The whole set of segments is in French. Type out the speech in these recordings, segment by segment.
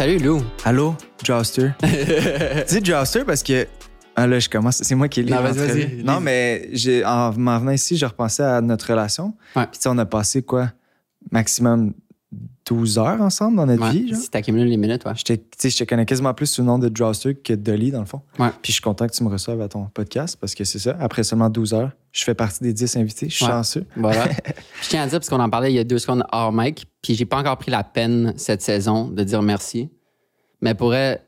Salut Lou. Allô, Jouster. Dis Jouster parce que. Ah là, je commence. C'est moi qui ai lu Non, vas-y, l'entrevue. vas-y. Non, mais j'ai, en m'en venant ici, je repensais à notre relation. Ouais. Puis, tu sais, on a passé quoi? Maximum 12 heures ensemble dans notre Ouais, vie, genre. Si t'accumules les minutes, ouais. Je te, je connais quasiment plus sous le nom de Jouster que de Dolly, dans le fond. Ouais. Puis je suis content que tu me reçoives à ton podcast parce que c'est ça. Après seulement 12 heures, je fais partie des 10 invités. Je suis Ouais. chanceux. Voilà. je tiens à dire, parce qu'on en parlait il y a deux secondes hors mic, puis j'ai pas encore pris la peine cette saison de dire merci. Mais pour elle,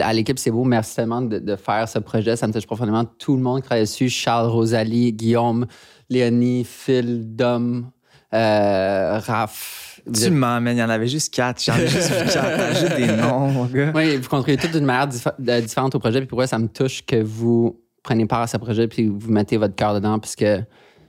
à l'équipe, c'est beau. Merci tellement de, de faire ce projet. Ça me touche profondément. Tout le monde qui travaille dessus. Charles, Rosalie, Guillaume, Léonie, Phil, Dom, euh, Raph. Tu m'emmènes, il y en avait juste 4. J'en ai juste vu 4. T'ajoutes des noms, mon gars. Oui, vous contribuez toutes d'une manière diffé- de- différente au projet. Puis pour vrai, ça me touche que vous prenez part à ce projet puis vous mettez votre cœur dedans parce que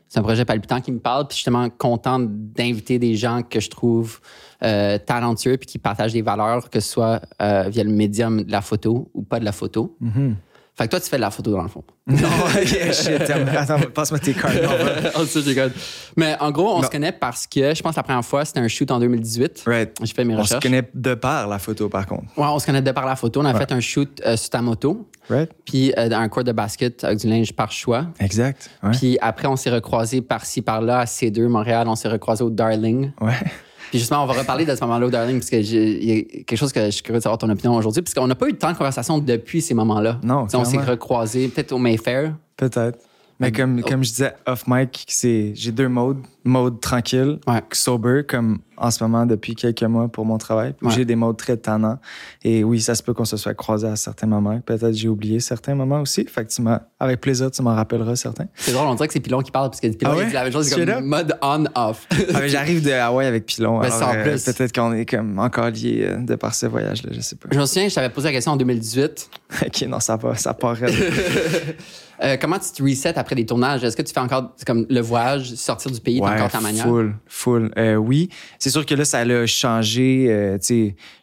c'est un projet palpitant qui me parle. Puis je suis tellement content d'inviter des gens que je trouve euh, talentueux puis qui partagent des valeurs, que ce soit euh, via le médium de la photo ou pas de la photo. Mhm. Fait que toi, tu fais de la photo dans le fond. Non, ok, shit. Attends, passe-moi tes cartes. Je déconne. Mais en gros, on Non. se connaît parce que je pense que la première fois, c'était un shoot en 2018. Right. J'ai fait mes On se recherches. connaît de par la photo, par contre. Ouais, on se connaît de par la photo. On a Ouais. fait un shoot euh, sur ta moto. Right? puis euh, un court de basket avec du linge par choix. Exact. Ouais. Puis après, on s'est recroisés par-ci, par-là, à C2, Montréal. On s'est recroisés au Darling. Ouais. Puis justement, on va reparler de ce moment-là au Darling, parce que j'ai- il y a quelque chose que je suis curieux de savoir ton opinion aujourd'hui, parce qu'on n'a pas eu tant de conversation depuis ces moments-là. Non, on s'est recroisés peut-être au Mayfair. Peut-être. Mais comme, Oh. comme je disais off mic, c'est j'ai deux modes. Mode tranquille, Ouais. sober, comme en ce moment depuis quelques mois pour mon travail. Puis Ouais. j'ai des modes très tannants. Et oui, ça se peut qu'on se soit croisés à certains moments. Peut-être j'ai oublié certains moments aussi. Fait que tu m'as, avec plaisir, tu m'en rappelleras certains. C'est drôle, on dirait que c'est Pilon qui parle, parce que Pilon, Ah ouais? il dit la même chose, c'est comme mode on-off. Ah, j'arrive de Hawaï avec Pilon. Ben, alors, euh, peut-être qu'on est comme encore liés euh, de par ce voyage-là, je sais pas. je me souviens, je t'avais posé la question en 2018. ok, non, ça part, ça part. Euh, comment tu te resets après des tournages? Est-ce que tu fais encore comme le voyage, sortir du pays, t'as encore ta manière? Full, full. Euh, oui, c'est sûr que là, ça a changé. euh,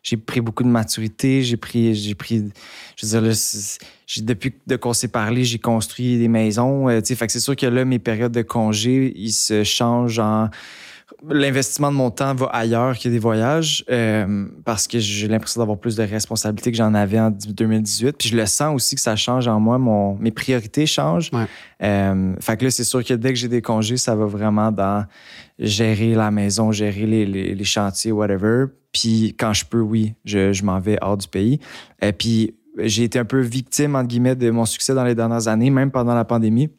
j'ai pris beaucoup de maturité. J'ai pris, j'ai pris, je veux dire, là, depuis de qu'on s'est parlé, j'ai construit des maisons. euh, fait que c'est sûr que là, mes périodes de congé, ils se changent en l'investissement de mon temps va ailleurs que des voyages euh, parce que j'ai l'impression d'avoir plus de responsabilités que j'en avais en 2018. Puis je le sens aussi que ça change en moi. Mon, mes priorités changent. Ouais. Euh, fait que là, c'est sûr que dès que j'ai des congés, ça va vraiment dans gérer la maison, gérer les, les, les chantiers, whatever. Puis quand je peux, oui, je, je m'en vais hors du pays. Et puis j'ai été un peu victime, entre guillemets, de mon succès dans les dernières années, même pendant la pandémie.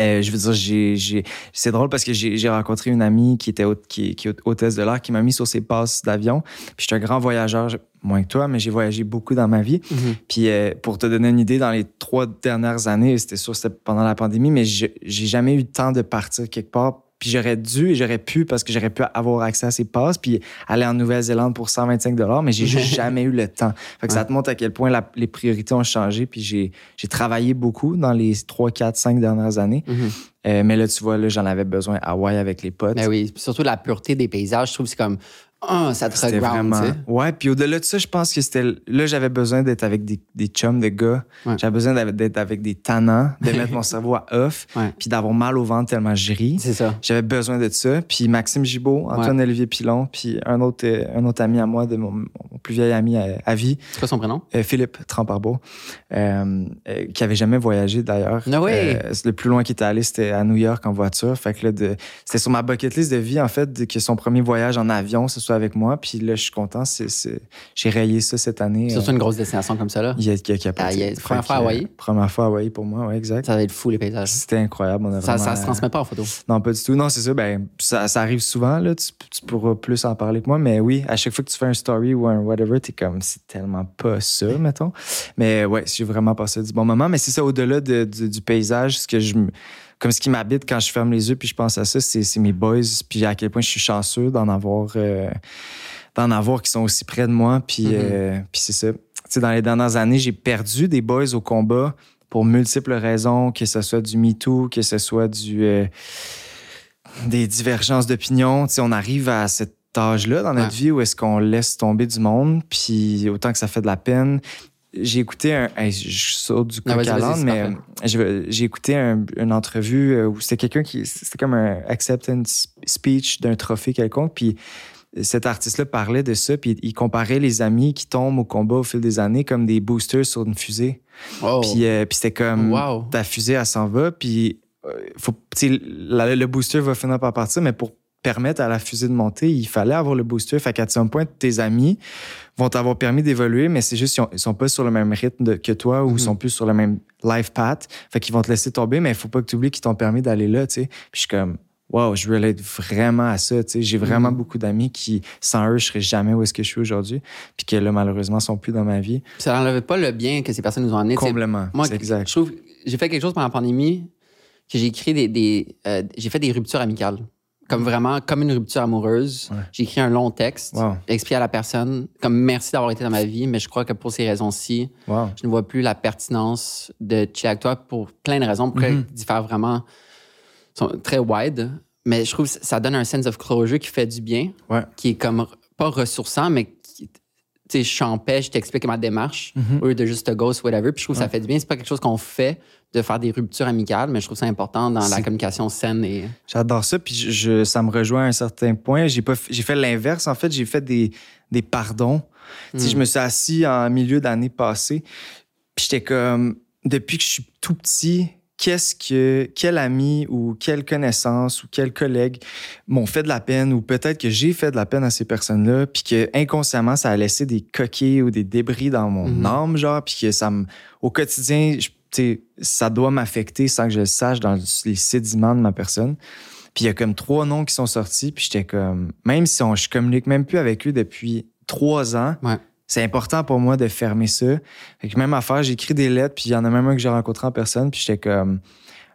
Euh, je veux dire, j'ai, j'ai, c'est drôle parce que j'ai, j'ai rencontré une amie qui était hôte- qui, qui est hôtesse de l'air qui m'a mis sur ses passes d'avion. Puis je suis un grand voyageur, moins que toi, mais j'ai voyagé beaucoup dans ma vie. Mhm. Puis euh, pour te donner une idée, dans les trois dernières années, c'était sûr c'était pendant la pandémie, mais je- j'ai jamais eu le temps de partir quelque part. Puis j'aurais dû et j'aurais pu parce que j'aurais pu avoir accès à ces passes puis aller en Nouvelle-Zélande pour 125 dollars, mais j'ai juste jamais eu le temps. Fait que ça te montre à quel point la- les priorités ont changé. Puis j'ai travaillé beaucoup dans les 3, 4, 5 dernières années. Mhm. Euh, mais là, tu vois, là, j'en avais besoin à Hawaï avec les potes. Ben oui, surtout la pureté des paysages, je trouve que c'est comme, ah, ça te reground, vraiment. Ouais, puis au-delà de ça, je pense que c'était. Là, j'avais besoin d'être avec des, des chums de gars. Ouais. J'avais besoin d'être- avec des tannants, de mettre mon cerveau à off, Ouais. puis d'avoir mal au ventre tellement je ris. C'est ça. J'avais besoin de ça. Puis Maxime Gibault, Antoine-Olivier Pilon, puis un autre, euh, un autre ami à moi, de mon, mon plus vieil ami à, à vie, C'est quoi son prénom? euh, Philippe Tramparbeau, euh, euh, qui avait jamais voyagé d'ailleurs. No way! Euh, le plus loin qu'il était allé, c'était à New York en voiture. Fait que là, de- c'était sur ma bucket list de vie, en fait, que son premier voyage en avion, ce soit avec moi. Puis là, je suis content. J'ai rayé ça cette année. Surtout Euh, une grosse destination comme ça, là? il y a, il y a. Ah, il y a- Fait première fois à Hawaï? euh, Première fois à Hawaï pour moi, oui, exact. Ça va être fou, les paysages. C'était incroyable. On a Ça, vraiment, ça se transmet pas en photo. Non, pas du tout. Non, c'est ça. Ben, ça, ça arrive souvent. Là. Tu, tu pourras plus en parler que moi. Mais oui, à chaque fois que tu fais un story ou un whatever, t'es comme, c'est tellement pas ça, mettons. Mais ouais, j'ai vraiment passé du bon moment. Mais c'est ça, au-delà de- du, du paysage, ce que je me- Comme ce qui m'habite quand je ferme les yeux puis je pense à ça, c'est mes boys. Puis à quel point je suis chanceux d'en avoir, euh, d'en avoir qui sont aussi près de moi. Puis, Mhm. euh, puis c'est ça. Dans les dernières années, j'ai perdu des boys au combat pour multiples raisons, que ce soit du MeToo, que ce soit du euh, des divergences d'opinion. On arrive à cet âge-là dans notre Ouais. vie où est-ce qu'on laisse tomber du monde, puis autant que ça fait de la peine. J'ai écouté un. hey, je saute du Ah, coq à l'âne, mais je- j'ai écouté un- une entrevue euh, où c'était quelqu'un qui. C'était comme un acceptance speech d'un trophée quelconque, puis cet artiste-là parlait de ça, puis il comparait les amis qui tombent au combat au fil des années comme des boosters sur une fusée. Oh. Puis, euh, puis c'était comme Wow. ta fusée, elle s'en va, puis euh, faut, le booster va finir par partir, mais pour permettre à la fusée de monter, il fallait avoir le booster. Fait qu'à un point, tes amis vont t'avoir permis d'évoluer, mais c'est juste qu'ils ont- ils sont pas sur le même rythme que toi ou ils sont plus sur le même life path. Fait qu'ils vont te laisser tomber, mais il faut pas que tu oublies qu'ils t'ont permis d'aller là, tu sais. Puis je suis comme, wow, je relate vraiment à ça, tu sais. J'ai vraiment Mhm. beaucoup d'amis qui, sans eux, je serais jamais où est-ce que je suis aujourd'hui. Puis que là, malheureusement, sont plus dans ma vie. Ça n'enlève pas le bien que ces personnes nous ont amené. Complètement. Moi, exact. je trouve, j'ai fait quelque chose pendant la pandémie que j'ai écrit des, des euh, j'ai fait des ruptures amicales. Comme vraiment, comme une rupture amoureuse. Ouais. J'ai écrit un long texte, Wow. expliqué à la personne, comme merci d'avoir été dans ma vie, mais je crois que pour ces raisons-ci, Wow. je ne vois plus la pertinence de chiller avec toi pour plein de raisons, pour Mhm. diffèrent vraiment, sont très wide. Mais je trouve que ça donne un sense of closure qui fait du bien, Ouais. qui est comme pas ressourçant, mais je t'empêche, je t'explique ma démarche, Mhm. au lieu de juste te ghost, whatever. Puis je trouve que ça fait du bien. C'est pas quelque chose qu'on fait de faire des ruptures amicales, mais je trouve ça important dans la communication saine et. J'adore ça, puis je, je- ça me rejoint à un certain point. J'ai pas, f- j'ai fait l'inverse. En fait, j'ai fait des, des pardons. Mm. je me suis assis en milieu d'année passée, puis j'étais comme, depuis que je suis tout petit, qu'est-ce que, quel ami ou quelle connaissance ou quel collègue m'ont fait de la peine ou peut-être que j'ai fait de la peine à ces personnes-là, puis que inconsciemment, ça a laissé des coquilles ou des débris dans mon Mhm. âme, genre, puis que ça me, au quotidien, je- tu sais, ça doit m'affecter sans que je le sache dans les sédiments de ma personne. Puis il y a comme trois noms qui sont sortis, puis j'étais comme, même si on, je communique même plus avec eux depuis trois ans, Ouais. C'est important pour moi de fermer ça. Fait que même affaire, j'écris des lettres, puis il y en a même un que j'ai rencontré en personne, puis j'étais comme,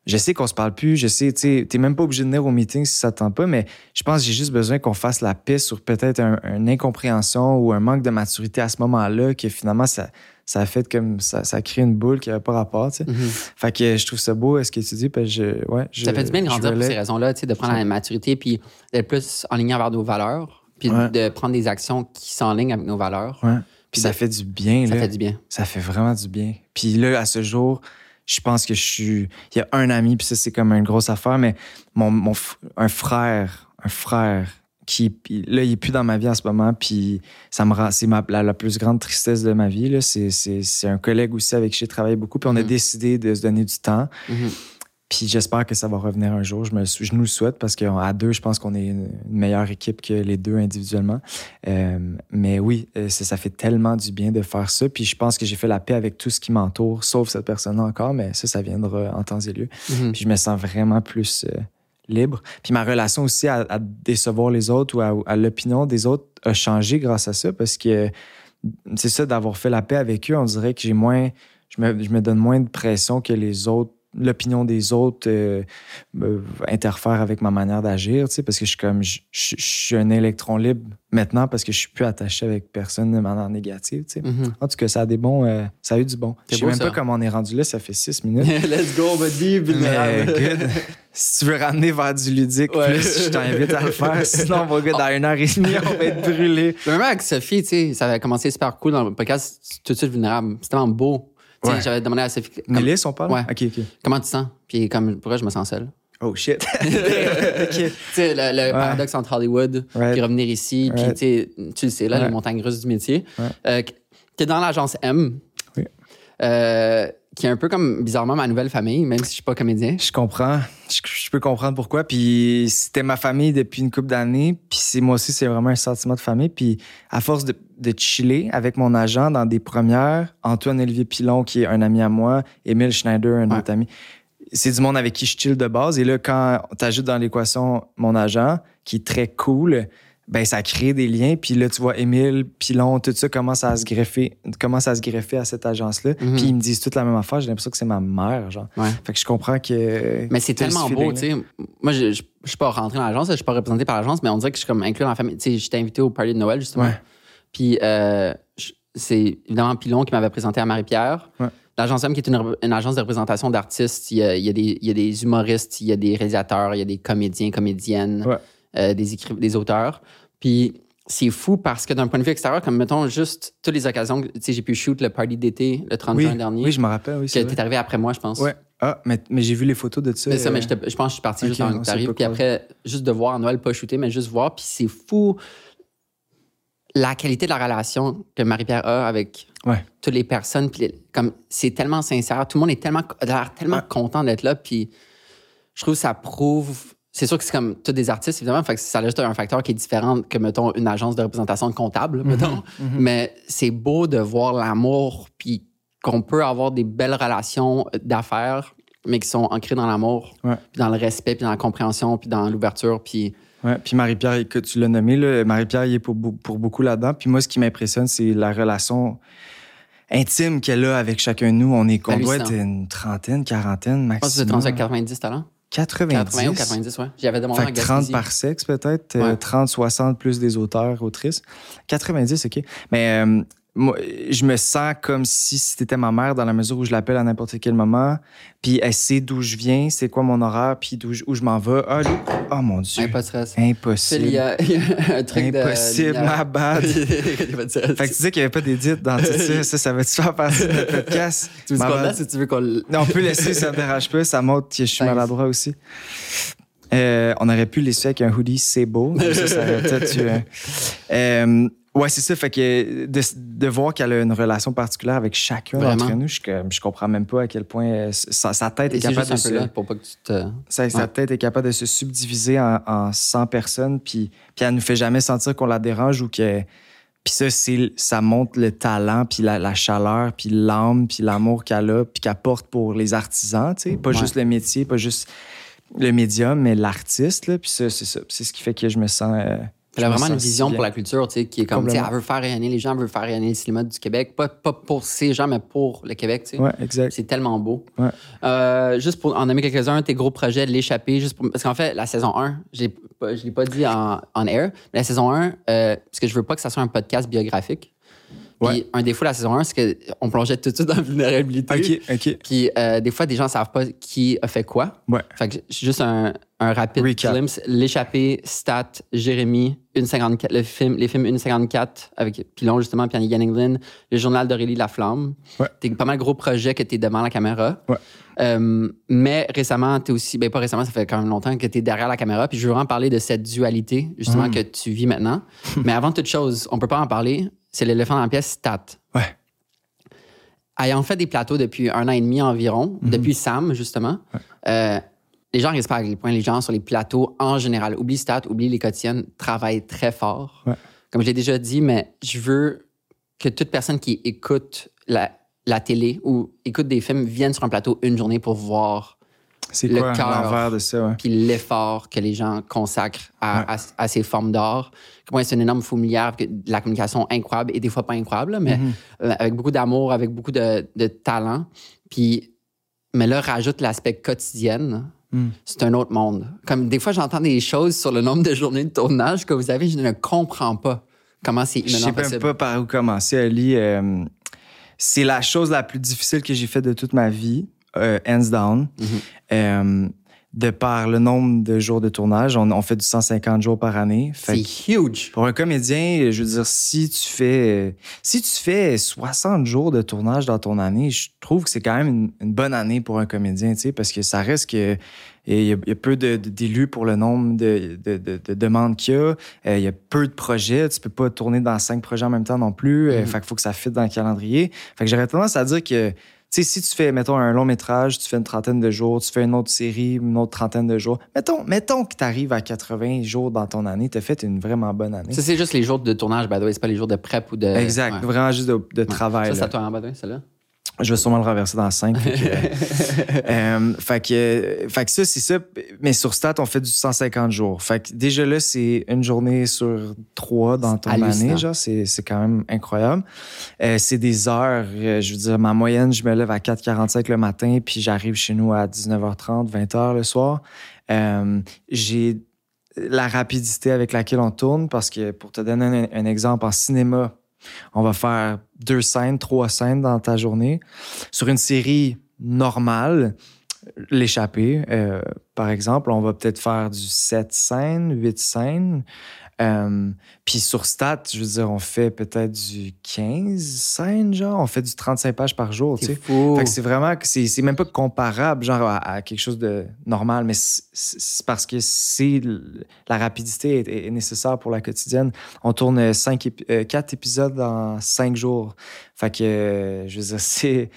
je sais qu'on se parle plus, je sais, tu t'es même pas obligé de venir au meeting si ça te tente pas, mais je pense que j'ai juste besoin qu'on fasse la paix sur peut-être un, une incompréhension ou un manque de maturité à ce moment-là, que finalement, ça, ça a fait comme, ça, ça a créé une boule qui avait pas rapport, tu sais. Mhm. Fait que je trouve ça beau, ce que tu dis, parce que je, ouais, je, ça fait du bien de grandir pour ces raisons-là, tu sais, de prendre la maturité puis d'être plus en ligne vers nos valeurs, puis Ouais. de prendre des actions qui sont en ligne avec nos valeurs. Ouais. Puis ça de- fait du bien, Ça là. fait du bien. Ça fait vraiment du bien. Puis là, à ce jour, je pense que je suis. Il y a un ami, puis ça, c'est comme une grosse affaire, mais mon, mon f- un frère, un frère qui. là, il est plus dans ma vie en ce moment, puis ça me rend. C'est ma- la, la plus grande tristesse de ma vie. là. C'est, c'est, c'est un collègue aussi avec qui j'ai travaillé beaucoup, puis on a Mhm. décidé de se donner du temps. Mhm. Puis j'espère que ça va revenir un jour. Je, me, je nous le souhaite parce qu'à deux, je pense qu'on est une, meilleure équipe que les deux individuellement. Euh, mais oui, euh, ça, ça fait tellement du bien de faire ça. Puis je pense que j'ai fait la paix avec tout ce qui m'entoure, sauf cette personne-là encore, mais ça, ça viendra en temps et lieu. Mhm. Puis je me sens vraiment plus euh, libre. Puis ma relation aussi à, à décevoir les autres ou à, à l'opinion des autres a changé grâce à ça parce que c'est ça, d'avoir fait la paix avec eux, on dirait que j'ai moins. Je me, je me donne moins de pression que les autres. L'opinion des autres euh, me- interfère avec ma manière d'agir, tu sais, parce que je suis comme. Je, je- je suis un électron libre maintenant parce que je suis plus attaché avec personne de manière négative, tu sais. Mhm. En tout cas, ça a des bons. euh, ça a eu du bon. Je sais même ça. pas comment on est rendu là, ça fait six minutes. Let's go, buddy, vulnérable. si tu veux ramener vers du ludique Ouais. plus, je t'invite à le faire. Sinon, mon gars, dans une heure et demie, on va être brûlé. Même avec Sophie, tu sais, ça avait commencé super cool dans le podcast, tout de suite vulnérable. C'est tellement beau. Tu Ouais. J'avais demandé à comme- Mélis, on parle? Ouais. OK, OK. comment tu te sens? Puis comme pourquoi je me sens seul. Oh, shit. OK. Tu sais, le, le paradoxe entre Hollywood Right. puis revenir ici, puis Right. tu tu le sais, là, les montagnes russes du métier. Euh, T'es dans l'agence M, Oui. euh, qui est un peu comme bizarrement ma nouvelle famille, même si je suis pas comédien. Je comprends. Je, je peux comprendre pourquoi. Puis c'était ma famille depuis une couple d'années. Puis c'est moi aussi, c'est vraiment un sentiment de famille. Puis à force de, de chiller avec mon agent dans des premières, Antoine-Olivier Pilon, qui est un ami à moi, Émile Schneider, un Ouais. autre ami, c'est du monde avec qui je chill de base. Et là, quand tu ajoutes dans l'équation mon agent, qui est très cool, ben ça crée des liens. Puis là, tu vois, Émile, Pilon, tout ça commence à se greffer, commence à se greffer à cette agence-là. Mhm. Puis ils me disent toute la même affaire. J'ai l'impression que c'est ma mère, genre. Ouais. Fait que je comprends que. Mais c'est tellement ce beau, tu sais. Moi, je, je, je suis pas rentré dans l'agence, je suis pas représenté par l'agence, mais on dirait que je suis comme inclus dans la famille. Tu sais, j'étais invité au party de Noël, justement. Ouais. Puis euh, c'est évidemment Pilon qui m'avait présenté à Marie-Pierre. Ouais. L'agence M, qui est une, une agence de représentation d'artistes, il y, a, il, y a des, il y a des humoristes, il y a des réalisateurs, il y a des comédiens, comédiennes, Ouais. Euh, des, des auteurs. Puis c'est fou parce que d'un point de vue extérieur, comme mettons juste toutes les occasions, tu sais, j'ai pu shoot le party d'été le 30 Oui, juin dernier, oui, je me rappelle, oui. que t'es arrivé après moi, je pense. Ouais. Ah, mais, mais j'ai vu les photos de ça. Mais ça, euh, mais j'étais- je pense que je suis parti ok, juste avant que t'arrives. Puis après, juste de voir Noël pas shooter, mais juste voir. Puis c'est fou la qualité de la relation que Marie-Pierre a avec Ouais. toutes les personnes, puis comme c'est tellement sincère, tout le monde est tellement, a l'air tellement Ouais. content d'être là, puis je trouve que ça prouve. C'est sûr que c'est comme tous des artistes, évidemment, fait que ça a juste un facteur qui est différent que, mettons, une agence de représentation de comptable, mettons. Mais c'est beau de voir l'amour, puis qu'on peut avoir des belles relations d'affaires, mais qui sont ancrées dans l'amour, Ouais. puis dans le respect, puis dans la compréhension, puis dans l'ouverture, puis Ouais, puis Marie-Pierre, que tu l'as nommé, là, Marie-Pierre, il est pour, pour beaucoup là-dedans. Puis moi, ce qui m'impressionne, c'est la relation intime qu'elle a avec chacun de nous. On, est, on doit être une trentaine, quarantaine, je pense que vous êtes maximum. rendu à 90 talents. 90. 80 ou 90, ouais. J'avais demandé Fait que 30 Gaspésie. par sexe, peut-être. euh, Ouais. 30, 60 plus des auteurs, autrices. 90, OK. Mais euh, moi, je me sens comme si c'était ma mère dans la mesure où je l'appelle à n'importe quel moment. Puis elle sait d'où je viens, c'est quoi mon horaire, puis d'où je, où je m'en vais. Ah, lui- oh mon Dieu. De. Impossible. Phil, il y a, il y a un truc de. Impossible, ma bad. De. Fait que tu disais qu'il n'y avait pas d'édit dans tout ça. Ça, ça va-tu faire partie de notre podcast? tu veux qu'on laisse ou tu veux qu'on. Non, on peut laisser, ça me dérange pas. Ça montre que je suis maladroit aussi. Euh, on aurait pu l'essuyer avec un hoodie, c'est beau. Ça, ça aurait peut-être eu, euh, euh, ouais, c'est ça. Fait que de, de voir qu'elle a une relation particulière avec chacun d'entre nous, je, je comprends même pas à quel point euh, sa, sa tête est capable de se, là pour pas que tu te. sa, sa tête est capable de se subdiviser en, en 100 personnes, puis, puis elle nous fait jamais sentir qu'on la dérange ou que. Puis ça, c'est, ça montre le talent, puis la, la chaleur, puis l'âme, puis l'amour qu'elle a, puis qu'elle porte pour les artisans, tu sais. Pas Ouais. juste le métier, pas juste le médium, mais l'artiste, là. Puis ça, c'est ça. C'est ce qui fait que je me sens. euh, Elle a vraiment une vision bien. pour la culture, tu sais, qui est comme, tu sais, elle veut faire rayonner les gens, elle veut faire rayonner le cinéma du Québec. Pas, pas pour ces gens, mais pour le Québec, tu sais. Ouais, exact. C'est tellement beau. Ouais. Euh, juste pour en nommer quelques-uns, tes gros projets, l'échapper, juste pour, parce qu'en fait, la saison 1, j'ai pas- je l'ai pas dit en, en air, mais la saison 1, euh, parce que je veux pas que ça soit un podcast biographique. Puis Ouais. un défaut de la saison 1, c'est qu'on plongeait tout de suite dans la vulnérabilité. OK, OK. Puis euh, des fois, des gens savent pas qui a fait quoi. Ouais. Fait que juste un, un rapide Recap. glimpse. L'échappée, Stat, Jérémy, 1,54, le film, les films 1,54 avec Pilon, justement, puis Annie Ganninglin, le journal d'Aurélie Laflamme. Ouais. T'es pas mal gros projet que t'es devant la caméra. Ouais. Euh, mais récemment, t'es aussi, ben pas récemment, ça fait quand même longtemps que t'es derrière la caméra. Puis je veux vraiment parler de cette dualité, justement, Mm. que tu vis maintenant. mais avant toute chose, on peut pas en parler. C'est l'éléphant dans la pièce, Stat. Ouais. Ayant fait des plateaux depuis un an et demi environ, Mhm. depuis Sam, justement, euh, les gens pas à quel point les gens sur les plateaux, en général, oublie Stat, oublie les quotidiennes, travaillent très fort. Ouais. Comme je l'ai déjà dit, mais je veux que toute personne qui écoute la, la télé ou écoute des films vienne sur un plateau une journée pour voir C'est Le quoi cœur. l'envers de ça, ouais? puis l'effort que les gens consacrent à, Ouais. à- à ces formes d'art. Comment c'est une énorme fourmilière, de la communication incroyable et des fois pas incroyable, mais Mhm. euh, avec beaucoup d'amour, avec beaucoup de, de talent. Puis, mais là, rajoute l'aspect quotidien. Mm. C'est un autre monde. Comme des fois, j'entends des choses sur le nombre de journées de tournage que vous avez, je ne comprends pas comment c'est Je sais même pas par où commencer, Ali. Euh, c'est la chose la plus difficile que j'ai faite de toute ma vie, euh, hands down. Mhm. Euh, de par le nombre de jours de tournage, on, on fait du 150 jours par année. C'est huge. pour un comédien, je veux dire, si tu fais si tu fais 60 jours de tournage dans ton année, je trouve que c'est quand même une, une bonne année pour un comédien, tu sais, parce que ça reste que il y, a, il y a peu d'élus pour le nombre de, de- de- de demandes qu'il y a. Euh, il y a peu de projets. Tu peux pas tourner dans cinq projets en même temps non plus. Euh, Mhm. fait qu'il faut que ça fitte dans le calendrier. Fait que j'aurais tendance à dire que, sais, si tu fais, mettons, un long métrage, tu fais une trentaine de jours, tu fais une autre série, une autre trentaine de jours. Mettons, mettons que tu arrives à 80 jours dans ton année, tu as fait une vraiment bonne année. Ça, c'est juste les jours de tournage, by the way. C'est pas les jours de prep ou de. Exact. Ouais. Vraiment juste de, de Ouais. travail. Ça, à toi, hein, by the way, celle-là? Je vais sûrement le renverser dans 5. Euh, fait, que, fait que ça, c'est ça. Mais sur Stat, on fait du 150 jours. Fait que déjà là, c'est une journée sur trois dans ton année. Genre, c'est, c'est quand même incroyable. Euh, c'est des heures. euh, je veux dire, ma moyenne, je me lève à 4h45 le matin, puis j'arrive chez nous à 19h30, 20h le soir. Euh, j'ai la rapidité avec laquelle on tourne parce que pour te donner un, un exemple, en cinéma, on va faire deux scènes, trois scènes dans ta journée. Sur une série normale, l'échappée, euh, par exemple, on va peut-être faire du sept scènes, huit scènes. Euh, puis sur Stat, je veux dire, on fait peut-être du 15 scènes, genre. On fait du 35 pages par jour, tu sais. C'est fou. Fait que c'est vraiment, que c'est même pas comparable, genre, à, à quelque chose de normal, mais c'est- parce que c'est la rapidité est, est nécessaire pour la quotidienne. On tourne cinq épi- euh, quatre épisodes en cinq jours. Fait que, euh, je veux dire, c'est.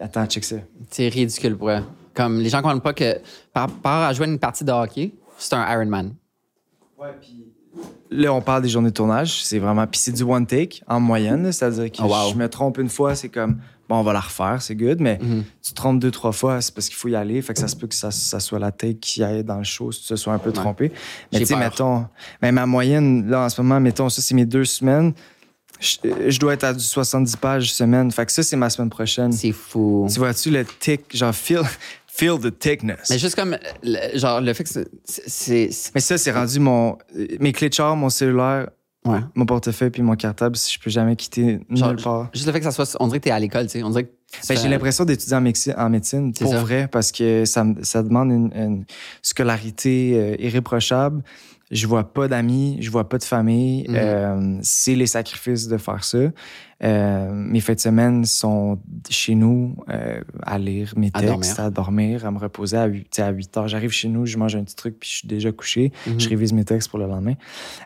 Attends, check ça. C'est ridicule pour eux. Comme les gens comprennent pas que par rapport à jouer une partie de hockey, c'est un Ironman. Ouais, puis. Là, on parle des journées de tournage. C'est vraiment. Puis c'est du one take en moyenne. C'est-à-dire que Oh, wow. je me trompe une fois, c'est comme. Bon, on va la refaire, c'est good. Mais Mhm. tu te trompes deux, trois fois, c'est parce qu'il faut y aller. Fait que ça se peut que ça, ça soit la take qui aille dans le show si tu te sois un peu trompé. Mais tu sais, mettons. Mais ma moyenne, là, en ce moment, mettons, ça, c'est mes deux semaines. Je, je dois être à du 70 pages semaine. Fait que ça, c'est ma semaine prochaine. C'est fou. Tu vois-tu le tic, genre, feel, feel the thickness. Mais juste comme, le- genre, le fait que c'est- Mais ça, c'est rendu mon. Mes clés de char, mon cellulaire, Ouais. mon portefeuille puis mon cartable, si je peux jamais quitter Genre, nulle part. Juste le fait que ça soit. On dirait que t'es à l'école, tu sais. On dirait que. Ben, j'ai l'impression d'étudier en, médecine- en médecine, pour ça. vrai, parce que ça, ça demande une, une scolarité euh, irréprochable. Je vois pas d'amis, je vois pas de famille. Mhm. Euh, c'est les sacrifices de faire ça. Euh, mes fêtes de semaine sont chez nous euh, à lire mes À textes, dormir. à dormir, à me reposer à 8, à 8 heures. J'arrive chez nous, je mange un petit truc, puis je suis déjà couché. Mhm. Je révise mes textes pour le lendemain.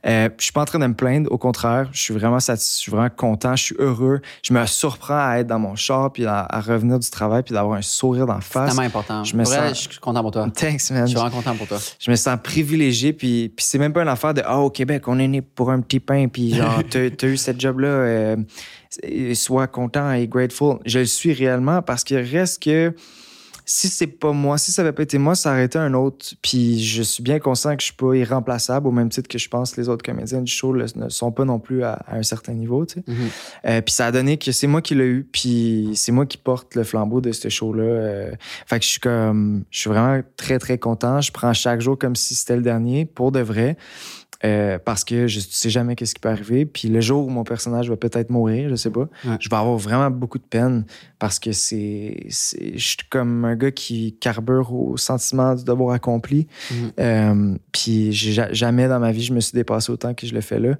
Euh, je suis pas en train de me plaindre, au contraire, je suis vraiment satisfait, je suis vraiment content, je suis heureux. Je me surprends à être dans mon char, puis à, à revenir du travail, puis d'avoir un sourire d'en C'est face. tellement important. je me Pour vrai, sens- je suis content pour toi. Thanks, man. Je suis vraiment content pour toi. Je me sens privilégié, puis, puis c'est même pas une affaire de Ah, au Québec, on est né pour un petit pain, puis genre, t'as t'as eu cette job-là, euh, sois content et grateful. Je le suis réellement parce qu'il reste que si c'est pas moi, si ça avait pas été moi, ça aurait été un autre. Puis je suis bien conscient que je suis pas irremplaçable, au même titre que je pense que les autres comédiens du show le- ne sont pas non plus à, à un certain niveau, tu sais. Mhm. Euh, puis ça a donné que c'est moi qui l'ai eu, puis c'est moi qui porte le flambeau de ce show-là. Euh, fait que je suis comme, je suis vraiment très très content. Je prends chaque jour comme si c'était le dernier, pour de vrai, Euh, parce que je sais jamais qu'est-ce qui peut arriver. Puis le jour où mon personnage va peut-être mourir, je sais pas, Ouais. je vais avoir vraiment beaucoup de peine parce que c'est, c'est, je suis comme un gars qui carbure au sentiment du devoir accompli. Mhm. Euh, puis jamais dans ma vie je me suis dépassé autant que je le fais là.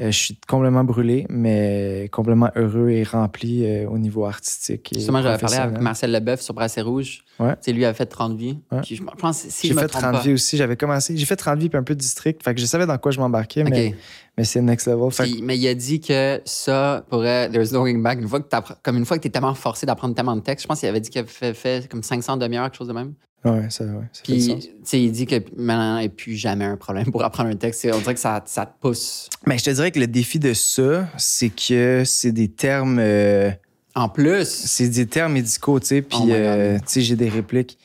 Euh, je suis complètement brûlé, mais complètement heureux et rempli euh, au niveau artistique. Et Justement, j'avais parlé avec. Marcel Leboeuf sur Brassé Rouge. Ouais. Tu lui avait fait 30 vies. Ouais. Puis je pense, si J'ai fait trompe 30 pas. vies aussi. J'avais commencé. J'ai fait 30 vies puis un peu de district. Fait que je savais dans quoi je m'embarquais, mais, mais c'est next level. Fait que- Puis- mais il a dit que ça pourrait. There's no going back. Une fois que comme une fois que t'es tellement forcé d'apprendre tellement de textes, je pense qu'il avait dit qu'il avait fait, fait comme 500 demi-heures, quelque chose de même. Ouais, ça, ouais, ça Puis, tu sais, il dit que maintenant, il n'y a plus jamais un problème pour apprendre un texte. On dirait que ça, ça te pousse. Mais je te dirais que le défi de ça, c'est que c'est des termes. euh, En plus, c'est des termes médicaux, tu sais. Puis, Oh euh, tu sais, j'ai des répliques.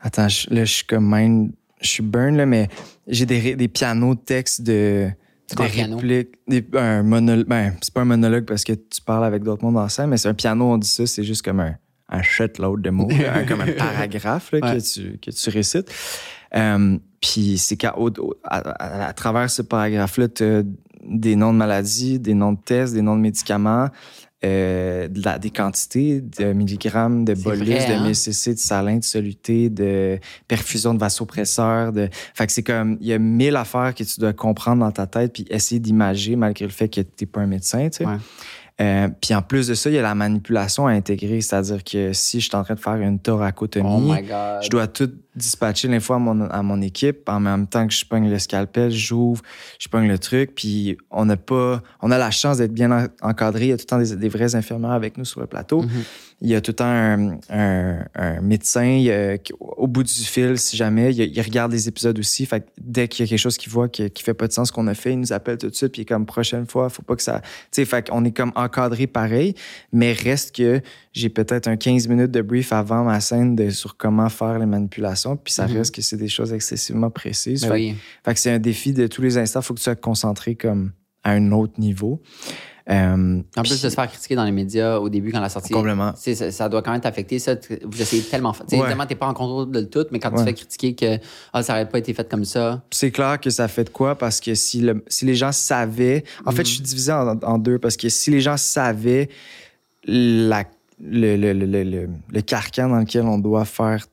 Attends, je- là, je suis comme mind. Je suis burn, là, mais j'ai des, des pianos de textes de. Des répliques. Des, un monologue. Ben, c'est pas un monologue parce que tu parles avec d'autres mondes en scène, mais c'est un piano, on dit ça, c'est juste comme un, un shitload de mots, là, comme un paragraphe là, Ouais. que, tu, que tu récites. Euh, Puis c'est qu'à à, à- à travers ce paragraphe-là, tu as des noms de maladies, des noms de tests, des noms de médicaments, euh, de la- des quantités de milligrammes de bolus, vrai, de hein? MSCC, de salin, de soluté, de perfusion de vasopresseurs. De... Fait que c'est comme, il y a mille affaires que tu dois comprendre dans ta tête puis essayer d'imager malgré le fait que tu n'es pas un médecin, tu sais. Ouais. Euh, puis en plus de ça, il y a la manipulation à intégrer, c'est-à-dire que si je suis en train de faire une thoracotomie, oh je dois tout dispatcher l'info à mon, à mon équipe. En même temps que je pogne le scalpel, j'ouvre, je pogne le truc. Puis on n'a pas, on a la chance d'être bien en- encadré. Il y a tout le temps des, des vrais infirmières avec nous sur le plateau. Mhm. Il y a tout le temps un, un- un médecin au bout du fil, si jamais. Il, il regarde les épisodes aussi. Fait que dès qu'il y a quelque chose qu'il voit qui, qui fait pas de sens qu'on a fait, il nous appelle tout de suite. Puis il est comme prochaine fois, faut pas que ça. Tu sais, fait qu'on est comme encadré pareil. Mais reste que j'ai peut-être un 15 minutes de brief avant ma scène de, sur comment faire les manipulations. Puis ça Mhm. reste que c'est des choses excessivement précises. Ben Fait, oui. fait que c'est un défi de tous les instants. faut que tu sois concentré comme à un autre niveau. Euh, En plus de se faire critiquer dans les médias au début quand la sortie. Complètement. Ça, ça doit quand même t'affecter. Ça, vous essayez tellement. Ouais. Évidemment, t'es pas en contrôle de tout, mais quand tu te fais critiquer que ah, ça n'aurait pas été fait comme ça. c'est clair que ça fait de quoi parce que si, le- si les gens savaient. En fait, je suis divisé en, en deux parce que si les gens savaient la, le, le, le, le- carcan dans lequel on doit faire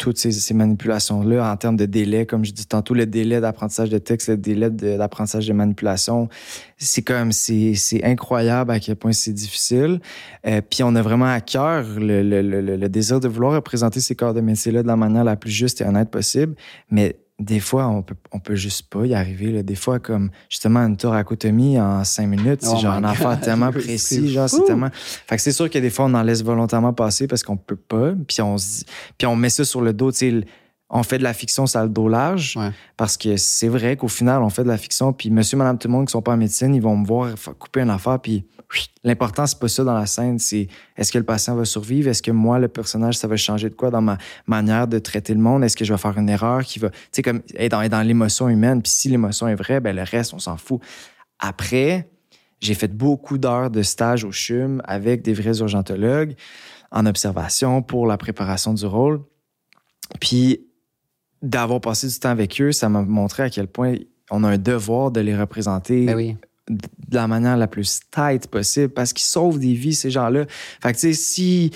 toutes ces, manipulations-là en termes de délai, comme je dis tantôt, le délai d'apprentissage de texte, le délai d'apprentissage de, manipulation. C'est comme, c'est incroyable à quel point c'est difficile. Euh, puis on a vraiment à cœur le, désir de vouloir représenter ces corps de métier-là de la manière la plus juste et honnête possible. Mais des fois, on peut, on peut juste pas y arriver. Là. Des fois, comme justement une thoracotomie en cinq minutes, c'est oh genre un affaire tellement précis. Genre, c'est tellement. Fait que c'est sûr que des fois, on en laisse volontairement passer parce qu'on peut pas. Puis on, puis on met ça sur le dos. Tu sais, on fait de la fiction, ça a le dos large. Parce que c'est vrai qu'au final, on fait de la fiction. Puis monsieur, madame, tout le monde qui sont pas en médecine, ils vont me voir couper une affaire. Puis l'important, c'est pas ça dans la scène. C'est est-ce que le patient va survivre? Est-ce que moi, le personnage, ça va changer de quoi dans ma manière de traiter le monde? Est-ce que je vais faire une erreur qui va. Tu sais, comme être dans, dans l'émotion humaine. Puis si l'émotion est vraie, ben le reste, on s'en fout. Après, j'ai fait beaucoup d'heures de stage au CHUM avec des vrais urgentologues en observation pour la préparation du rôle. Puis d'avoir passé du temps avec eux, ça m'a montré à quel point on a un devoir de les représenter ben de la manière la plus tight possible parce qu'ils sauvent des vies, ces gens-là. Fait que, tu sais, si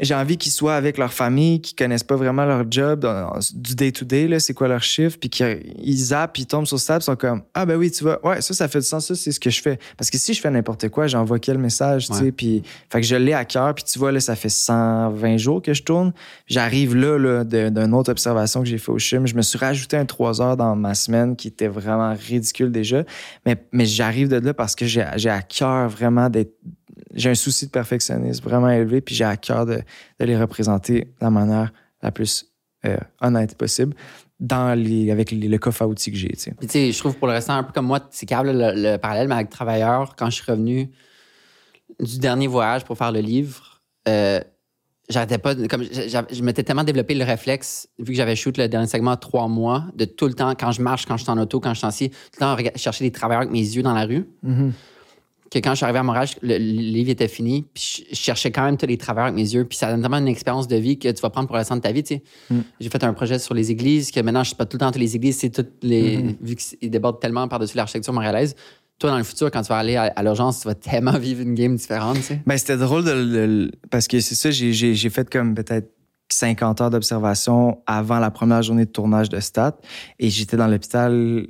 j'ai envie qu'ils soient avec leur famille, qui connaissent pas vraiment leur job du day-to-day, c'est quoi leur chiffre, puis qu'ils zappent, puis ils tombent sur ça, ils sont comme Ah, ben oui, tu vois, ouais, ça, ça fait du sens, ça, c'est ce que je fais. Parce que si je fais n'importe quoi, j'envoie quel message, tu sais, puis fait que je l'ai à cœur, puis tu vois, là, ça fait 120 jours que je tourne. J'arrive là, là d'une autre observation que j'ai fait au CHUM. Je me suis rajouté un 3 heures dans ma semaine qui était vraiment ridicule déjà, mais, mais j'arrive de là parce que j'ai à cœur vraiment d'être j'ai un souci de perfectionnisme vraiment élevé, puis j'ai à cœur de, les représenter de la manière la plus euh, honnête possible dans les, avec les, le coffre à outils que j'ai. je trouve pour le restant, un peu comme moi, c'est câble le, parallèle, mais avec Travailleur, quand je suis revenu du dernier voyage pour faire le livre, euh, j'arrêtais pas, comme je m'étais tellement développé le réflexe, vu que j'avais shoot le dernier segment trois mois, de tout le temps, quand je marche, quand je suis en auto, quand je suis assis, tout le temps chercher des travailleurs avec mes yeux dans la rue. Mm-hmm que quand je suis arrivé à Montréal, le, livre était fini, puis je, cherchais quand même tous les travers avec mes yeux, puis ça donne tellement une expérience de vie que tu vas prendre pour le restant de ta vie, tu sais. Mm. J'ai fait un projet sur les églises, que maintenant, je suis pas tout le temps dans toutes les églises, c'est toutes les... Mm-hmm. Vu qu'ils débordent tellement par-dessus l'architecture montréalaise, toi, dans le futur, quand tu vas aller à, l'urgence, tu vas tellement vivre une game différente, tu sais. Ben, c'était drôle de, parce que c'est ça, j'ai fait comme peut-être 50 heures d'observation avant la première journée de tournage de Stat, et j'étais dans l'hôpital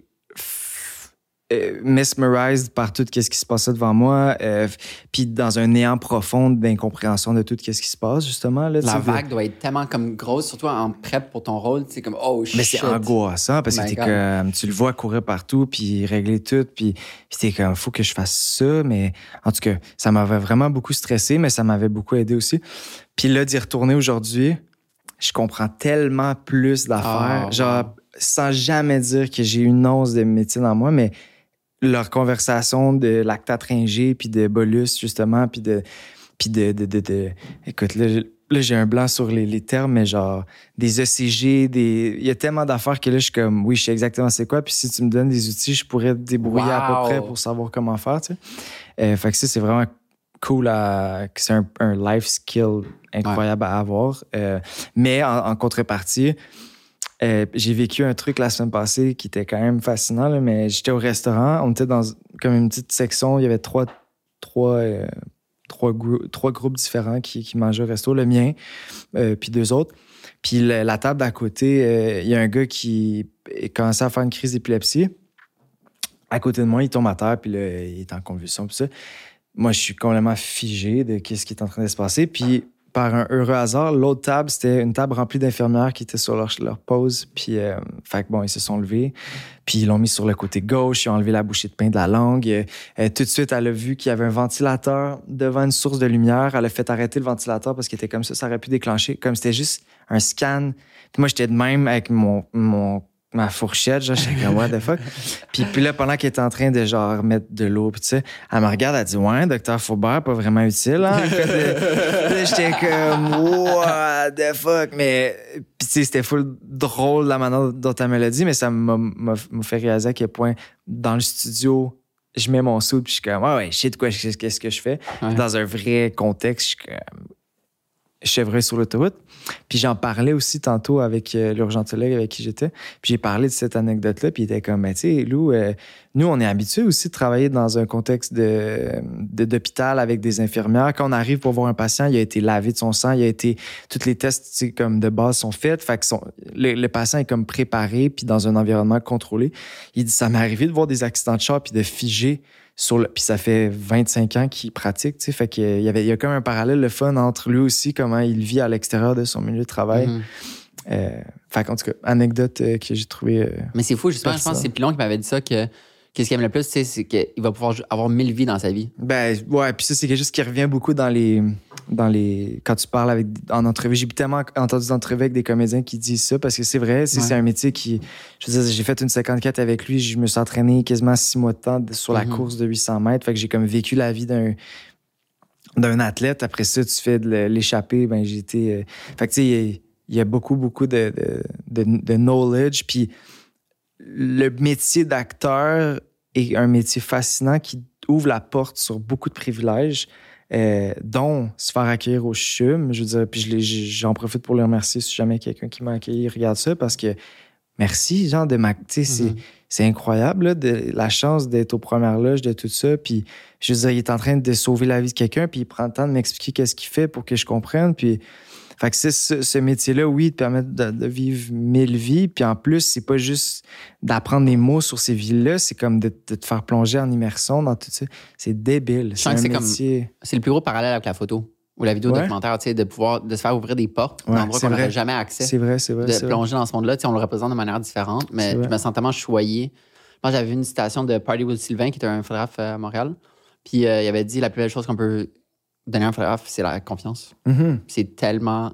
euh, mesmerized par tout ce qui se passait devant moi, euh, puis dans un néant profond d'incompréhension de tout ce qui se passe justement. Là, la vague doit être tellement comme grosse, surtout en prep pour ton rôle, c'est comme oh shit. Mais c'est angoissant parce que comme, tu le vois courir partout puis régler tout, puis t'es comme faut que je fasse ça, mais en tout cas ça m'avait vraiment beaucoup stressé, mais ça m'avait beaucoup aidé aussi. Puis là d'y retourner aujourd'hui, je comprends tellement plus d'affaires, ah, genre sans jamais dire que j'ai une once de métier dans moi, mais leur conversation de lactatringé puis de bolus justement puis de puis de, de, de, écoute là, là j'ai un blanc sur les, les, termes mais genre des ECG des il y a tellement d'affaires que là je suis comme oui je sais exactement c'est quoi puis si tu me donnes des outils je pourrais te débrouiller à peu près pour savoir comment faire tu sais. Euh, fait que ça c'est vraiment cool à c'est un, un, life skill incroyable à avoir. Euh, mais en contrepartie euh, j'ai vécu un truc la semaine passée qui était quand même fascinant, mais j'étais au restaurant. On était dans comme une petite section. Il y avait trois, trois, euh, trois, groupes différents qui, mangeaient au resto. Le mien, euh, puis deux autres. Puis la, table d'à côté, il y a un gars qui commençait à faire une crise d'épilepsie. À côté de moi, il tombe à terre, puis il est en convulsion, puis ça. Moi, je suis complètement figé de ce qui est en train de se passer. Puis par un heureux hasard, l'autre table, c'était une table remplie d'infirmières qui étaient sur leur, leur pause. Puis, euh, fait bon, ils se sont levés. Puis, ils l'ont mis sur le côté gauche. Ils ont enlevé la bouchée de pain de la langue. Euh, tout de suite, elle a vu qu'il y avait un ventilateur devant une source de lumière. Elle a fait arrêter le ventilateur parce qu'il était comme ça. Ça aurait pu déclencher. Comme c'était juste un scan. Puis moi, j'étais de même avec mon, mon ma fourchette, genre, j'étais comme, what the fuck? puis, puis là, pendant qu'elle était en train de, genre, mettre de l'eau, puis tu sais, elle me regarde, elle dit, ouais, docteur Faubert, pas vraiment utile, hein? j'étais comme, what the fuck? Mais, puis tu sais, c'était full drôle la manière dont elle me l'a dit, mais ça m'a fait réaliser à quel point, dans le studio, je mets mon sou, puis je suis comme, ouais, ouais, je sais de quoi, qu'est-ce que je fais? Dans un vrai contexte, je suis comme, chevreuil sur l'autoroute. Puis j'en parlais aussi tantôt avec euh, l'urgentologue avec qui j'étais. Puis j'ai parlé de cette anecdote-là. Puis il était comme, ben, tu sais, Lou, euh, nous, on est habitué aussi de travailler dans un contexte de, d'hôpital avec des infirmières. Quand on arrive pour voir un patient, il a été lavé de son sang, il a été, tous les tests, comme de base sont faits. Fait que le, le patient est comme préparé puis dans un environnement contrôlé. Il dit, ça m'est arrivé de voir des accidents de char puis de figer sur le, puis ça fait 25 ans qu'il pratique, tu sais. Fait qu'il y avait, il y a comme un parallèle, le fun entre lui aussi, comment il vit à l'extérieur de son milieu de travail. Mhm. Euh, fait qu'en tout cas, anecdote euh, que j'ai trouvé. euh, Mais c'est fou, justement, je pense que c'est Pilon qui m'avait dit ça que qu'est-ce qu'il aime le plus, c'est qu'il va pouvoir avoir mille vies dans sa vie. Ben, ouais, puis ça, c'est quelque chose qui revient beaucoup dans les. Dans les quand tu parles avec, en entrevue, j'ai tellement entendu d'entrevues avec des comédiens qui disent ça parce que c'est vrai, c'est Ouais. un métier qui. Je veux dire, j'ai fait une 54 avec lui, je me suis entraîné quasiment six mois de temps sur la Mhm. course de 800 mètres. Fait que j'ai comme vécu la vie d'un d'un athlète. Après ça, tu fais de l'échapper. Ben, j'ai été. euh, Fait que, tu sais, il y a- il y, a beaucoup, beaucoup de, de, de- de knowledge. Puis le métier d'acteur est un métier fascinant qui ouvre la porte sur beaucoup de privilèges, euh, dont se faire accueillir au CHUM. Je veux dire, puis j'en profite pour le remercier si jamais quelqu'un qui m'a accueilli regarde ça parce que merci, genre, de ma. Tu sais, c'est- Mhm. c'est incroyable, là, de, la chance d'être aux premières loges de tout ça. Puis, je veux dire, il est en train de sauver la vie de quelqu'un, puis il prend le temps de m'expliquer qu'est-ce qu'il fait pour que je comprenne. Puis, fait que c'est ce, ce métier-là, oui, te permet de, de vivre mille vies. Puis en plus, c'est pas juste d'apprendre des mots sur ces vies-là, c'est comme de, de te faire plonger en immersion dans tout ça. C'est débile. C'est sens un que c'est comme- métier. C'est le plus gros parallèle avec la photo ou la vidéo Ouais. documentaire, tu sais, de pouvoir de se faire ouvrir des portes Ouais, d'endroits qu'on n'aurait jamais accès. C'est vrai, c'est vrai. de vrai. plonger dans ce monde-là. Tu sais, on le représente de manière différente, mais je me sens tellement choyé. Moi, j'avais vu une citation de Party Will Sylvain, qui était un photographe euh, à Montréal. Puis euh, il avait dit la plus belle chose qu'on peut un photographe, c'est la confiance. Mhm. C'est tellement.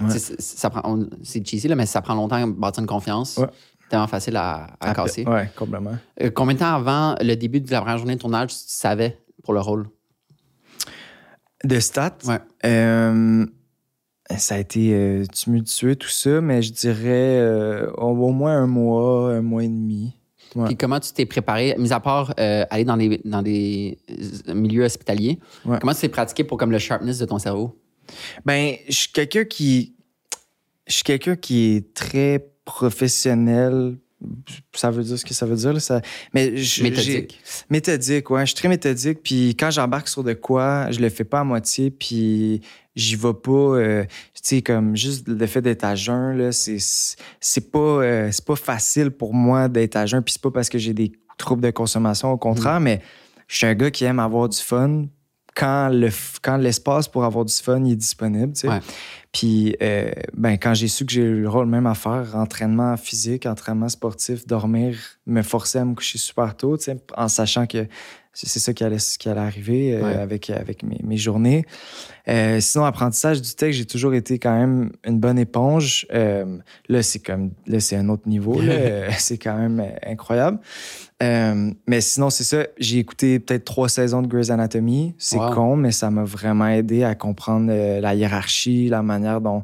Ouais. c'est- ça prend, on- c'est cheesy, là, mais ça prend longtemps à bâtir une confiance. Ouais. Tellement facile à, casser. Ouais, complètement. Euh, combien de temps avant le début de la première journée de tournage, tu savais pour le rôle? De stats, Ouais. euh, ça a été euh, tumultueux, tout ça, mais je dirais euh, au moins un mois, un mois et demi. Ouais. Puis comment tu t'es préparé, mis à part euh, aller dans des, dans des euh, milieux hospitaliers, Ouais. comment tu t'es pratiqué pour comme le sharpness de ton cerveau? Ben, je suis quelqu'un qui. Je suis quelqu'un qui est très professionnel. Ça veut dire ce que ça veut dire, là, ça. Mais je- Méthodique. Méthodique, ouais. Je suis très méthodique. Puis quand j'embarque sur de quoi, je le fais pas à moitié. Puis j'y vais pas. euh, tu sais, comme juste le fait d'être à jeun, là, c'est c'est pas, euh, c'est pas facile pour moi d'être à jeun. Puis c'est pas parce que j'ai des troubles de consommation, au contraire, mais je suis un gars qui aime avoir du fun quand le quand l'espace pour avoir du fun il est disponible, tu sais. Ouais. Puis euh, ben quand j'ai su que j'ai eu le rôle même à faire entraînement physique, entraînement sportif, dormir, me forcer à me coucher super tôt, tu sais, en sachant que c'est c'est ça qui allait, qui allait arriver euh, Ouais. avec, avec mes, mes journées. Euh, sinon, apprentissage du texte, j'ai toujours été quand même une bonne éponge. Euh, là, c'est comme là, c'est un autre niveau. Euh, c'est quand même incroyable. Euh, mais sinon, c'est ça. J'ai écouté peut-être trois saisons de Grey's Anatomy. C'est Wow. con, mais ça m'a vraiment aidé à comprendre euh, la hiérarchie, la manière dont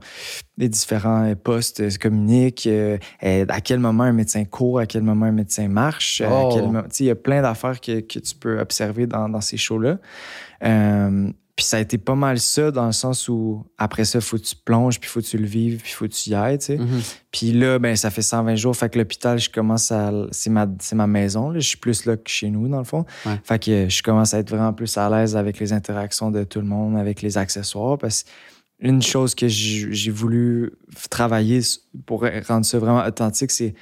les différents euh, postes se communiquent, à quel moment un médecin court, à quel moment un médecin marche. Oh. Il y a plein d'affaires que, que tu peux observer dans, dans ces shows-là. Euh, puis ça a été pas mal ça, dans le sens où après ça, faut que tu plonges, puis faut que tu le vives, puis faut que tu y ailles, tu sais. Mhm. Puis là, ben, ça fait 120 jours. Fait que l'hôpital, je commence à. C'est ma, c'est ma maison. là. Je suis plus là que chez nous, dans le fond. Ouais. Fait que je commence à être vraiment plus à l'aise avec les interactions de tout le monde, avec les accessoires. Parce que une chose que j'ai voulu travailler pour rendre ça vraiment authentique, c'est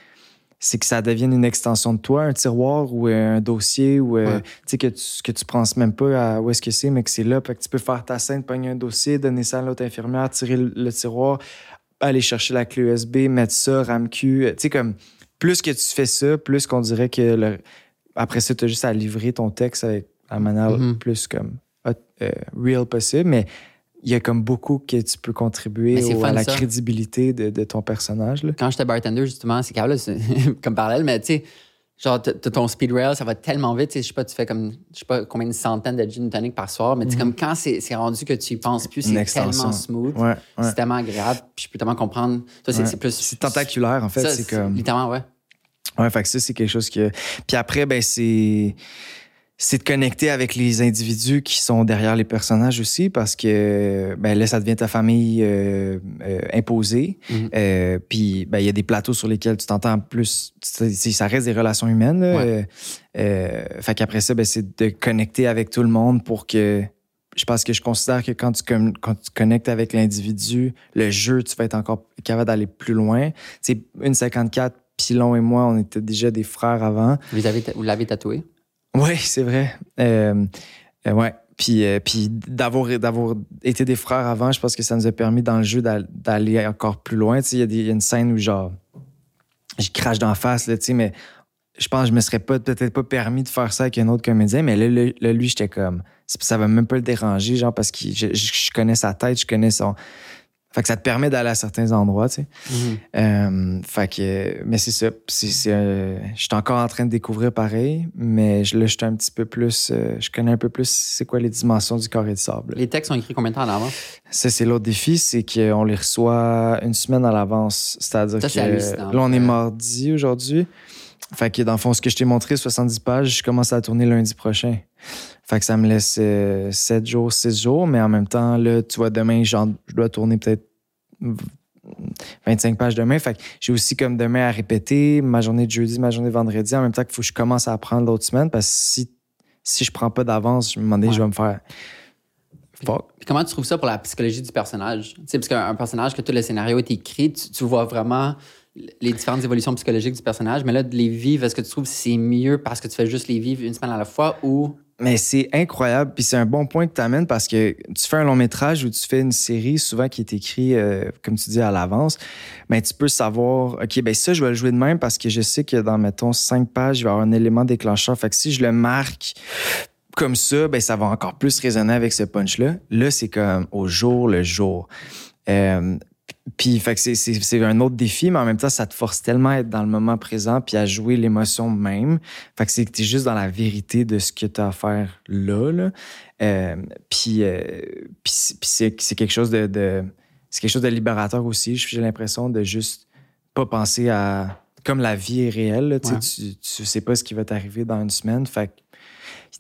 c'est que ça devienne une extension de toi, un tiroir ou un dossier ou euh, Ouais. que tu que tu penses même pas à où est-ce que c'est mais que c'est là fait que tu peux faire ta scène, pogner un dossier, donner ça à l'autre infirmière, tirer le, le tiroir, aller chercher la clé USB, mettre ça RAMQ, euh, tu sais comme plus que tu fais ça, plus qu'on dirait que le- après ça tu as juste à livrer ton texte avec la manière Mhm. plus comme euh, real possible mais il y a comme beaucoup que tu peux contribuer au- fun, à la ça. crédibilité de, de ton personnage. Là. Quand j'étais bartender, justement, c'est c'est comme parallèle, mais tu sais, genre, ton speed rail, ça va tellement vite, je sais pas, tu fais comme, je sais pas combien de centaines de gin tonic par soir, mais tu sais, comme quand c'est rendu que tu y penses plus, c'est tellement smooth, Ouais, ouais. c'est tellement agréable, puis je peux tellement comprendre. C'est Ouais. plus. C'est tentaculaire, en fait. C'est comme. Littéralement, ouais. Ouais, fait que ça, c'est quelque chose que. Puis après, ben, c'est. C'est de connecter avec les individus qui sont derrière les personnages aussi parce que ben là ça devient ta famille euh, euh, imposée Mhm. Euh, puis ben il y a des plateaux sur lesquels tu t'entends plus ça reste des relations humaines là. Ouais. Fait qu'après ça ben c'est de connecter avec tout le monde pour que je pense que je considère que quand tu, quand tu connectes avec l'individu, le jeu, tu vas être encore capable d'aller plus loin. C'est une 54, Pilon et moi, on était déjà des frères avant. Vous l'avez tatoué? Oui, c'est vrai. Euh, euh, ouais. Puis, euh, puis d'avoir, d'avoir été des frères avant, je pense que ça nous a permis dans le jeu d'al- d'aller encore plus loin. Tu sais, il y, a une scène où genre, je crache d'en face, là, tu sais, mais je pense que je me serais pas, peut-être pas permis de faire ça avec un autre comédien, mais là, là, là, lui, j'étais comme, ça va même pas le déranger, genre, parce que je connais sa tête, je connais son. Fait que ça te permet d'aller à certains endroits, tu sais. Mhm. Euh, fait que, mais c'est ça. C'est, c'est, euh, je suis encore en train de découvrir pareil, mais je, là, je suis un petit peu plus. euh, je connais un peu plus c'est quoi les dimensions du carré de sable. Les textes sont écrits combien de temps en avance? Ça, c'est l'autre défi, c'est qu'on les reçoit une semaine à l'avance. C'est-à-dire que là, on est mardi aujourd'hui. Fait que dans le fond, ce que je t'ai montré, 70 pages, je commence à tourner lundi prochain. Fait que ça me laisse 7 jours, 6 jours, mais en même temps, là, tu vois, demain, genre, je dois tourner peut-être 25 pages demain. Fait que j'ai aussi comme demain à répéter ma journée de jeudi, ma journée de vendredi, en même temps qu'il faut que je commence à apprendre l'autre semaine parce que si, si je prends pas d'avance, je me demandais, Ouais. je vais me faire. Fuck. Puis comment tu trouves ça pour la psychologie du personnage? Tu sais, parce qu'un un personnage que tout le scénario est écrit, tu, tu vois vraiment les différentes évolutions psychologiques du personnage, mais là, de les vivre, est-ce que tu trouves que c'est mieux parce que tu fais juste les vivre une semaine à la fois ou. Mais c'est incroyable, puis c'est un bon point que tu amènes parce que tu fais un long métrage ou tu fais une série souvent qui est écrit, euh, comme tu dis, à l'avance, mais tu peux savoir, OK, ben ça, je vais le jouer de même parce que je sais que dans, mettons, cinq pages, il va y avoir un élément déclencheur. Fait que si je le marque comme ça, ben ça va encore plus résonner avec ce punch-là. Là, c'est comme au jour le jour. Euh, puis, fait que c'est, c'est, c'est un autre défi, mais en même temps, ça te force tellement à être dans le moment présent puis à jouer l'émotion même. Fait que c'est que t'es juste dans la vérité de ce que t'as à faire là. là. Euh, puis, euh, puis, c'est- puis c'est, c'est quelque chose de, de- c'est quelque chose de libérateur aussi. J'ai l'impression de juste pas penser à comme la vie est réelle. là, tu Ouais. tu, tu sais pas ce qui va t'arriver dans une semaine. Fait que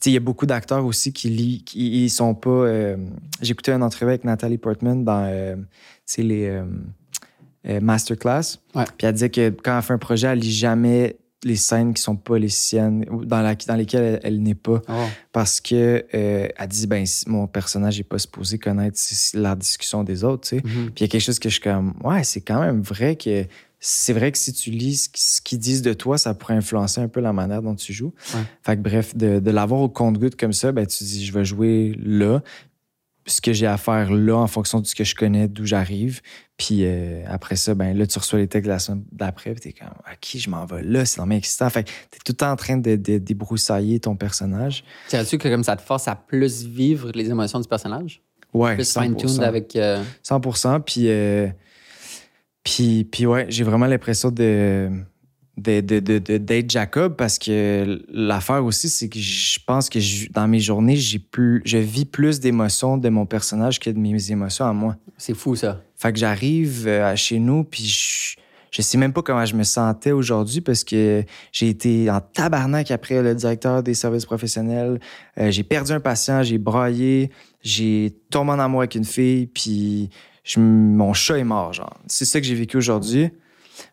il y a beaucoup d'acteurs aussi qui lisent, qui ils sont pas. euh, J'ai écouté une entrevue avec Nathalie Portman dans euh, les euh, euh, Masterclass. Puis elle disait que quand elle fait un projet, elle lit jamais les scènes qui sont pas les siennes dans, la, dans lesquelles elle, elle n'est pas Oh. parce que elle dit ben si mon personnage n'est pas supposé connaître la discussion des autres tu sais Mhm. puis il y a quelque chose que je suis comme ouais c'est quand même vrai que c'est vrai que si tu lis ce qu- ce qu'ils disent de toi ça pourrait influencer un peu la manière dont tu joues Ouais. fait que bref de, de l'avoir au compte-goutte comme ça ben tu dis je vais jouer là ce que j'ai à faire là en fonction de ce que je connais d'où j'arrive puis euh, après ça ben là tu reçois les textes de la semaine d'après puis t'es comme à qui je m'en vais là c'est vraiment excitant fait que t'es tout le temps en train de, de débroussailler ton personnage Dirais-tu que comme ça te force à plus vivre les émotions du personnage? Ouais, Plus 100%. fine-tuned avec. euh, 100%. Puis, euh, puis, puis ouais, j'ai vraiment l'impression de, de, de, de- de- d'être Jacob parce que l'affaire aussi, c'est que je pense que je- dans mes journées, j'ai plus, je vis plus d'émotions de mon personnage que de mes émotions à moi. C'est fou, ça. Fait que j'arrive euh, à chez nous, puis je, je sais même pas comment je me sentais aujourd'hui parce que j'ai été en tabarnak après le directeur des services professionnels. Euh, j'ai perdu un patient, j'ai braillé, j'ai tombé en amour avec une fille, puis je, mon chat est mort, genre. C'est ça que j'ai vécu aujourd'hui.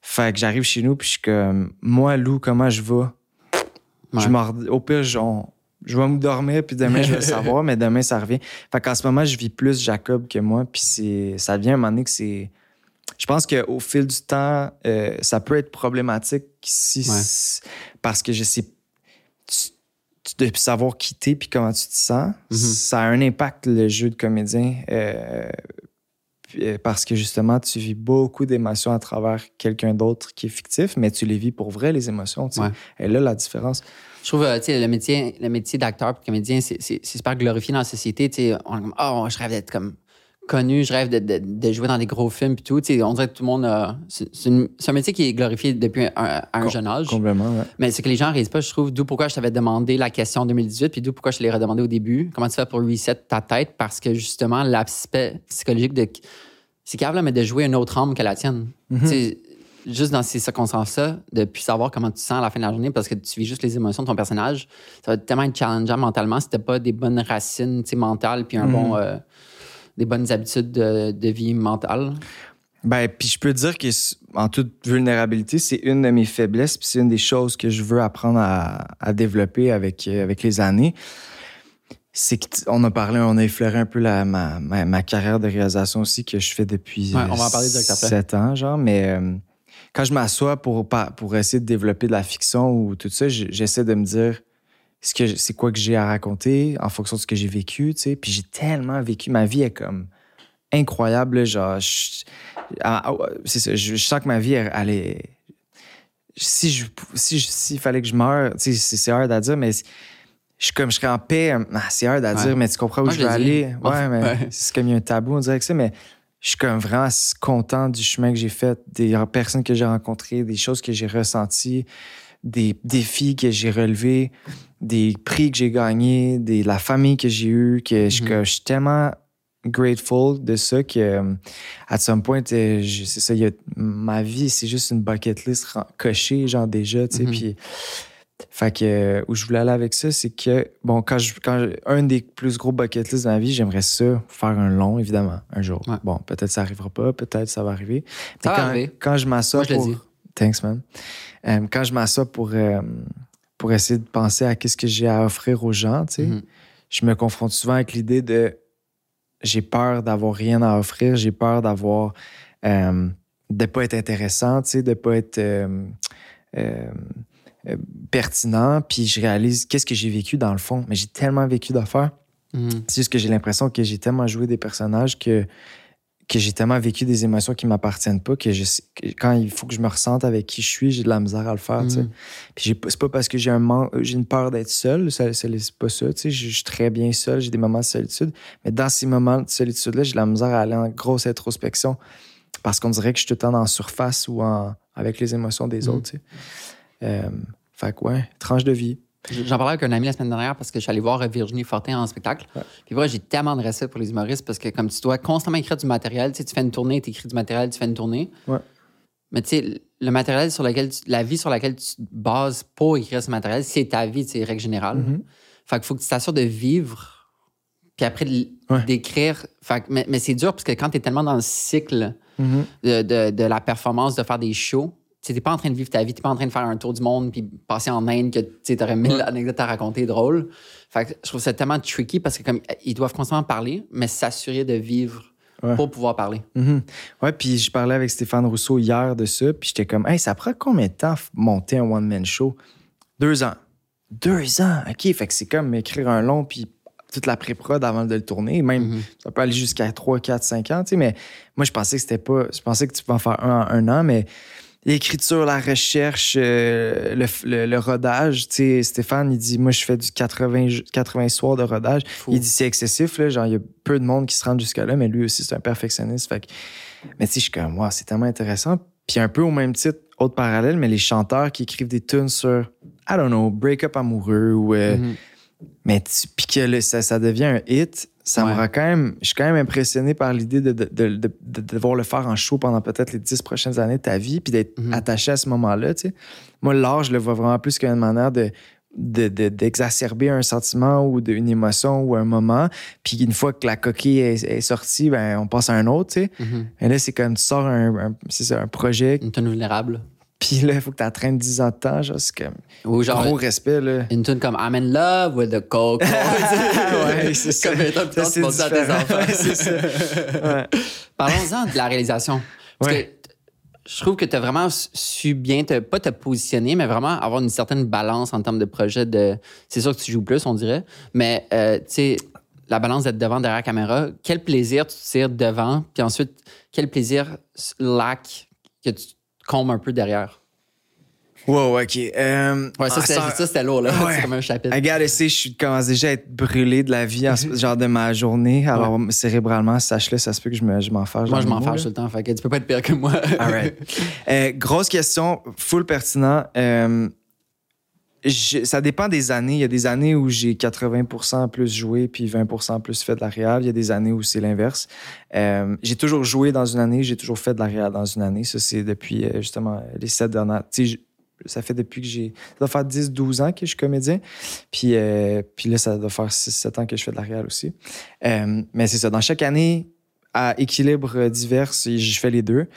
Fait que j'arrive chez nous, puis je suis comme, moi, Lou, comment je vais? Ouais. Je au pire, je, on- je vais me dormir, puis demain, je vais le savoir, mais demain, ça revient. Fait qu'en ce moment, je vis plus Jacob que moi, puis c'est, ça devient un moment donné que c'est. Je pense qu'au fil du temps, euh, ça peut être problématique si, Ouais. si- parce que je sais. Tu, tu savoir quitter puis comment tu te sens. Mhm. Ça a un impact, le jeu de comédien. euh, parce que justement, tu vis beaucoup d'émotions à travers quelqu'un d'autre qui est fictif, mais tu les vis pour vrai, les émotions. Ouais. Et là, la différence. Je trouve, euh, tu sais, le métier, le métier d'acteur et de comédien, c'est super glorifié dans la société. Tu sais, on est comme, oh, je rêve d'être comme connu, je rêve de, de- de jouer dans des gros films et tout. On dirait que tout le monde a. C'est c'est c'est un métier qui est glorifié depuis un, jeune âge. Complètement, ouais. Mais ce que les gens ne réalisent pas, je trouve, d'où pourquoi je t'avais demandé la question en 2018, puis d'où pourquoi je te l'ai redemandé au début. Comment tu fais pour reset ta tête? Parce que justement, l'aspect psychologique de. C'est capable, mais de jouer une autre âme que la tienne. Mhm. Sais, juste dans ces circonstances-là, de plus savoir comment tu te sens à la fin de la journée parce que tu vis juste les émotions de ton personnage, ça va tellement être challengeant mentalement si t'as pas des bonnes racines mentales puis un bon, euh, des bonnes habitudes de, de vie mentale? Ben, puis je peux dire que en toute vulnérabilité, c'est une de mes faiblesses, puis c'est une des choses que je veux apprendre à, à développer avec, euh, avec les années. C'est qu'on a parlé, on a effleuré un peu la, ma, ma, ma carrière de réalisation aussi que je fais depuis Ouais, on va en parler. 7 ans, genre, mais euh, quand je m'assois pour, pour essayer de développer de la fiction ou tout ça, j'essaie de me dire ce que c'est quoi que j'ai à raconter en fonction de ce que j'ai vécu, tu sais. Puis j'ai tellement vécu, ma vie est comme incroyable, genre, je- ah, ah, ouais, c'est ça, je, je sens que ma vie, elle, elle est. Si je, si je- s'il fallait que je meure, tu sais, c'est hard à dire, mais je suis comme, je serais en paix. ah, c'est hard à Ouais. dire, mais tu comprends où Moi, je veux aller? Ouais, Ouais. mais Ouais. c'est comme il y a un tabou, on dirait que ça, mais je suis comme vraiment content du chemin que j'ai fait, des personnes que j'ai rencontrées, des choses que j'ai ressenties, des défis que j'ai relevés, des prix que j'ai gagnés, des, la famille que j'ai eue, que je, Mhm. que je suis tellement grateful de ça que, euh, à some point, euh, c'est ça, il y a, ma vie, c'est juste une bucket list cochée, genre déjà, tu sais, Mhm. puis. Fait que euh, où je voulais aller avec ça, c'est que, bon, quand je, quand je- un des plus gros bucket lists de ma vie, j'aimerais ça, faire un long, évidemment, un jour. Ouais. Bon, peut-être ça arrivera pas, peut-être ça va arriver. Ça Mais va quand, arriver. quand je m'assois pour... Thanks, man. Euh, quand je m'assois pour, euh, pour essayer de penser à qu'est-ce que j'ai à offrir aux gens, tu sais, Mhm. je me confronte souvent avec l'idée de j'ai peur d'avoir rien à offrir, j'ai peur d'avoir euh, de pas être intéressant, tu sais, de pas être euh, euh, euh, pertinent, puis je réalise qu'est-ce que j'ai vécu dans le fond. Mais j'ai tellement vécu d'affaires. Mhm. C'est juste que j'ai l'impression que j'ai tellement joué des personnages que, que j'ai tellement vécu des émotions qui m'appartiennent pas que, je, sais- que quand il faut que je me ressente avec qui je suis, j'ai de la misère à le faire. Mhm. Puis c'est pas parce que j'ai un man- j'ai une peur d'être seul, ça, ça- c'est pas ça. Je je suis très bien seul, j'ai des moments de solitude. Mais dans ces moments de solitude-là, j'ai de la misère à aller en grosse introspection parce qu'on dirait que je suis tout le temps la surface ou en, avec les émotions des Mhm. autres. Euh, fait que ouais, tranche de vie. J'en parlais avec un ami la semaine dernière parce que je suis allé voir Virginie Fortin en spectacle. Ouais. Puis voilà, j'ai tellement de respect pour les humoristes parce que comme tu dois constamment écrire du matériel, tu sais, tu fais une tournée, tu écris du matériel, tu fais une tournée. Ouais. Mais tu sais, le matériel sur lequel tu- la vie sur laquelle tu te bases pour écrire ce matériel, c'est ta vie, c'est règle générale. Mhm. Fait qu'il faut que tu t'assures de vivre, puis après Ouais. d'écrire. Fait que- mais, mais c'est dur parce que quand tu es tellement dans le cycle Mhm. de, de- de la performance, de faire des shows, tu n'es pas en train de vivre ta vie, tu pas en train de faire un tour du monde puis passer en Inde que tu aurais mille anecdotes à raconter drôles. Fait que je trouve ça tellement tricky parce que comme ils doivent constamment parler, mais s'assurer de vivre Ouais. pour pouvoir parler. Mhm. Ouais, puis je parlais avec Stéphane Rousseau hier de ça, puis j'étais comme, hey, ça prend combien de temps monter un one-man show? Deux ans. Deux ans, OK. Fait que c'est comme écrire un long, puis toute la pré-prod avant de le tourner. Même, Mhm. ça peut aller jusqu'à 3, 4, 5 ans, tu sais, mais moi, je pensais que c'était pas. Je pensais que tu peux en faire un en un an, mais l'écriture, la recherche, euh, le, le- le rodage, tu sais, Stéphane, il dit, moi, je fais du 80, j- 80 soirs de rodage. Fou. Il dit, c'est excessif, là, genre, il y a peu de monde qui se rend jusqu'à-là, mais lui aussi, c'est un perfectionniste. Fait que, mais tu sais, je suis comme, wow, c'est tellement intéressant. Puis un peu au même titre, autre parallèle, mais les chanteurs qui écrivent des tunes sur, I don't know, break-up amoureux ou. euh, Mhm. mais tu- puis que ça, ça devient un hit, ça me rend quand même. Je suis quand même impressionné par l'idée de, de, de, de- de devoir le faire en show pendant peut-être les dix prochaines années de ta vie, puis d'être Mhm. attaché à ce moment-là. tu sais. Moi, l'art, je le vois vraiment plus qu'une manière de de- de- d'exacerber un sentiment ou de- une émotion ou un moment. Puis une fois que la coquille est, est sortie, ben, on passe à un autre. tu sais. Mhm. Et là, c'est comme tu sors un, un- c'est un projet, Une tune vulnérable. Puis là, il faut que tu traînes 10 ans de temps. genre, C'est comme Ou genre gros respect. Là. une tune comme I'm in love with the coco. Ouais, c'est ça. Comme étant plus Ça, à tes enfants. Ouais, c'est ça. Ouais. Parlons-en de la réalisation. Parce Ouais. que je trouve que tu as vraiment su bien, te, pas te positionner, mais vraiment avoir une certaine balance en termes de projet. De, c'est sûr que tu joues plus, on dirait, mais euh, tu sais, la balance d'être devant, derrière la caméra, quel plaisir tu tires devant, puis ensuite, quel plaisir lac que tu un peu derrière. Wow, OK. Euh, Ouais, ça, ah, c'était, ça, c'était lourd, là. Ouais. C'est comme un chapitre. I gotta say, je suis- commence déjà à être brûlé de la vie, en ce- genre de ma journée. Alors, cérébralement, sache-le, ça se peut que je, me, je m'en fâche. Moi, je m'en fâche tout le temps, fait que tu peux pas être pire que moi. All right. Euh, grosse question, full pertinent. Euh, ça dépend des années. Il y a des années où j'ai 80 plus joué puis 20 plus fait de la réal. Il y a des années où c'est l'inverse. Euh, j'ai toujours joué dans une année, j'ai toujours fait de la réal dans une année. Ça, c'est depuis euh, justement les sept dernières. Je- ça fait depuis que j'ai. Ça doit faire 10-12 ans que je suis comédien. Puis, euh, puis là, ça doit faire 6-7 ans que je fais de la réal aussi. Mais c'est ça. Dans chaque année, à équilibre divers, je fais les deux.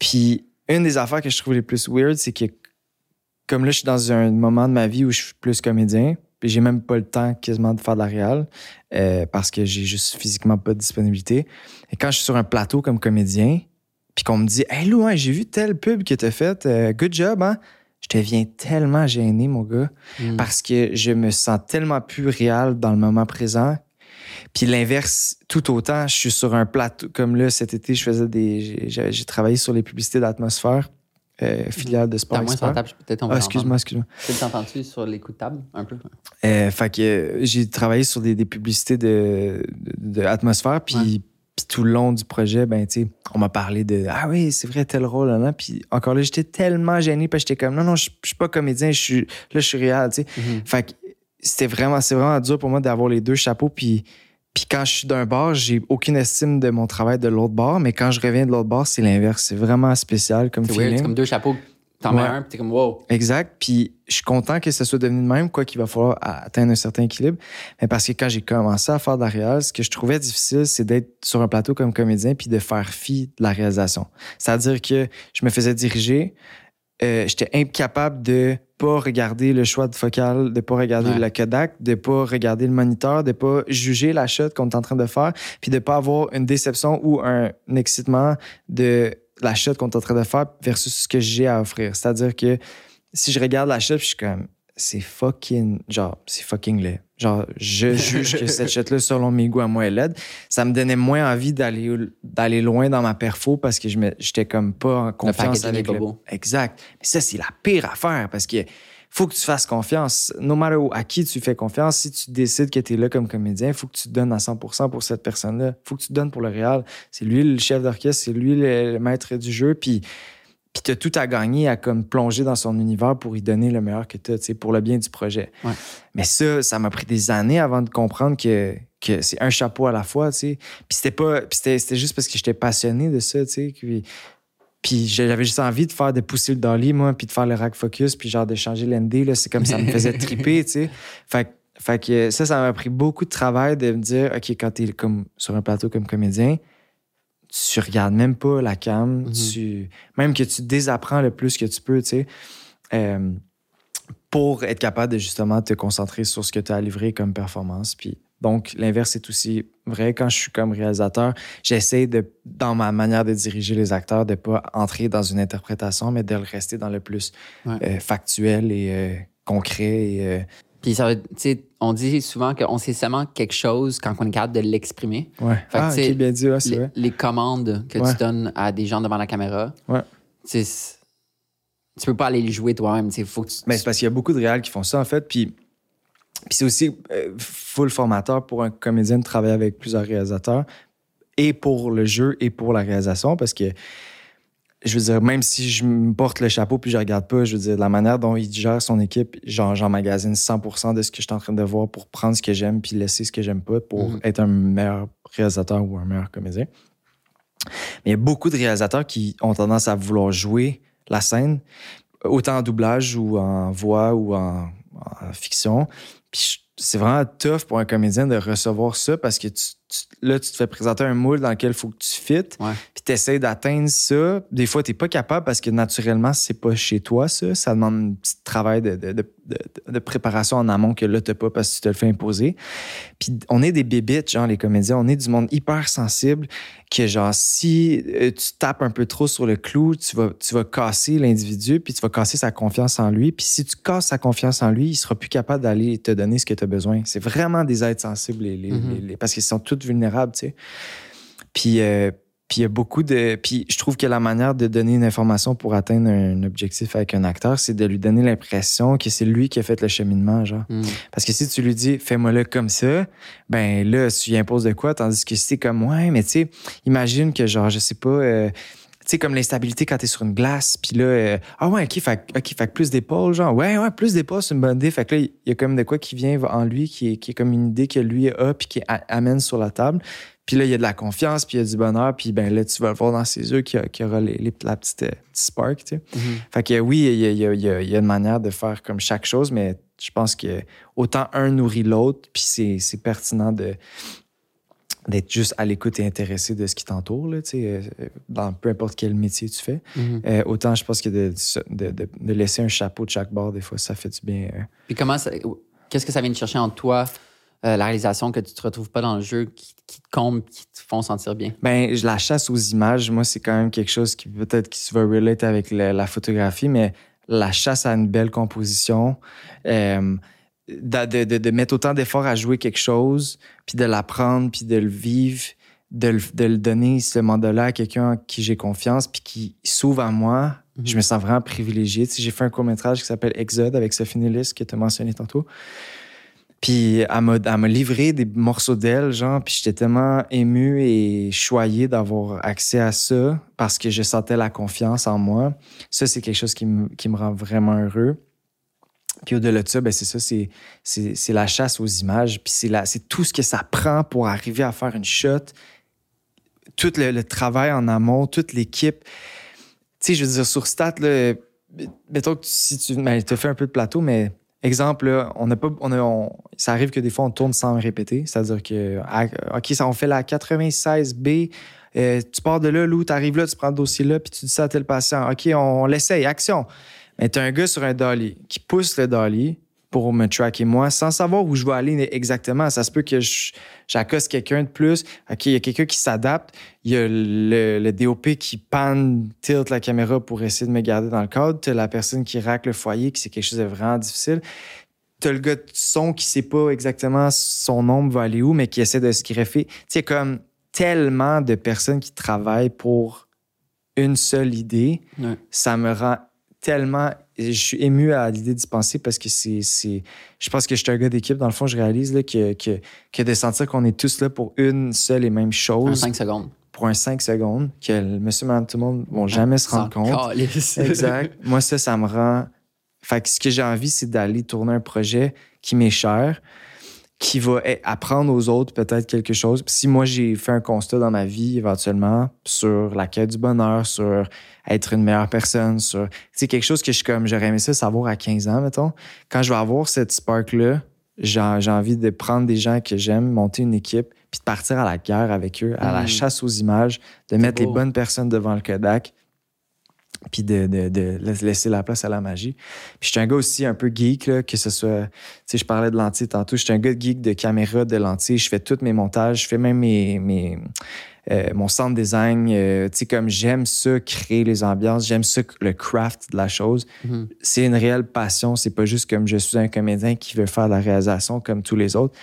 Puis une des affaires que je trouve les plus weird, c'est que comme là, je suis dans un moment de ma vie où je suis plus comédien, puis j'ai même pas le temps quasiment de faire de la réal euh, parce que j'ai juste physiquement pas de disponibilité. Et quand je suis sur un plateau comme comédien, puis qu'on me dit Hey Lou, hein, j'ai vu telle pub que t'as faite, euh, good job, hein? Je deviens tellement gêné, mon gars, Mm. parce que je me sens tellement plus réel dans le moment présent. Puis l'inverse, tout autant, je suis sur un plateau. Comme là, cet été, je faisais des. j'ai travaillé sur les publicités d'atmosphère, euh, filiale de Sport T'as moins sur Expert. la table, peut-être on va Ah, excuse-moi, excuse-moi. Tu t'entends-tu sur les coups de table un peu? Euh, fait que euh, j'ai travaillé sur des, des publicités de, de, de atmosphère, puis, Ouais. puis tout le long du projet, ben, tu sais, on m'a parlé de Ah oui, c'est vrai, tel rôle, là, là. Puis encore là, j'étais tellement gêné, parce que j'étais comme Non, non, je suis pas comédien, je suis, là, je suis réel, tu sais. Mhm. Fait que c'était vraiment, c'est vraiment dur pour moi d'avoir les deux chapeaux, puis. Puis quand je suis d'un bar, j'ai aucune estime de mon travail de l'autre bar, mais quand je reviens de l'autre bar, c'est l'inverse. C'est vraiment spécial comme feeling. c'est comme deux chapeaux. T'en mets Ouais. un, puis t'es comme wow. Exact. Puis je suis content que ça soit devenu de même, quoi qu'il va falloir atteindre un certain équilibre. Mais parce que quand j'ai commencé à faire de la réal, ce que je trouvais difficile, c'est d'être sur un plateau comme comédien puis de faire fi de la réalisation. C'est-à-dire que je me faisais diriger, euh, j'étais incapable de pas regarder le choix de focal, de pas regarder Ouais. le Kodak, de pas regarder le moniteur, de pas juger la shot qu'on est en train de faire, puis de pas avoir une déception ou un excitement de la shot qu'on est en train de faire versus ce que j'ai à offrir. C'est-à-dire que si je regarde la shot, puis je suis comme c'est fucking genre c'est fucking laid. Genre je juge que cette shot là selon mes goûts à moi est laide. Ça me donnait moins envie d'aller d'aller loin dans ma perfo parce que je j'étais comme pas en confiance avec le beau. Exact. Mais ça c'est la pire affaire parce que faut que tu fasses confiance. No matter à qui tu fais confiance, si tu décides que tu es là comme comédien, il faut que tu te donnes à 100% pour cette personne-là. faut que tu te donnes pour le réel. C'est lui le chef d'orchestre, c'est lui le, le maître du jeu. Puis, puis tu as tout à gagner à comme plonger dans son univers pour y donner le meilleur que tu as, pour le bien du projet. Ouais. Mais ça, ça m'a pris des années avant de comprendre que, que c'est un chapeau à la fois. tu sais. Puis c'était pas. Juste parce que j'étais passionné de ça. tu sais, Puis, puis j'avais juste envie de faire de pousser le dolly, moi, puis de faire le rack focus, puis genre de changer l'ND. Là, c'est comme ça me faisait triper, tu sais. Fait, que- fait que ça, ça m'a pris beaucoup de travail de me dire, OK, quand t'es comme sur un plateau comme comédien, tu regardes même pas la cam, Mhm. tu, même que tu désapprends le plus que tu peux, tu sais, euh, pour être capable de justement te concentrer sur ce que tu as à livrer comme performance. Puis donc, l'inverse est aussi vrai. Quand je suis comme réalisateur, j'essaie de, dans ma manière de diriger les acteurs, de pas entrer dans une interprétation, mais de le rester dans le plus Ouais. euh, factuel et euh, concret. Et, Puis ça, veut- tu sais, on dit souvent qu'on sait seulement quelque chose quand on est capable de l'exprimer. ouais. Fait que, ah, bien dit, ouais, c'est Les, vrai. les commandes que Ouais. tu donnes à des gens devant la caméra, Ouais. tu peux pas aller les jouer toi-même. Faut que tu, Mais c'est parce qu'il y a beaucoup de réals qui font ça, en fait. Puis, puis c'est aussi euh, full formateur pour un comédien de travailler avec plusieurs réalisateurs, et pour le jeu et pour la réalisation, parce que, je veux dire, même si je me porte le chapeau puis je regarde pas, je veux dire, la manière dont il gère son équipe, genre, j'emmagasine 100 de ce que je suis en train de voir pour prendre ce que j'aime puis laisser ce que j'aime pas pour Mhm. être un meilleur réalisateur ou un meilleur comédien. Mais il y a beaucoup de réalisateurs qui ont tendance à vouloir jouer la scène, autant en doublage ou en voix ou en, en fiction. Puis c'est vraiment tough pour un comédien de recevoir ça parce que tu, tu- là, tu te fais présenter un moule dans lequel il faut que tu fites. Ouais. Puis tu essaies d'atteindre ça. Des fois, tu n'es pas capable parce que naturellement, c'est pas chez toi, ça. Ça demande un petit travail de, de, de- de- de préparation en amont que là, tu pas parce que tu te le fais imposer. Puis on est des bébites, genre les comédiens. On est du monde hyper sensible que, genre, si euh, tu tapes un peu trop sur le clou, tu vas, tu vas casser l'individu, puis tu vas casser sa confiance en lui. Puis si tu casses sa confiance en lui, il sera plus capable d'aller te donner ce que tu as besoin. C'est vraiment des êtres sensibles, les, les- Mhm. les- parce qu'ils sont tous vulnérables, tu sais. Puis, euh, puis il y a beaucoup de. Puis je trouve que la manière de donner une information pour atteindre un objectif avec un acteur, c'est de lui donner l'impression que c'est lui qui a fait le cheminement, genre. Hmm. Parce que si tu lui dis fais-moi le comme ça, ben là, tu lui imposes de quoi? Tandis que si c'est comme ouais, mais tu sais, imagine que genre, je sais pas, euh, sais, comme l'instabilité quand t'es sur une glace, puis là, euh, ah ouais, ok, fait, ok, fait plus d'épaules, genre, ouais, ouais, plus d'épaules, c'est une bonne idée. Fait que là, il y a comme de quoi qui vient en lui, qui est, qui est comme une idée que lui a, puis qui amène sur la table. Puis là, il y a de la confiance, puis il y a du bonheur, puis ben là, tu vas le voir dans ses yeux qu'il y, y aura les, les- la petite, euh, petite spark, tu sais. Fait que oui, il y, a, il y a- il y a- il y a une manière de faire comme chaque chose, mais je pense que autant un nourrit l'autre, puis c'est, c'est pertinent de d'être juste à l'écoute et intéressé de ce qui t'entoure, là, euh, dans peu importe quel métier tu fais. Mhm. Euh, autant je pense que de, de, de- de laisser un chapeau de chaque bord, des fois, ça fait du bien. euh. Puis comment qu'est-ce que ça vient de chercher en toi, euh, la réalisation que tu te retrouves pas dans le jeu, qui, qui te comble, qui te font sentir bien? Ben, je la chasse aux images, moi, c'est quand même quelque chose qui peut-être qui se va relate avec la photographie, mais la chasse à une belle composition, euh, de, de- de- mettre autant d'efforts à jouer quelque chose, puis de l'apprendre, puis de le vivre, de le, de le donner, ce mandat-là, à quelqu'un en qui j'ai confiance, puis qui s'ouvre à moi. Mhm. Je me sens vraiment privilégié. Tu sais, j'ai fait un court-métrage qui s'appelle Exode avec Sophie Nellis, que tu as mentionné tantôt. Puis elle m'a, elle m'a livré des morceaux d'elle, genre, puis j'étais tellement ému et choyé d'avoir accès à ça parce que je sentais la confiance en moi. Ça, c'est quelque chose qui me, qui me rend vraiment heureux. Puis au-delà de ça, ben c'est ça, c'est, la chasse aux images, puis c'est, tout ce que ça prend pour arriver à faire une shot, tout le, travail en amont, toute l'équipe. Tu sais, je veux dire, sur Stat, là, mettons que si tu ben, as fait un peu de plateau, mais exemple, on n'a pas, on a, on- ça arrive que des fois on tourne sans répéter, c'est-à-dire que, OK, ça, on fait la 96B, euh, tu pars de là, Lou, tu arrives là, tu prends le dossier là, puis tu dis ça à tel patient. OK, on, l'essaye, action. Mais tu as un gars sur un dolly qui pousse le dolly pour me tracker moi sans savoir où je vais aller exactement. Ça se peut que j'accoste quelqu'un de plus. OK, il y a quelqu'un qui s'adapte. Il y a le, le DOP qui panne, tilt la caméra pour essayer de me garder dans le cadre. Tu as la personne qui racle le foyer, qui c'est quelque chose de vraiment difficile. Tu as le gars de son qui sait pas exactement son nombre va aller où, mais qui essaie de se greffer. Tu sais, comme tellement de personnes qui travaillent pour une seule idée, Ouais. ça me rend tellement. Je suis ému à l'idée d'y penser parce que c'est. Je pense que je suis un gars d'équipe. Dans le fond, je réalise là, que, que, que de sentir qu'on est tous là pour une seule et même chose, 5 secondes. pour un 5 secondes, que le monsieur, madame, tout le monde vont jamais se rendre compte. Exact. Moi, ça, ça me rend. Fait que ce que j'ai envie, c'est d'aller tourner un projet qui m'est cher, qui va a- apprendre aux autres peut-être quelque chose. Puis si moi, j'ai fait un constat dans ma vie, éventuellement, sur la quête du bonheur, sur être une meilleure personne, sur. C'est quelque chose que je suis comme, j'aurais aimé ça savoir à 15 ans, mettons. Quand je vais avoir cette spark-là, j'ai j'ai envie de prendre des gens que j'aime, monter une équipe, puis de partir à la guerre avec eux, à la Mm. chasse aux images, de mettre les bonnes personnes devant le Kodak, puis de, de, de laisser la place à la magie. Puis je suis un gars aussi un peu geek, là, que ce soit... Tu sais, je parlais de lentilles tantôt. Je suis un gars geek de caméra, de lentilles. Je fais tous mes montages. Je fais même mes... mes euh, mon sound design, euh, tu sais, comme j'aime ça, créer les ambiances, j'aime ça, le craft de la chose. Mhm. C'est une réelle passion. C'est pas juste comme je suis un comédien qui veut faire de la réalisation comme tous les autres.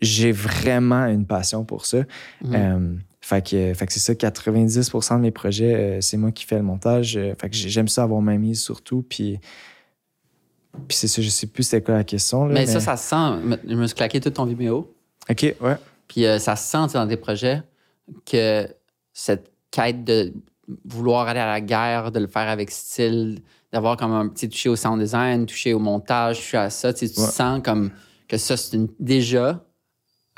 J'ai vraiment une passion pour ça. Mhm. Euh, fait que, fait que c'est ça, 90% de mes projets, euh, c'est moi qui fais le montage. Euh, fait que j'ai- j'aime ça avoir ma mise surtout. Puis, puis c'est ça, je sais plus c'était quoi la question. Là, Mais, ça, ça se sent. Je me suis claqué tout ton Vimeo. OK, ouais. Puis euh, ça se sent dans tes projets que cette quête de vouloir aller à la guerre, de le faire avec style, d'avoir comme un petit touché au sound design, touché au montage, touché à ça, tu, sais, tu Ouais. sens comme que ça, c'est une- déjà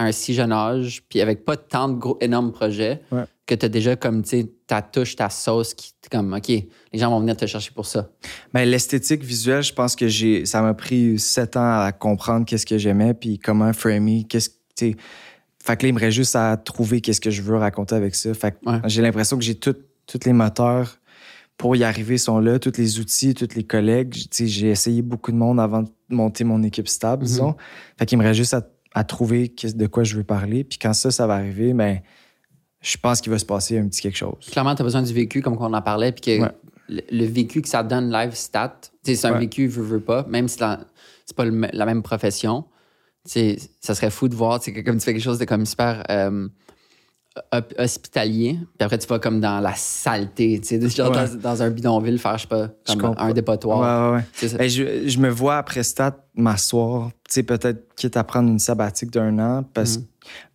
à un si jeune âge, puis avec pas tant de gros, énormes projets, Ouais. que tu as déjà comme, tu sais, ta touche, ta sauce, qui comme, OK, les gens vont venir te chercher pour ça. Ben, l'esthétique visuelle, je pense que j'ai, ça m'a pris sept ans à comprendre qu'est-ce que j'aimais, puis comment framer, qu'est-ce que, tu sais. Fait que là, il me reste juste à trouver qu'est-ce que je veux raconter avec ça. Fait que Ouais. j'ai l'impression que j'ai tous les moteurs pour y arriver sont là, tous les outils, tous les collègues. Tu sais, J'ai essayé beaucoup de monde avant de monter mon équipe stable, Mhm. disons. Fait qu'il me reste juste à, à trouver de quoi je veux parler. Puis quand ça, ça va arriver, ben, je pense qu'il va se passer un petit quelque chose. Clairement, tu as besoin du vécu, comme on en parlait, puis que Ouais. le, le vécu que ça donne live stat, c'est un Ouais. vécu, veux, veux pas, même si c'est pas le la même profession, tu sais, ça serait fou de voir, que comme tu fais quelque chose de comme super euh, hospitalier, puis après, tu vas comme dans la saleté, tu sais, genre Ouais. dans, dans un bidonville, faire, je sais pas, comme un dépotoir. Ouais, ouais, ça. Ben, je, je me vois après Stat m'asseoir, tu sais, peut-être quitte à prendre une sabbatique d'un an, parce, Mhm.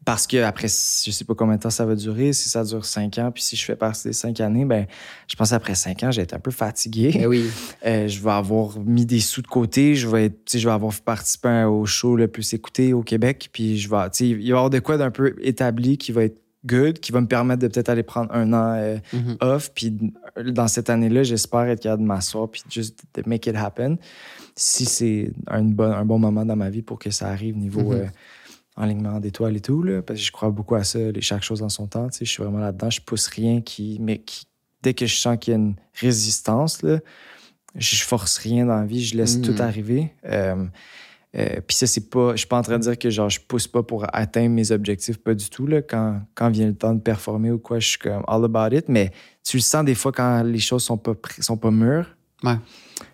parce que après, je sais pas combien de temps ça va durer, si ça dure cinq ans, puis si je fais des cinq années, ben, je pense après cinq ans, j'ai été un peu fatigué. Eh oui. Euh, je vais avoir mis des sous de côté, je vais, être- tu sais, je vais avoir participé au show le plus écouté au Québec, puis je vais, tu sais, il va y avoir de quoi d'un peu établi qui va être good, qui va me permettre de peut-être aller prendre un an euh, Mhm. off. Puis dans cette année-là, j'espère être capable de m'asseoir puis juste de make it happen. Si c'est un bon, un bon moment dans ma vie pour que ça arrive niveau Mhm. euh, enlignement d'étoiles et tout, là, parce que je crois beaucoup à ça, les, chaque chose en son temps. tu sais, Je suis vraiment là-dedans. Je pousse rien qui. Mais qui, dès que je sens qu'il y a une résistance, là, je force rien dans la vie, je laisse tout arriver. Euh, euh, puis ça, c'est pas. Je suis pas en train de dire que genre je pousse pas pour atteindre mes objectifs, pas du tout. Là. Quand, quand vient le temps de performer ou quoi, je suis comme all about it. Mais tu le sens des fois quand les choses sont pas, sont pas mûres. Ouais.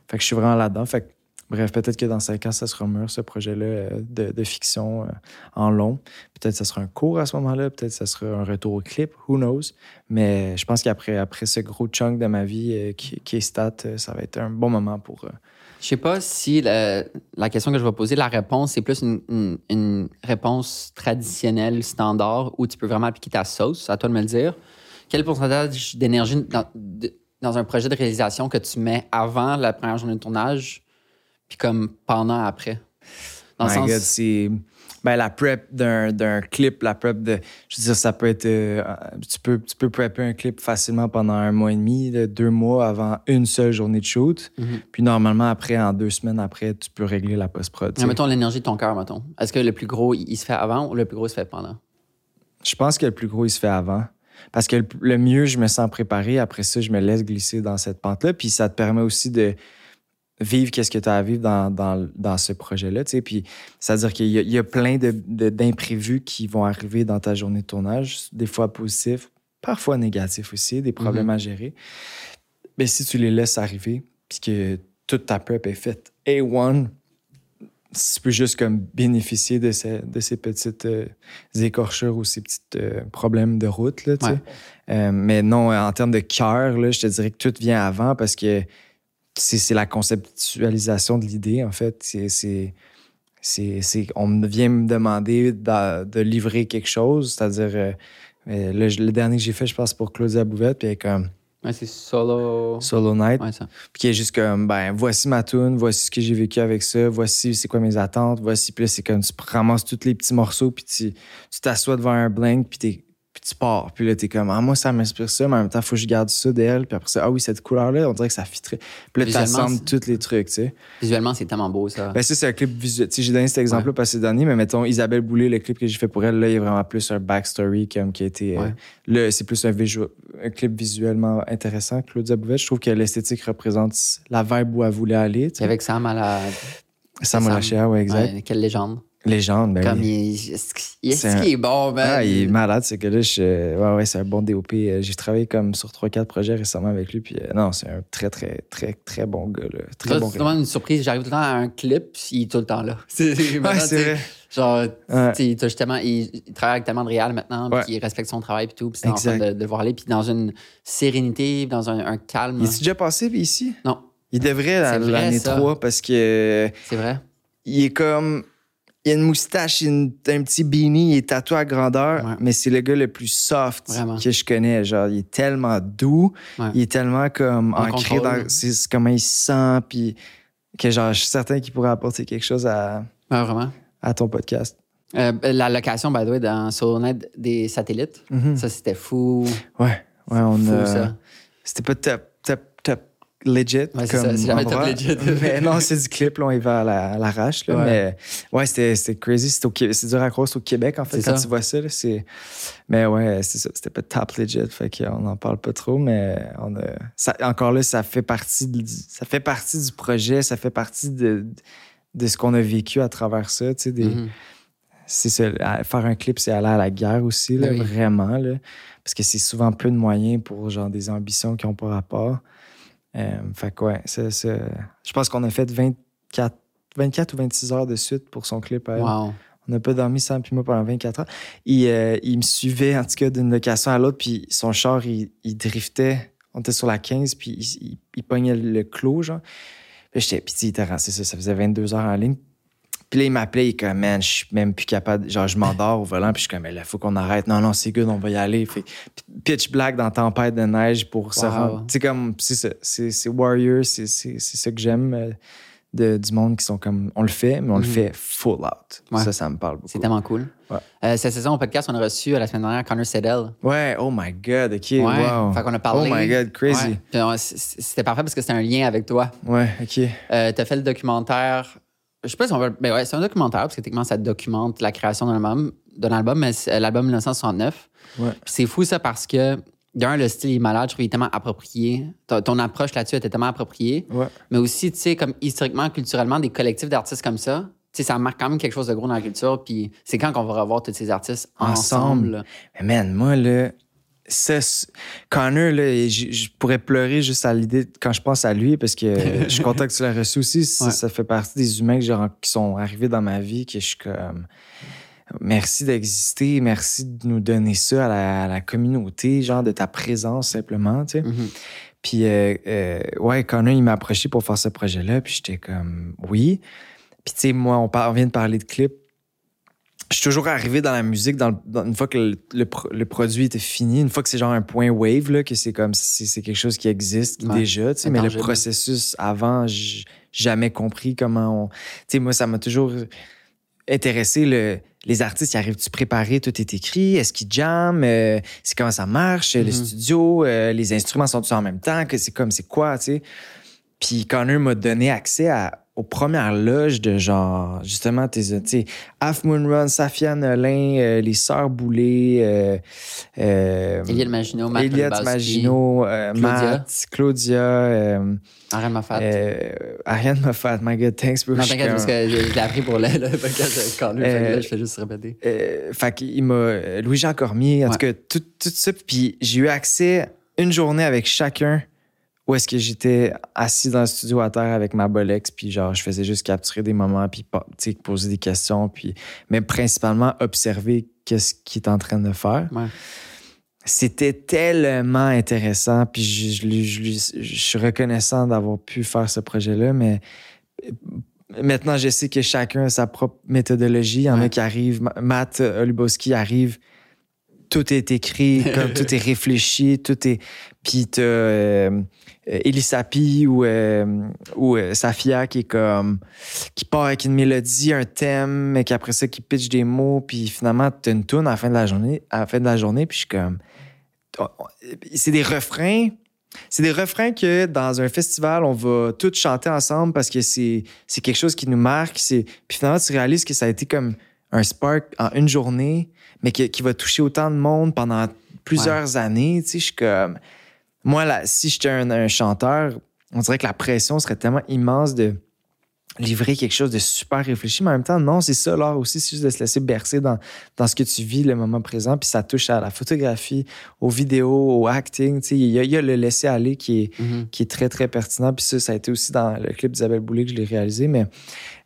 Fait que je suis vraiment là-dedans. Fait que, bref, peut-être que dans cinq ans, ça sera mûr, ce projet-là euh, de, de fiction euh, en long. Peut-être que ça sera un cours à ce moment-là. Peut-être que ça sera un retour au clip. Who knows? Mais je pense qu'après après ce gros chunk de ma vie euh, qui, qui est stat, ça va être un bon moment pour. Je sais pas si la question que je vais poser, la réponse, c'est plus une, une- une réponse traditionnelle, standard, où tu peux vraiment appliquer ta sauce. À toi de me le dire. Quel pourcentage d'énergie dans, de- dans un projet de réalisation que tu mets avant la première journée de tournage, puis comme pendant, après? Dans le My sens. God, c'est ben, la prep d'un d'un clip, la prep de. Je veux dire, ça peut être. euh, tu, peux, tu peux prepper un clip facilement pendant un mois et demi, là, deux mois avant une seule journée de shoot. Mhm. Puis normalement, après, en deux semaines après, tu peux régler la post-prod. mettons l'énergie de ton cœur, mettons. Est-ce que le plus gros, il il se fait avant ou le plus gros, il se fait pendant? Je pense que le plus gros, il se fait avant. Parce que le, le mieux, je me sens préparé. Après ça, je me laisse glisser dans cette pente-là. Puis ça te permet aussi de vivre qu'est-ce que tu as à vivre dans, dans, dans ce projet-là. Puis c'est-à-dire qu'il y, y a plein de- de- d'imprévus qui vont arriver dans ta journée de tournage, des fois positifs, parfois négatifs aussi, des problèmes à gérer. Mais si tu les laisses arriver, puis que toute ta prep est faite A1, tu peux juste comme bénéficier de ces, de ces petites euh, écorchures ou ces petits euh, problèmes de route. Là. Ouais. Euh, mais non, en termes de cœur, je te dirais que tout vient avant parce que c'est la conceptualisation de l'idée, en fait. C'est- C'est. c'est- c'est- on vient me demander de, de livrer quelque chose, c'est-à-dire. euh, le, le dernier que j'ai fait, je pense, pour Claudia Bouvette, puis comme Ouais, c'est solo. Solo Night. Ouais, ça. Puis qui est juste comme, ben, voici ma tune, voici ce que j'ai vécu avec ça, voici c'est quoi mes attentes, voici. Puis là, c'est comme, tu ramasses tous les petits morceaux, puis tu tu t'assois devant un blank, puis, t'es- puis tu pars. Puis là, t'es comme, ah, moi, ça m'inspire ça, mais en même temps, faut que je garde ça d'elle. Puis après ça, ah oui, cette couleur-là, on dirait que ça fitterait. Puis là, t'assembles tous les trucs, tu sais. Visuellement, c'est tellement beau, ça. Ben, ça, c'est un clip visuel. Tu sais, j'ai donné cet exemple-là parce que dernier, mais mettons, Isabelle Boulay, le clip que j'ai fait pour elle, là, il y a vraiment plus un backstory comme qui a été. euh, Ouais. là, c'est plus un, un clip visuellement intéressant. Claudia Bouvette, je trouve que l'esthétique représente la vibe où elle voulait aller. tu sais. avec Sam à la. Sam Sam. Olachea, ouais, exact. Ouais, quelle légende. Légende, ben Comme oui. il, est-ce C'est un- qu'il est bon, ben? Ah, il est malade, ce gars-là. Je- Ouais, ouais, c'est un bon DOP. Euh, J'ai travaillé comme sur 3-4 projets récemment avec lui. Puis euh, non, c'est un très, très, très, très bon gars. Là. Très bon c'est gars. vraiment une surprise. J'arrive tout le temps à un clip, puis il est tout le temps là. C'est Ouais, vrai. Genre, Ouais. il, il, il travaille avec tellement de réal maintenant, puis il respecte son travail, puis tout. Puis c'est en train de, voir aller, puis dans une sérénité, dans un, un calme. Il est déjà passé ici? Non, Il devrait l'année ça. 3 parce que c'est vrai. il est comme. Il a une moustache, une- un petit beanie, il est tatoué à grandeur, Ouais. mais c'est le gars le plus soft Vraiment. que je connais. Genre, il est tellement doux, Ouais. il est tellement comme En ancré dans c'est, comment il se sent, puis que genre, je suis certain qu'il pourrait apporter quelque chose à, Ouais, vraiment. à ton podcast. Euh, la location, by the way, dans SoloNet des satellites, Mhm. ça, c'était fou. Ouais, ouais, on Fou, a. ça. C'était pas top legit. Ouais, c'est legit. mais non, c'est du clip, là, on y va à la- l'arrache. Ouais. Mais ouais, c'était crazy. C'est dur à croire, c'est au Québec, en fait, quand ça. tu vois ça. là, c'est- mais ouais, c'est ça. C'était pas top legit. Fait qu'on n'en parle pas trop, mais on a... ça- encore là, ça fait, partie du... ça fait partie du projet, ça fait partie de, de ce qu'on a vécu à travers ça. Tu sais, des... Mhm. c'est à- faire un clip, c'est aller à la guerre aussi, là, oui. vraiment. Là, parce que c'est souvent peu de moyens pour genre des ambitions qui n'ont pas rapport. Euh, fait que ouais, ça, ça- je pense qu'on a fait 24, 24 ou 26 heures de suite pour son clip. à elle. Wow. On n'a pas dormi puis moi pendant 24 heures. Il, euh, il me suivait, en tout cas, d'une location à l'autre, puis son char, il, il driftait. On était sur la 15, puis il, il, il pognait le clos, genre. Puis j'étais, puis il était rentré, ça, ça faisait 22 heures en ligne. Puis là, il m'appelait, il est comme, man, je suis même plus capable. Genre, je m'endors au volant, puis je suis comme, mais là, faut qu'on arrête. Non, non, c'est good, on va y aller. Fait pitch black dans tempête de neige pour se Wow. rendre. Tu sais, comme, c'est ça. C'est c'est Warrior, c'est ça que j'aime euh, de, du monde qui sont comme, on le fait, mais on le Mhm. fait full out. Ouais. Ça, ça me parle beaucoup. C'est tellement cool. Ouais. Euh, cette saison au podcast, on a reçu euh, la semaine dernière Connor Sedell. Ouais, oh my God, OK, Ouais. wow. Fait qu'on a parlé. Oh my God, crazy. C'était parfait parce que c'était un lien avec toi. Ouais, OK. Euh, T'as fait le documentaire. Je sais pas si on va. Ben ouais, c'est un documentaire parce que techniquement, ça documente la création d'un album, d'un album, mais c'est l'album 1969. Ouais. Puis c'est fou ça parce que d'un, le style est malade, je trouve qu'il est tellement approprié. Ton, ton approche là-dessus était tellement appropriée. Ouais. Mais aussi, tu sais, comme historiquement, culturellement, des collectifs d'artistes comme ça, tu sais, ça marque quand même quelque chose de gros dans la culture. Puis c'est quand qu'on va revoir tous ces artistes ensemble. Ensemble. Mais man, moi, là, Connor, là, je, je pourrais pleurer juste à l'idée quand je pense à lui, parce que je suis content que tu l'as reçu aussi. Ça, Ouais. ça fait partie des humains que qui sont arrivés dans ma vie, que je suis comme. Merci d'exister, merci de nous donner ça à la, à la communauté, genre de ta présence simplement, tu sais. Mhm. Puis, euh, euh, ouais, Connor, il m'a approché pour faire ce projet-là. Puis j'étais comme, oui. Puis, tu sais, moi, on, on vient de parler de clip. Je suis toujours arrivé dans la musique dans le- dans- une fois que le, le pro- le produit était fini, une fois que c'est genre un point wave, là, que c'est comme c'est c'est quelque chose qui existe Ouais. déjà, tu sais, mais le processus avant, j'ai jamais compris comment on. Tu sais, moi, ça m'a toujours intéressé le, les artistes, ils arrivent-tu préparés, tout est écrit, est-ce qu'ils jamment, euh, c'est comment ça marche, le Mhm. studio, euh, les instruments sont-ils en même temps, que c'est comme, c'est quoi, tu sais. Puis Connor m'a donné accès à, aux premières loges de genre, justement, tes, tu sais, Half Moon Run, Safia Nolin, euh, les Sœurs Boulay, euh, euh, Eliette Maginot, Matt Maginot, euh, Claudia. Matt, Claudia, euh, Ariane Moffat. Ariane Moffat, my God, thanks, bro. non, t'inquiète, parce que je l'ai appris pour le, le podcast Euh, là, je fais juste répéter. Fait qu'il m'a. Louis-Jean Cormier, en Ouais. tout cas, tout, tout ça. Puis j'ai eu accès une journée avec chacun où est-ce que j'étais assis dans le studio à terre avec ma Bolex. Puis genre, je faisais juste capturer des moments, puis poser des questions. Puis, mais principalement observer qu'est-ce qu'il est en train de faire. Ouais. C'était tellement intéressant. Puis je, je lui- je lui- je suis reconnaissant d'avoir pu faire ce projet-là. Mais maintenant, je sais que chacun a sa propre méthodologie. Il y en Ouais. a qui arrivent. Ma- Matt Olubowski arrive. Tout est écrit, comme tout est réfléchi, tout est. Puis t'as euh, euh, Elisapi ou, euh, ou euh, Safia qui est comme. qui part avec une mélodie, un thème, mais qu'après ça, qui pitch des mots, puis finalement, t'as une tune à la fin de la journée, à la fin de la journée, puis je suis comme. oh, C'est des refrains. C'est des refrains que dans un festival, on va tous chanter ensemble parce que c'est c'est quelque chose qui nous marque. c'est- Puis finalement, tu réalises que ça a été comme un spark en une journée, mais qui, qui va toucher autant de monde pendant plusieurs années. Tu sais, je suis comme. Moi, là, si j'étais un, un chanteur, on dirait que la pression serait tellement immense de livrer quelque chose de super réfléchi, mais en même temps, non, c'est ça l'art aussi, c'est juste de se laisser bercer dans, dans ce que tu vis le moment présent, puis ça touche à la photographie, aux vidéos, au acting, tu sais, il y, a- il y a le laisser aller qui est, Mhm. qui est très, très pertinent. Puis ça, ça a été aussi dans le clip d'Isabelle Boulay que je l'ai réalisé. Mais,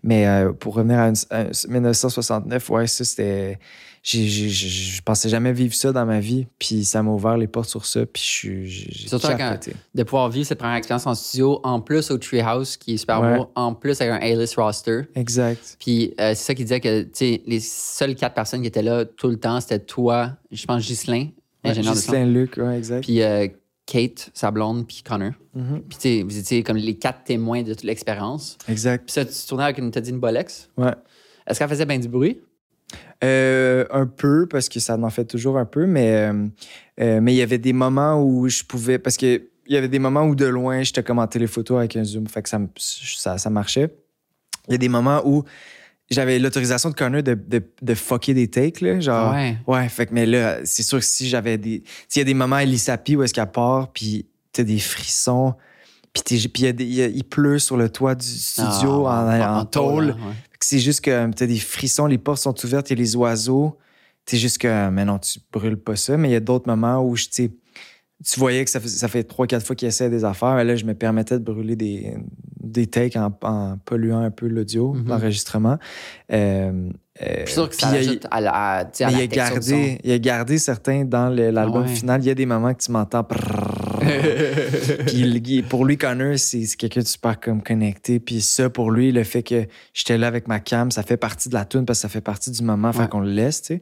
mais euh, pour revenir à, une- à 1969, ouais, ça, c'était. Je pensais jamais vivre ça dans ma vie. Puis ça m'a ouvert les portes sur ça. Puis je suis. Surtout quand-. De pouvoir vivre cette première expérience en studio, en plus au Treehouse, qui est super Ouais. beau, en plus avec un A-list roster. Exact. Puis euh, c'est ça qui disait que les seules quatre personnes qui étaient là tout le temps, c'était toi, je pense Ghislain, Ouais, de Ghislain Luc, ouais, exact. puis euh, Kate, sa blonde, puis Connor. Mhm. Puis tu vous étiez comme les quatre témoins de toute l'expérience. Exact. Puis ça, tu tournais avec une, une Bolex? Ouais. Est-ce qu'elle faisait bien du bruit? Euh, un peu, parce que ça en fait toujours un peu, mais euh, euh, mais il y avait des moments où je pouvais. Parce que il y avait des moments où de loin, j'étais comme en téléphoto avec un zoom, fait que ça, ça, ça marchait. Il y a des moments où j'avais l'autorisation de Connor de, de, de fucker des takes, là, genre. ouais. Ouais, fait que, mais là, c'est sûr que si j'avais des. S'il y a des moments à Elisapi où est-ce qu'elle part, puis t'as des frissons, puis il pleut sur le toit du studio Ah, en, en, tôle. ouais. C'est juste que t'as des frissons, les portes sont ouvertes, il y a les oiseaux. T'es juste que, mais non, tu brûles pas ça. Mais il y a d'autres moments où, je, tu voyais que ça fait, ça fait trois, quatre fois qu'il essaie des affaires. Mais là, je me permettais de brûler des, des takes en, en polluant un peu l'audio, Mhm. l'enregistrement. Euh, Euh, Je suis sûr que puis ça il a- à, la- à, tu sais, à mais la il a, gardé, il a gardé certains dans l'album ouais. final. Il y a des moments que tu m'entends. Puis pour lui, Connor, c'est c'est quelqu'un de super comme connecté. Puis ça, pour lui, le fait que j'étais là avec ma cam, ça fait partie de la tune parce que ça fait partie du moment. Fait Ouais. qu'on le laisse, tu sais.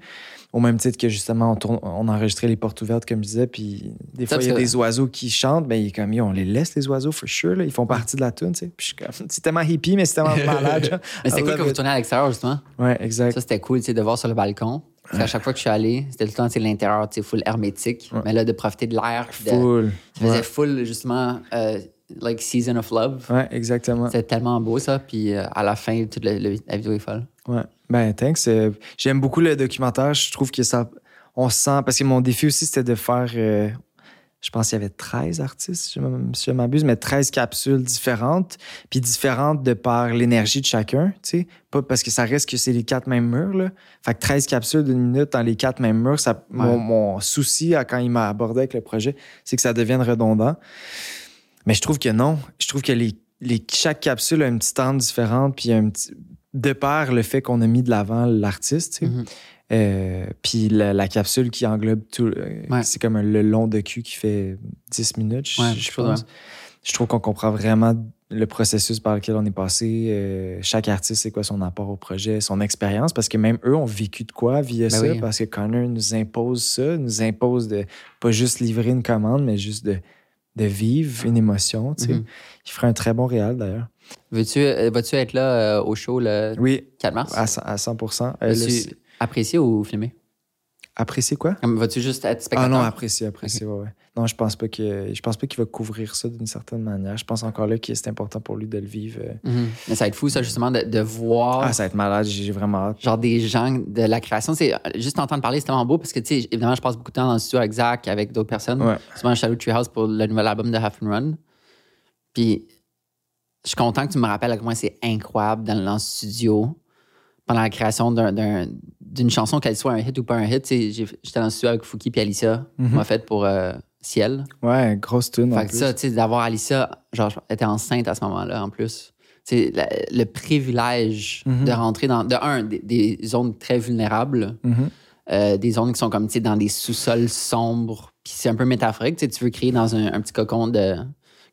Au même titre que justement, on, tourne, on enregistrait les portes ouvertes, comme je disais. Puis des fois, il y a que- des oiseaux qui chantent. Ben, il est comme, Yo, on les laisse, les oiseaux, for sure. là. Ils font partie de la tune, tu sais. C'est tellement hippie, mais c'est tellement malade. Mais c'était I cool que vous it. tourniez à l'extérieur, justement? Ouais, exact. Ça, c'était cool, tu sais, de voir sur le balcon. Qu'à chaque fois que je suis allé, c'était tout le temps, l'intérieur, full hermétique. Ouais. Mais là, de profiter de l'air. Full. Ça faisait Ouais. full, justement, euh, like Season of Love. Ouais, exactement. C'était tellement beau, ça. Puis euh, à la fin, toute la vidéo est folle. Ouais. Ben, thanks. Euh, J'aime beaucoup le documentaire. Je trouve que ça. On sent. Parce que mon défi aussi, c'était de faire. Je pense qu'il y avait 13 artistes, si je m'abuse, mais 13 capsules différentes. Puis différentes de par l'énergie de chacun, tu sais. Pas parce que ça reste que c'est les quatre mêmes murs, là. Fait que 13 capsules d'une minute dans les quatre mêmes murs, ça, mon, mon souci à- quand il m'a abordé avec le projet, c'est que ça devienne redondant. Mais je trouve que non. Je trouve que les, les, chaque capsule a une petite tente différente, puis un petit, de par le fait qu'on a mis de l'avant l'artiste, tu sais. Mhm. Euh, puis la, la capsule qui englobe tout, euh, Ouais. c'est comme un- le long de cul qui fait 10 minutes, je, Ouais, je je trouve, pense. Je trouve qu'on comprend vraiment le processus par lequel on est passé. euh, chaque artiste, c'est quoi son apport au projet, son expérience, parce que même eux ont vécu de quoi via Ben ça, oui. parce que Connor nous impose ça, nous impose de pas juste livrer une commande, mais juste de, de vivre une émotion. tu sais. Mhm. Il ferait un très bon réal d'ailleurs. Veux-tu, vas-tu être là euh, au show le Oui, 4 mars? à, 100 à 100 Euh, le- apprécier ou filmer? Apprécier quoi? Vas-tu juste être Ah spectateur? non, apprécier, apprécier, ouais, ouais. Non, je pense pas que je pense pas qu'il va couvrir ça d'une certaine manière. Je pense encore là que c'est important pour lui de le vivre. euh. Mhm. Mais ça va être fou, ça, justement, de, de voir. Ah, ça va être malade, j'ai vraiment hâte. genre des gens de la création. C'est juste entendre parler, c'est tellement beau parce que, tu sais, évidemment, je passe beaucoup de temps dans le studio avec Zach, avec d'autres personnes. Ouais. Souvent, je suis allé au Treehouse pour le nouvel album de Half and Run. Puis, je suis content que tu me rappelles à quel point c'est incroyable dans le studio pendant la création d'un- d'un- d'une chanson, qu'elle soit un hit ou pas un hit. Tu J'étais dans le studio avec Fouki et Alicia, Mhm. m'a fait pour euh, Ciel. Ouais, grosse tune en Fait que ça, tu sais, d'avoir Alicia, genre, elle était enceinte à ce moment-là, en plus. Tu la- le privilège Mhm. de rentrer dans, de un, des, des zones très vulnérables, Mhm. euh, des zones qui sont comme, tu sais, dans des sous-sols sombres, puis c'est un peu métaphorique, tu tu veux créer dans un, un petit cocon de,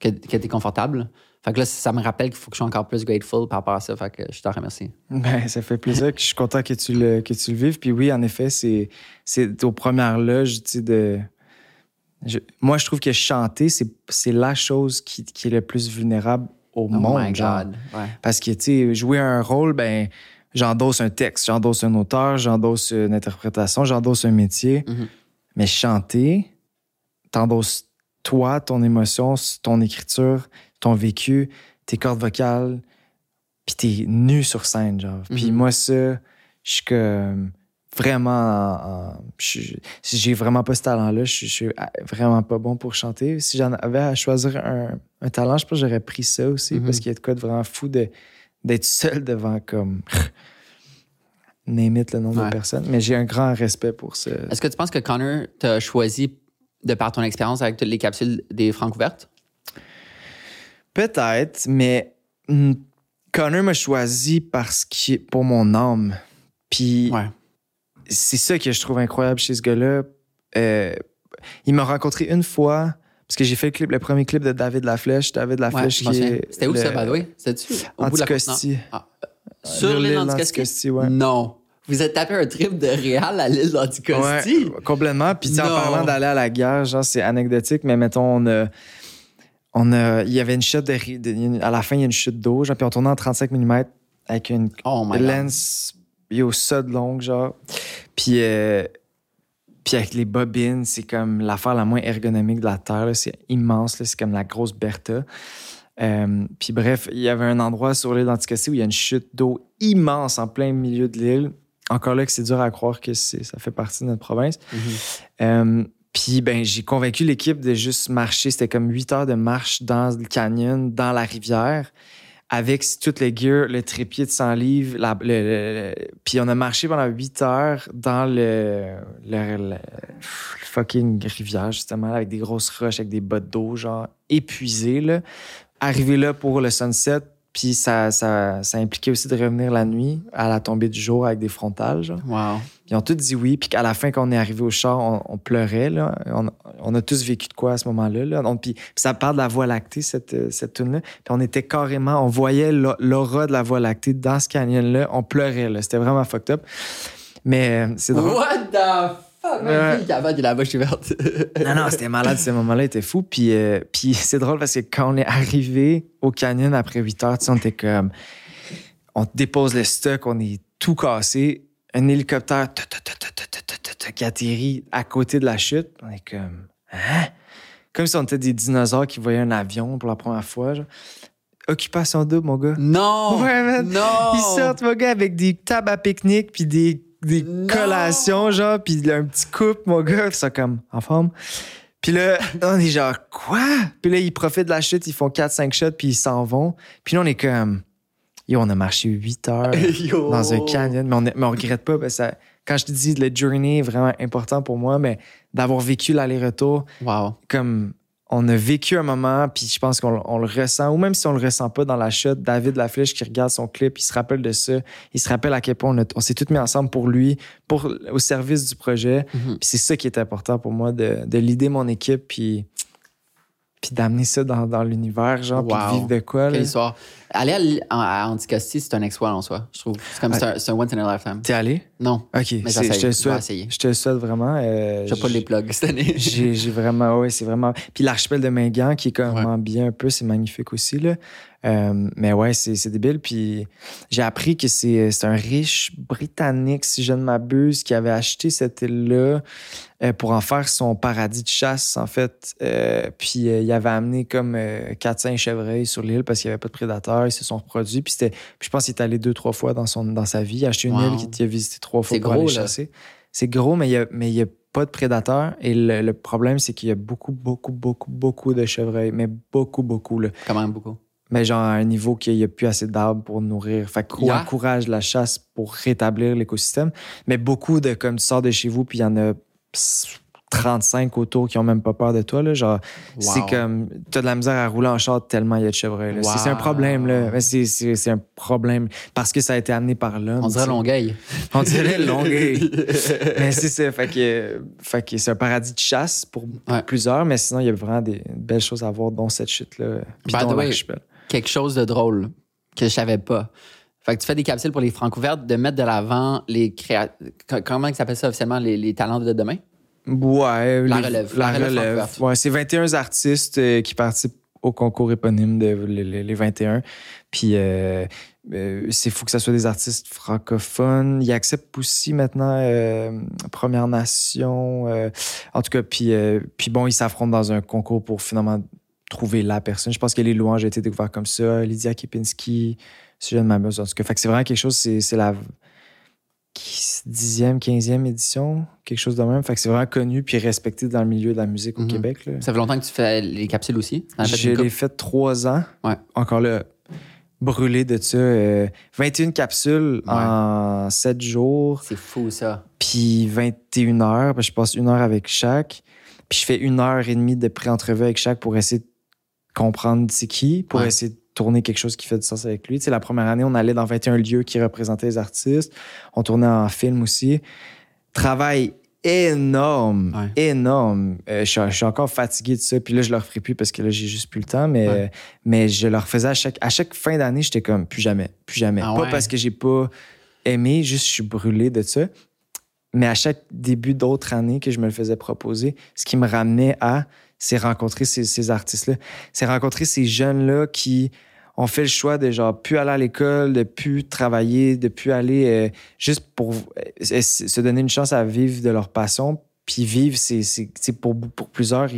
que, que t'es confortable. Fait que là, ça me rappelle qu'il faut que je sois encore plus grateful par rapport à ça, fait que je t'en remercie. Ben, ça fait plaisir que je suis content que tu le, que tu le vives. Puis oui, en effet, c'est, c'est aux premières loges, tu sais, de. je- moi, je trouve que chanter, c'est, c'est la chose qui, qui est le plus vulnérable au Oh monde. my genre. God. Ouais. Parce que, tu sais, jouer un rôle, ben, j'endosse un texte, j'endosse un auteur, j'endosse une interprétation, j'endosse un métier. Mhm. Mais chanter, t'endosses toi, ton émotion, ton écriture, ton vécu, tes cordes vocales, puis t'es nu sur scène, genre. Puis Mhm. moi, ça, je suis comme vraiment... j'ai vraiment pas ce talent-là, je suis- vraiment pas bon pour chanter. Si j'en avais à choisir un, un talent, je pense que j'aurais pris ça aussi, Mhm. parce qu'il y a de quoi de vraiment fou de- d'être seul devant comme... Name it, le nombre Ouais. de personnes. Mais j'ai un grand respect pour ça. Est-ce que tu penses que Connor t'a choisi de par ton expérience avec toutes les capsules des Francs ouvertes? Peut-être, mais hmm, Connor m'a choisi parce que pour mon âme. Puis Ouais. c'est ça que je trouve incroyable chez ce gars-là. Euh, il m'a rencontré une fois parce que j'ai fait le, clip, le premier clip de David Laflèche. David Ouais, Laflèche m'en qui est. C'était où le- ça, by the way? C'était-tu au bout de la Anticosti. nord? Sur l'île d'Anticosti? ouais. Non. Vous êtes tapé un trip de Réal à l'île d'Anticosti? Ouais, complètement. Puis en parlant d'aller à la guerre, genre c'est anecdotique, mais mettons on a, on a, il y avait une chute de, à la fin il y a une chute d'eau, genre puis on tournait en 35 mm avec une Oh lens ça de longue genre. Puis euh, puis avec les bobines, c'est comme l'affaire la moins ergonomique de la terre, là. c'est immense, là. c'est comme la grosse Bertha. Euh, puis bref, il y avait un endroit sur l'île d'Anticosti où il y a une chute d'eau immense en plein milieu de l'île. Encore là que c'est dur à croire que c'est- ça fait partie de notre province. Mhm. Euh, puis ben, j'ai convaincu l'équipe de juste marcher. C'était comme huit heures de marche dans le canyon, dans la rivière, avec tout le gear, le trépied de 100 livres. la- le- le- puis on a marché pendant huit heures dans le fucking rivière, justement, avec des grosses roches, avec des bottes d'eau, genre épuisées. Là. Arrivé là pour le sunset, Puis ça, ça, ça impliquait aussi de revenir la nuit à la tombée du jour avec des frontales. Genre. Wow. Ils ont tous dit oui. Puis qu'à la fin, quand on est arrivé au char, on, on pleurait. Là. On, on a tous vécu de quoi à ce moment-là. Là. On- puis, puis ça parle de la Voie lactée, cette, euh, cette tune-là. Puis on était carrément... On voyait l'au- l'aura de la Voie lactée dans ce canyon-là. On pleurait. là. C'était vraiment fucked up. Mais euh, c'est drôle. What the ah, fuck, man, ah, la bouche ouverte. non, non, c'était malade, ce moment-là était fou. Puis, euh, puis c'est drôle parce que quand on est arrivé au canyon après 8 heures, on était comme. On dépose le stock, on est tout cassé. Un hélicoptère qui atterrit à côté de la chute. On est comme. Hein? Comme si on était des dinosaures qui voyaient un avion pour la première fois. Genre. Occupation double, mon gars. Non! Ouais. Non! Ils sortent, mon gars, avec des tables à pique-nique puis des des Non. collations, genre, puis un petit couple, mon gars, puis ça comme en forme. Puis là, on est genre, quoi? Puis là, ils profitent de la chute, ils font 4-5 shots, puis ils s'en vont. Puis là, on est comme, yo, on a marché 8 heures Yo. dans un canyon, mais on, mais on regrette pas, parce que ça- quand je te dis, le journey est vraiment important pour moi, mais d'avoir vécu l'aller-retour, Wow. comme on a vécu un moment, puis je pense qu'on on le ressent, ou même si on le ressent pas dans la shot, David Laflèche qui regarde son clip, il se rappelle de ça, il se rappelle à quel point on, a- on s'est tous mis ensemble pour lui, pour, au service du projet. Mhm. Puis c'est ça qui est important pour moi, de, de leader mon équipe, puis, puis d'amener ça dans, dans l'univers, genre, puis de Wow. vivre de quoi. là. Quelle histoire. Aller à, à, Anticosti, c'est un exploit en soi, je trouve. C'est comme Ouais. c'est un, un once in a lifetime. T'es allé? Non, OK. mais je te le souhaite. Je te le souhaite vraiment. euh, Je vais pas les plugs cette année. J'ai j'ai vraiment, ouais, c'est vraiment. Puis l'archipel de Mingan, qui est vraiment bien un peu, c'est magnifique aussi, là. Euh, mais ouais, c'est débile. Puis j'ai appris que c'est un riche Britannique, si je ne m'abuse, qui avait acheté cette île-là euh, pour en faire son paradis de chasse, en fait. Euh, puis euh, il avait amené comme 4-5 chevreuils sur l'île parce qu'il n'y avait pas de prédateurs. Ils se sont reproduits. Puis je pense qu'il est allé deux, trois fois dans, son, dans sa vie. Il a acheté une Wow. île qu'il a visité trois fois C'est pour gros, aller chasser. C'est gros, mais il y a, mais il y a pas de prédateurs. Et le, le problème, c'est qu'il y a beaucoup, beaucoup, beaucoup, beaucoup de chevreuils. Mais beaucoup, beaucoup. Là. Quand même beaucoup. Mais genre à un niveau qu'il n'y a plus assez d'arbres pour nourrir. Fait qu'on Yeah. encourage la chasse pour rétablir l'écosystème. Mais beaucoup de, comme tu sors de chez vous, puis il y en a 35 autour qui ont même pas peur de toi. Là. Genre, c'est Wow. comme, t'as de la misère à rouler en char tellement il y a de chevreuils. là. C'est- un Wow. problème, là. Mais c'est- C'est c'est un problème parce que ça a été amené par l'homme. On dirait. Longueuil. On dirait Longueuil. mais c'est ça. Fait que, fait que c'est un paradis de chasse pour Ouais. plusieurs, mais sinon, il y a vraiment des belles choses à voir, dont cette chute-là. Puis By the way. Quelque chose de drôle que je savais pas. Fait que tu fais des capsules pour les Francouvertes, de mettre de l'avant les créa... co- Comment ils s'appelle ça officiellement, les, les talents de demain? Ouais. La relève. La, La relève. Ouais, c'est 21 artistes euh, qui participent au concours éponyme de les, les- les 21. Puis euh, euh, c'est fou que ce soit des artistes francophones. Ils acceptent aussi maintenant euh, Première Nation. euh, en tout cas, puis, euh, puis bon, ils s'affrontent dans un concours pour finalement trouver la personne. Je pense que les louanges ont été découvertes comme ça. Lydia Kipinski, si je ne m'abuse. En tout cas, fait que c'est vraiment quelque chose, c'est c'est la dixième, quinzième édition, quelque chose de même. Fait que c'est vraiment connu puis respecté dans le milieu de la musique au Mhm. Québec. là. Ça fait longtemps que tu fais les capsules aussi? Je l'ai fait trois ans. Ouais. Encore là, brûlé de ça. euh, 21 capsules Ouais. en 7 jours, C'est fou, ça. puis 21 heures. Ben, je passe une heure avec chaque. Puis je fais une heure et demie de pré-entrevue avec chaque pour essayer de comprendre c'est qui, pour Ouais. essayer de tourner quelque chose qui fait du sens avec lui. Tu sais, la première année, on allait dans 21 lieux qui représentaient les artistes. On tournait en film aussi. Travail énorme, Ouais. énorme. Euh, je, suis, je suis encore fatigué de ça. Puis là, je le referai plus parce que là, j'ai juste plus le temps. Mais, Ouais. mais je le refaisais à chaque, à chaque fin d'année. J'étais comme, plus jamais, plus jamais. Ah pas parce que j'ai pas aimé, juste je suis brûlé de ça. Mais à chaque début d'autre année que je me le faisais proposer, ce qui me ramenait à, c'est rencontrer ces, ces artistes-là. C'est rencontrer ces jeunes-là qui ont fait le choix de genre plus aller à l'école, de plus travailler, de plus aller euh, juste pour euh, se donner une chance à vivre de leur passion. Puis vivre, c'est, pour, pour plusieurs,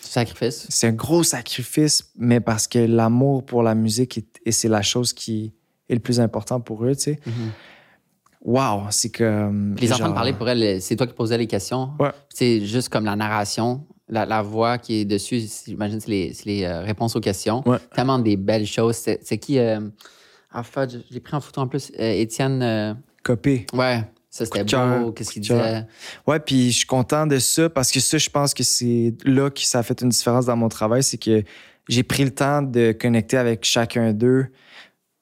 Sacrifice. c'est un gros sacrifice, mais parce que l'amour pour la musique, est- et c'est la chose qui est le plus important pour eux, tu sais. Mhm. Wow, c'est. Puis les enfants parler pour elle, c'est toi qui posais les questions. Ouais. C'est juste comme la narration, la, la voix qui est dessus, j'imagine, c'est les, les, euh, réponses aux questions. Ouais. Tellement des belles choses. C'est qui. Euh... Ah, fuck, je l'ai pris en photo en plus. Euh, Étienne. euh, Copé. Ouais, ça c'était beau. Qu'est-ce qu'il disait? Ouais, puis je suis content de ça parce que ça, je pense que c'est là que ça a fait une différence dans mon travail. C'est que j'ai pris le temps de connecter avec chacun d'eux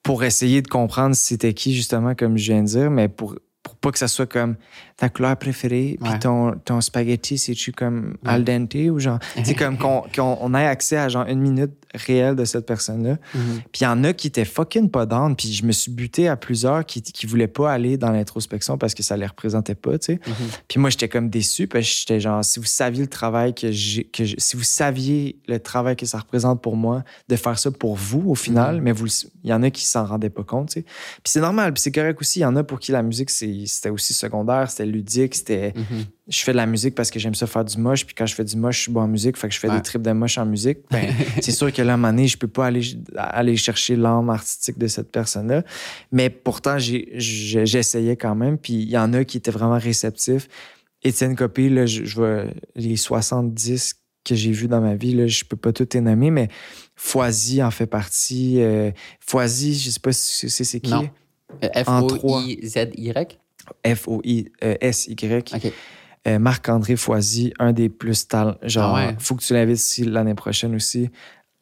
pour essayer de comprendre c'était qui, justement, comme je viens de dire, mais pour, pour pas que ça soit comme ta couleur préférée, puis ton, ton spaghetti, c'est-tu comme al dente ou genre. C'est comme qu'on qu'on on ait accès à genre une minute réelle de cette personne-là. Mhm. Puis il y en a qui étaient fucking pas down. Puis je me suis buté à plusieurs qui, qui voulaient pas aller dans l'introspection parce que ça les représentait pas, tu sais. Mhm. Puis moi, j'étais comme déçu parce que j'étais genre, si vous saviez le travail que j'ai, que je- si vous saviez le travail que ça représente pour moi, de faire ça pour vous au final, Mhm. mais vous, il y en a qui s'en rendaient pas compte, tu sais. Puis c'est normal, puis c'est correct aussi. Il y en a pour qui la musique, c'est- c'était aussi secondaire, c'était ludique, c'était Mhm. je fais de la musique parce que j'aime ça faire du moche, puis quand je fais du moche, je suis bon en musique, fait que je fais Ouais. des trips de moche en musique. Ben, c'est sûr que là, à un moment donné, je peux pas aller, aller chercher l'âme artistique de cette personne-là. Mais pourtant, j'essayais quand même, puis il y en a qui étaient vraiment réceptifs. Étienne Copé, là, je, je vois les 70 que j'ai vus dans ma vie, là, je peux pas tout les nommer, mais Foisy en fait partie. Euh, Foisy, je sais pas si c'est qui. Non. F-O-I-Z-Y? F-O-I-S-Y. OK. Euh, Marc-André Foisy, un des plus talents. Genre, Ah ouais. faut que tu l'invites ici l'année prochaine aussi.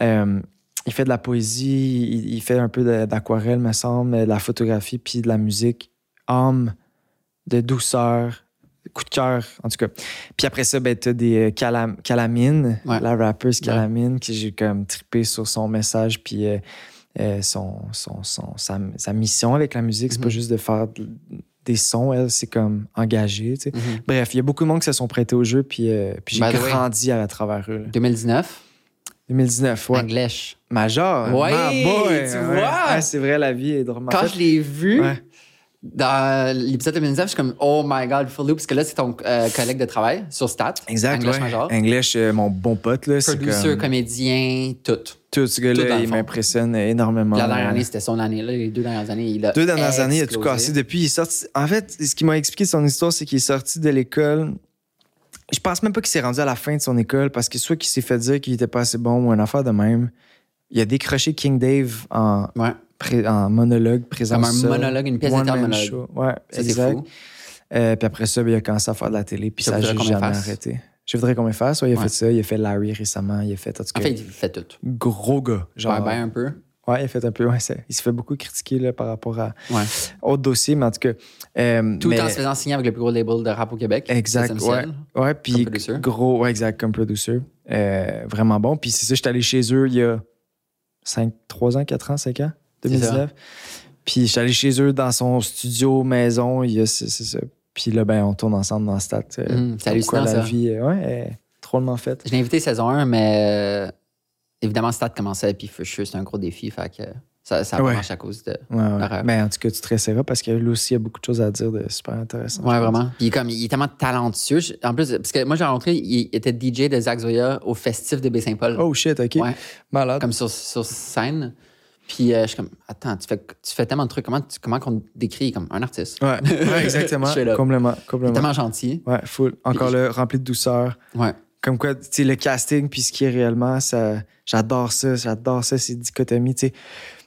Euh, il fait de la poésie, il, il fait un peu d'aquarelle, me semble, de la photographie, puis de la musique. Âme, de douceur, coup de cœur, en tout cas. Puis après ça, ben, t'as des euh, Calam- Calamine, Ouais. la rappeuse Calamine, qui j'ai comme trippé sur son message, puis euh, euh, son, son, son- sa, sa mission avec la musique. C'est pas Mhm. juste de faire de- des sons, elle, c'est comme engagé, tu sais. Mhm. Bref, il y a beaucoup de monde qui se sont prêtés au jeu, puis, euh, puis j'ai grandi à, travers eux. là. 2019, 2019, ouais. English. Major. Ouais, boy, tu ouais. vois. Ouais, c'est vrai, la vie est drôle. En Quand fait, je l'ai vu ouais. Dans l'épisode 2019, je suis comme, oh my god, full loop, parce que là, c'est ton euh, collègue de travail sur Stat. Exact, English ouais. Major. English, euh, mon bon pote, là, Producer, comme... comédien, tout. Tout ce gars-là, il m'impressionne énormément. La dernière année, c'était son année. Là, les deux dernières années, il a Deux dernières années, il a tout cassé. Depuis, il est sorti. En fait, ce qui m'a expliqué son histoire, c'est qu'il est sorti de l'école. Je pense même pas qu'il s'est rendu à la fin de son école parce que soit qu'il s'est fait dire qu'il était pas assez bon ou une affaire de même. Il a décroché King Dave en, Ouais. En monologue, présence Comme un monologue, une pièce man monologue. Ouais, Ça, exact. Euh, puis après ça, ben, il a commencé à faire de la télé, puis Ça n'a jamais arrêté. Je voudrais qu'on me fasse. Ouais, il a Ouais. fait ça. Il a fait Larry récemment. Il a fait, en tout cas, En fait, il fait tout. gros gars. Genre, Ouais, ben un peu. Ouais, il a fait un peu. Ouais, c'est- il se fait beaucoup critiquer là, par rapport à Ouais. autres dossiers, mais en tout cas. euh, Tout mais- en se faisant signer avec le plus gros label de rap au Québec. Exact. Ouais, puis gros, ouais, exact, comme producer. Euh, vraiment bon. Puis c'est ça, j'étais allé chez eux il y a 5, 3 ans, 4 ans, 5 ans, 2019. Puis j'étais allé chez eux dans son studio, maison, c'est ça. Puis là, ben, on tourne ensemble dans Stat. Mhm, c'est hallucinant, la vie, euh, ouais, drôlement faite. Je l'ai invité saison 1, mais euh, évidemment, Stat commençait, puis Fusher, c'est un gros défi. Fait que ça, ça Ouais. marche à cause de. Ouais. Mais en tout cas, tu te resserras parce que lui aussi, il y a beaucoup de choses à dire de super intéressant. Ouais, vraiment. Puis comme, il est tellement talentueux. En plus, parce que moi, j'ai rencontré, il était DJ de Zach Zoya au festif de Baie-Saint-Paul. Oh shit, OK. Ouais. Malade. Comme sur, sur scène. Puis euh, je suis comme, attends, tu fais, tu fais tellement de trucs. Comment, tu- comment qu'on te décrit comme un artiste? Ouais, ouais, exactement. Complètement, complètement. tellement gentil. Ouais, full. Encore Puis- là, rempli de douceur. Ouais. Comme quoi, tu sais, le casting, puis ce qui est réellement, ça, j'adore ça, j'adore ça, ces dichotomies, tu sais,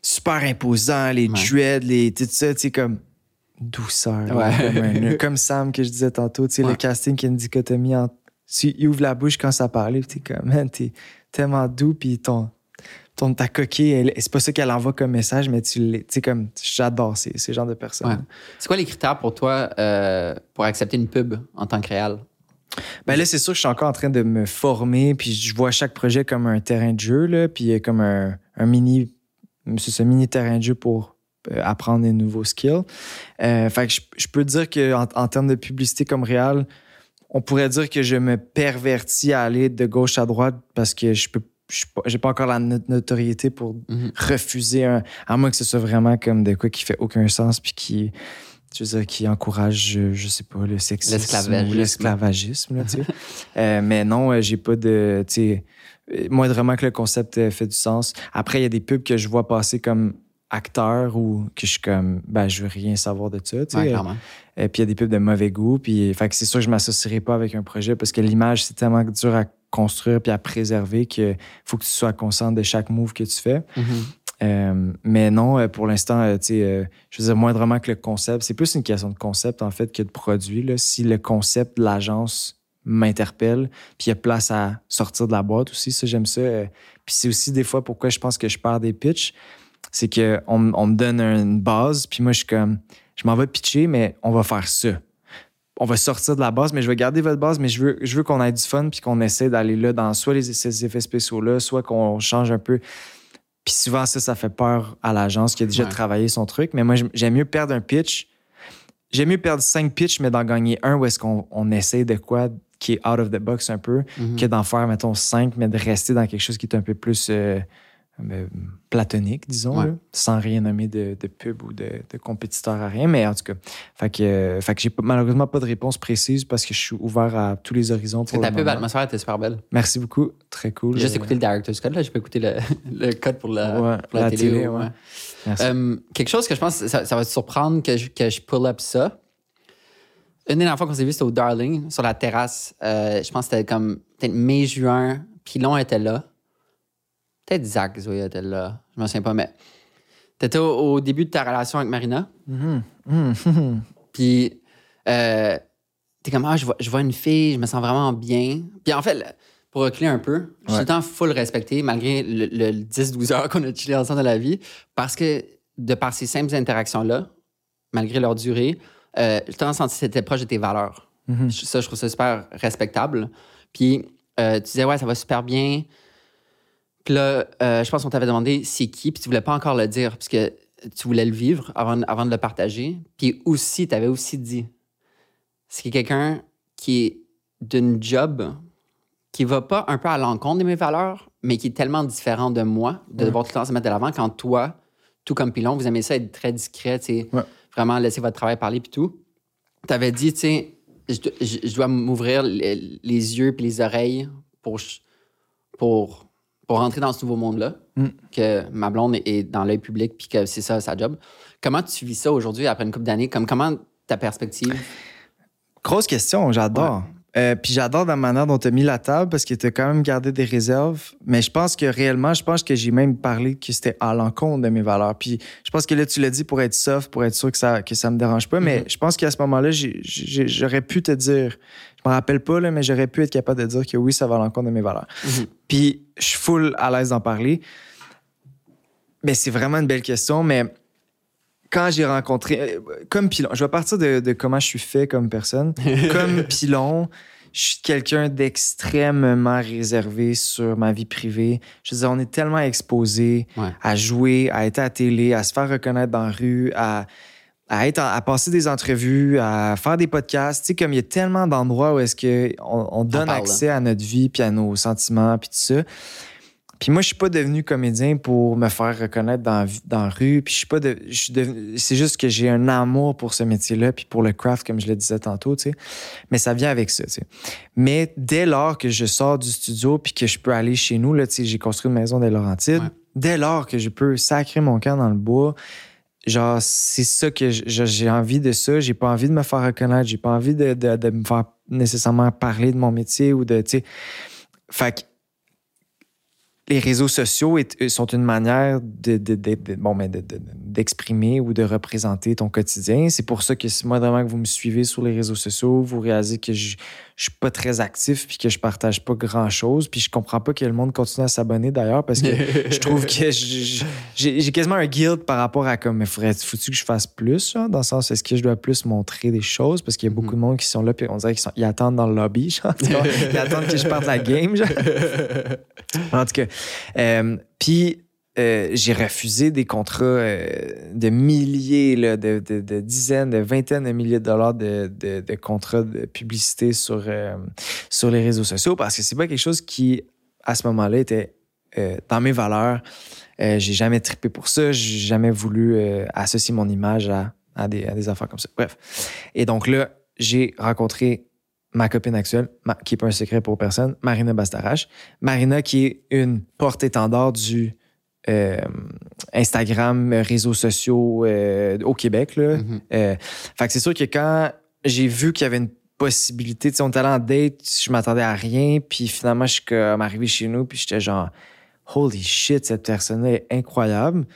super imposant, les Ouais. dreads, les, tout ça, tu sais, comme douceur, Ouais. comme, un- comme Sam que je disais tantôt, tu sais, le casting qui a une dichotomie entre, tu il ouvre la bouche quand ça parle, puis t'es comme, man, t'es tellement doux, puis ton, ton, ta coquille, c'est pas ça qu'elle envoie comme message, mais tu tu sais, comme, j'adore ces, ces genres de personnes. Ouais. C'est quoi les critères pour toi euh, pour accepter une pub en tant que réal? Ben là, c'est sûr que je suis encore en train de me former, puis je vois chaque projet comme un terrain de jeu, là, puis euh, comme un, un mini, c'est ce mini terrain de jeu pour euh, apprendre des nouveaux skills. Euh, fait que je, je peux dire qu'en en termes de publicité comme réel, on pourrait dire que je me pervertis à aller de gauche à droite parce que je peux j'ai pas encore la not- notoriété pour Mhm. refuser un à moins que ce soit vraiment comme de quoi qui fait aucun sens puis qui je veux dire, qui encourage je, je sais pas le sexisme L'esclavagisme. ou l'esclavagisme là, tu sais. Euh, mais non euh, j'ai pas de tu sais euh, moindrement que le concept fait du sens après il y a des pubs que je vois passer comme acteur ou que je suis comme ben je veux rien savoir de ça tu sais Ouais, et puis il y a des pubs de mauvais goût. Puis fait que c'est sûr que je m'associerai pas avec un projet parce que l'image, c'est tellement dur à construire puis à préserver qu'il faut que tu sois conscient de chaque move que tu fais. Mhm. Euh, mais non, euh, pour l'instant, euh, tu sais, euh, je veux dire, moindrement que le concept, c'est plus une question de concept en fait que de produit. Là. Si le concept de l'agence m'interpelle, puis il y a place à sortir de la boîte aussi, ça j'aime ça. Euh, puis c'est aussi des fois pourquoi je pense que je perds des pitchs. C'est qu'on on me donne une base, puis moi, je suis comme, je m'en vais pitcher, mais on va faire ça. On va sortir de la base, mais je vais garder votre base, mais je veux, je veux qu'on ait du fun, puis qu'on essaie d'aller là dans soit les, ces effets spéciaux-là, soit qu'on change un peu. Puis souvent, ça, ça fait peur à l'agence qui a déjà Ouais. travaillé son truc. Mais moi, j'aime- mieux perdre un pitch. J'aime mieux perdre cinq pitchs, mais d'en gagner un où est-ce qu'on on essaie de quoi qui est out of the box un peu, Mhm. que d'en faire, mettons, cinq, mais de rester dans quelque chose qui est un peu plus euh, platonique, disons, Ouais. là, sans rien nommer de, de pub ou de, de compétiteur à rien. Mais en tout cas, fait que, euh, fait que j'ai malheureusement pas de réponse précise parce que je suis ouvert à tous les horizons. Parce que pour ta le pub atmosphère était super belle. Merci beaucoup. Très cool. J'ai juste Euh, écouté le director's code, là. J'ai pas écouté le, le code pour la, Ouais, pour la, la télé. télé, ouais. Euh, quelque chose que je pense, ça, ça va te surprendre que je, que je pull up ça. Une des dernières fois qu'on s'est vu, c'était au Darling, sur la terrasse. Euh, je pense que c'était comme peut-être mai-juin. Pilon était là. Peut-être Zach Zoya était là. Je me souviens pas, mais t'étais au, au début de ta relation avec Marina. Mhm. Mhm. Puis euh, t'es comme, ah, je vois, je vois une fille, je me sens vraiment bien. Puis en fait, pour reculer un peu, je suis tout Ouais. le temps full respecté, malgré le, le 10-12 heures qu'on a chillé ensemble dans la vie, parce que de par ces simples interactions-là, malgré leur durée, euh, j'ai à sentir que c'était proche de tes valeurs. Mhm. Je- Ça, je trouve ça super respectable. Puis euh, tu disais, ouais, ça va super bien. Puis là, euh, je pense qu'on t'avait demandé c'est qui, puis tu voulais pas encore le dire, parce que tu voulais le vivre avant, avant de le partager. Puis aussi, tu avais aussi dit, c'est quelqu'un qui est d'une job qui va pas un peu à l'encontre de mes valeurs, mais qui est tellement différent de moi, de devoir tout le temps se mettre de l'avant, quand toi, tout comme Pilon, vous aimez ça être très discret, Ouais. vraiment laisser votre travail parler, puis tout. Tu avais dit, tu sais, je, do- je- je dois m'ouvrir les, les yeux puis les oreilles pour, pour, pour rentrer dans ce nouveau monde-là, Mm. que ma blonde est- dans l'œil public puis que c'est ça sa job. Comment tu vis ça aujourd'hui après une couple d'années? Comme comment ta perspective? Grosse question, j'adore. Euh, puis j'adore la manière dont tu as mis la table parce que tu as quand même gardé des réserves. Mais je pense que réellement, je pense que j'ai même parlé que c'était à l'encontre de mes valeurs. Puis je pense que là, tu l'as dit pour être soft, pour être sûr que ça, que ça me dérange pas. Mais je pense qu'à ce moment-là, j'aurais pu te dire, je me rappelle pas, là, mais j'aurais pu être capable de dire que oui, ça va à l'encontre de mes valeurs. Mhm. Puis je suis full à l'aise d'en parler. Mais c'est vraiment une belle question. Mais quand j'ai rencontré, euh, comme Pilon, je vais partir de, de comment je suis fait comme personne. comme Pilon, je suis quelqu'un d'extrêmement réservé sur ma vie privée. Je veux dire, on est tellement exposé Ouais. à jouer, à être à la télé, à se faire reconnaître dans la rue, à, à, être à passer des entrevues, à faire des podcasts. Tu sais, comme il y a tellement d'endroits où est-ce qu'on on donne parle, accès à notre vie, puis à nos sentiments, puis tout ça. Puis moi, je suis pas devenu comédien pour me faire reconnaître dans, dans la rue. Puis je suis pas de, je suis devenu- c'est juste que j'ai un amour pour ce métier-là, puis pour le craft, comme je le disais tantôt, tu sais. Mais ça vient avec ça, tu sais. Mais dès lors que je sors du studio, puis que je peux aller chez nous, là, tu sais, j'ai construit une maison des Laurentides. Ouais. Dès lors que je peux sacrer mon camp dans le bois, genre, c'est ça que j'ai envie de ça. J'ai pas envie de me faire reconnaître. J'ai pas envie de, de- de me faire nécessairement parler de mon métier ou de, tu sais. Fait que les réseaux sociaux est- sont une manière de, de- de- d'exprimer ou de représenter ton quotidien. C'est pour ça que si moi, vraiment, que vous me suivez sur les réseaux sociaux, vous réalisez que je, je suis pas très actif puis que je partage pas grand-chose. Puis je comprends pas que le monde continue à s'abonner d'ailleurs parce que je trouve que j'ai quasiment un guilt par rapport à comme, mais faudrait, faut-tu que je fasse plus, genre, dans le sens, est-ce que je dois plus montrer des choses? Parce qu'il y a beaucoup de monde qui sont là, puis on dirait qu'ils sont- ils attendent dans le lobby, genre, ils attendent que je parte la game, genre. En tout cas, euh, puis euh, j'ai refusé des contrats euh, de milliers, là, de, de- de dizaines, de vingtaines de milliers de dollars de, de- contrats de publicité sur, euh, sur les réseaux sociaux parce que c'est pas quelque chose qui, à ce moment-là, était dans mes valeurs. J'ai jamais trippé pour ça. J'ai jamais voulu associer mon image à, à des, affaires comme ça. Bref. Et donc là, j'ai rencontré ma copine actuelle, qui n'est pas un secret pour personne, Marina Bastarache. Marina, qui est une porte-étendard du euh, Instagram, euh, réseaux sociaux euh, au Québec. Là. Mhm. Euh, fait que c'est sûr que quand j'ai vu qu'il y avait une possibilité, tu sais, on était allé en date, je m'attendais à rien, puis finalement, je suis comme arrivé chez nous, puis j'étais genre, holy shit, cette personne-là est incroyable.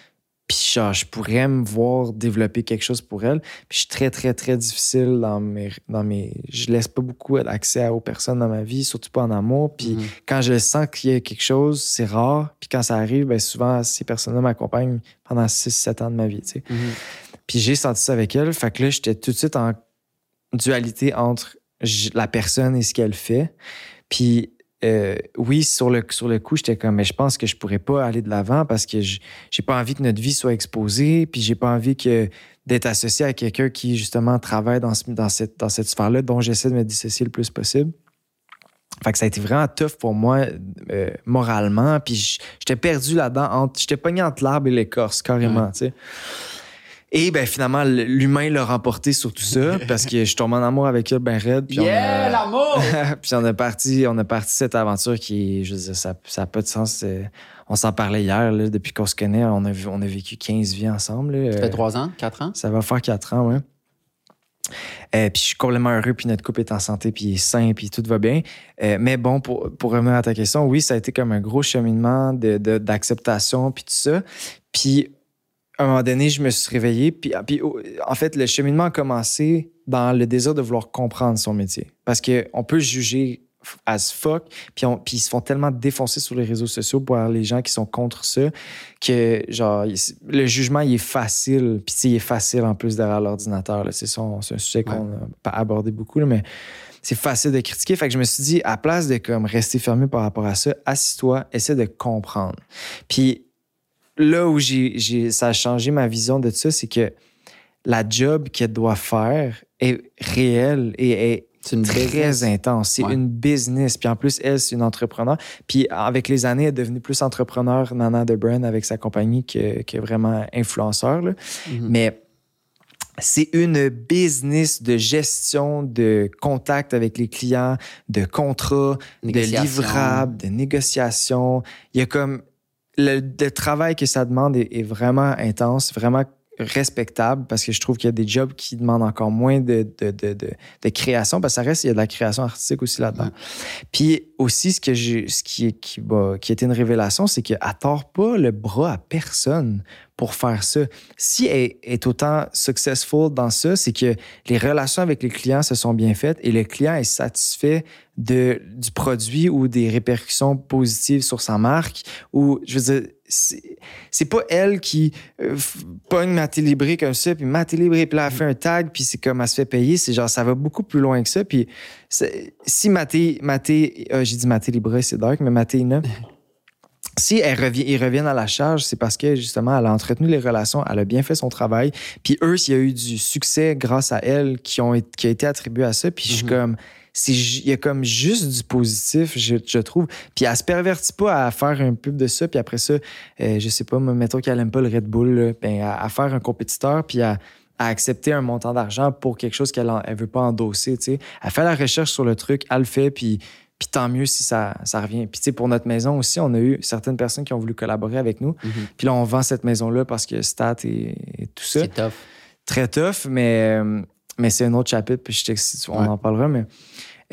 Puis genre, je pourrais me voir développer quelque chose pour elle. Puis je suis très, très, très difficile dans mes... Dans mes je laisse pas beaucoup d'accès aux personnes dans ma vie, surtout pas en amour. Puis Mhm. quand je sens qu'il y a quelque chose, c'est rare. Puis quand ça arrive, ben souvent, ces personnes-là m'accompagnent pendant 6-7 ans de ma vie, tu sais. Mhm. Puis j'ai senti ça avec elle. Fait que là, j'étais tout de suite en dualité entre la personne et ce qu'elle fait. Puis euh, oui, sur le, sur le coup, j'étais comme, mais je pense que je pourrais pas aller de l'avant parce que je- j'ai pas envie que notre vie soit exposée. Puis j'ai pas envie que d'être associé à quelqu'un qui, justement, travaille dans, ce- dans cette, dans cette sphère-là dont j'essaie de me dissocier le plus possible. Fait que ça a été vraiment tough pour moi euh, moralement. Puis j'étais perdu là-dedans. J'étais pogné entre l'arbre et l'écorce, carrément, tu sais. Et ben finalement, l'humain l'a remporté sur tout ça parce que je suis tombé en amour avec elle ben raide. Puis on Yeah, a- l'amour! puis on a parti, on a parti cette aventure qui, je veux dire, ça n'a pas de sens. c'est- On s'en parlait hier, là, depuis qu'on se connaît, on a, vu- on a vécu 15 vies ensemble. là. Ça fait Euh, trois ans, quatre ans? ça va faire quatre ans, ouais. Euh, puis je suis complètement heureux, puis notre couple est en santé, puis il est sain, puis tout va bien. Euh, mais bon, pour, pour revenir à ta question, oui, ça a été comme un gros cheminement de- de- d'acceptation, puis tout ça. Puis à un moment donné, je me suis réveillé, puis, puis oh, en fait, le cheminement a commencé dans le désir de vouloir comprendre son métier. Parce qu'on peut juger as fuck, puis, on- puis ils se font tellement défoncer sur les réseaux sociaux pour avoir les gens qui sont contre ça que, genre, le jugement, il est facile, puis il est facile en plus derrière l'ordinateur. C'est un sujet qu'on n'a pas abordé beaucoup, là, mais c'est facile de critiquer. Fait que je me suis dit, à place de comme rester fermé par rapport à ça, assis-toi, essaie de comprendre. Puis là où j'ai, ça a changé ma vision de ça, c'est que la job qu'elle doit faire est réelle et est une très business. intense. C'est Ouais. une business. Puis en plus, elle, c'est une entrepreneur. Puis avec les années, elle est devenue plus entrepreneur, Nana de Brand, avec sa compagnie, que, que vraiment influenceur. là. Mhm. Mais c'est une business de gestion, de contact avec les clients, de contrats, de livrables, de négociations. Il y a comme le, le travail que ça demande est, est vraiment intense, vraiment respectable parce que je trouve qu'il y a des jobs qui demandent encore moins de, de, de, de, création parce que ça reste, il y a de la création artistique aussi là-dedans. Ouais. Puis aussi, ce, que j'ai, ce qui, est- qui, bah, qui a été une révélation, c'est qu'elle tord pas le bras à personne pour faire ça. Si elle est autant successful dans ça, c'est que les relations avec les clients se sont bien faites et le client est satisfait de, du produit ou des répercussions positives sur sa marque. Ou, je veux dire, c'est, pas elle qui euh, pogne ma télébrée comme ça, puis ma télébrée, puis là, elle fait un tag, puis c'est comme elle se fait payer. C'est genre, ça va beaucoup plus loin que ça. Puis si Maté, euh, j'ai dit Maté Libre, c'est dark, mais Matéina, si elle revient, ils reviennent à la charge, c'est parce que justement, elle a entretenu les relations, elle a bien fait son travail. Puis eux, s'il y a eu du succès grâce à elle qui, ont, qui a été attribué à ça, puis je suis Mhm. comme. Il y a comme juste du positif, je, je trouve. Puis elle se pervertit pas à faire un pub de ça, puis après ça, euh, je sais pas, mettons qu'elle aime pas le Red Bull, là, ben, à, à faire un compétiteur, puis à, à accepter un montant d'argent pour quelque chose qu'elle elle veut pas endosser, tu sais. Elle fait la recherche sur le truc, elle le fait, puis, puis tant mieux si ça, ça revient. Puis tu sais, pour notre maison aussi, on a eu certaines personnes qui ont voulu collaborer avec nous. Mhm. Puis là, on vend cette maison-là parce que Stat et, et tout ça. C'est tough. Très tough, mais, mais c'est un autre chapitre, puis je t'ex- on Ouais. en parlera. Mais,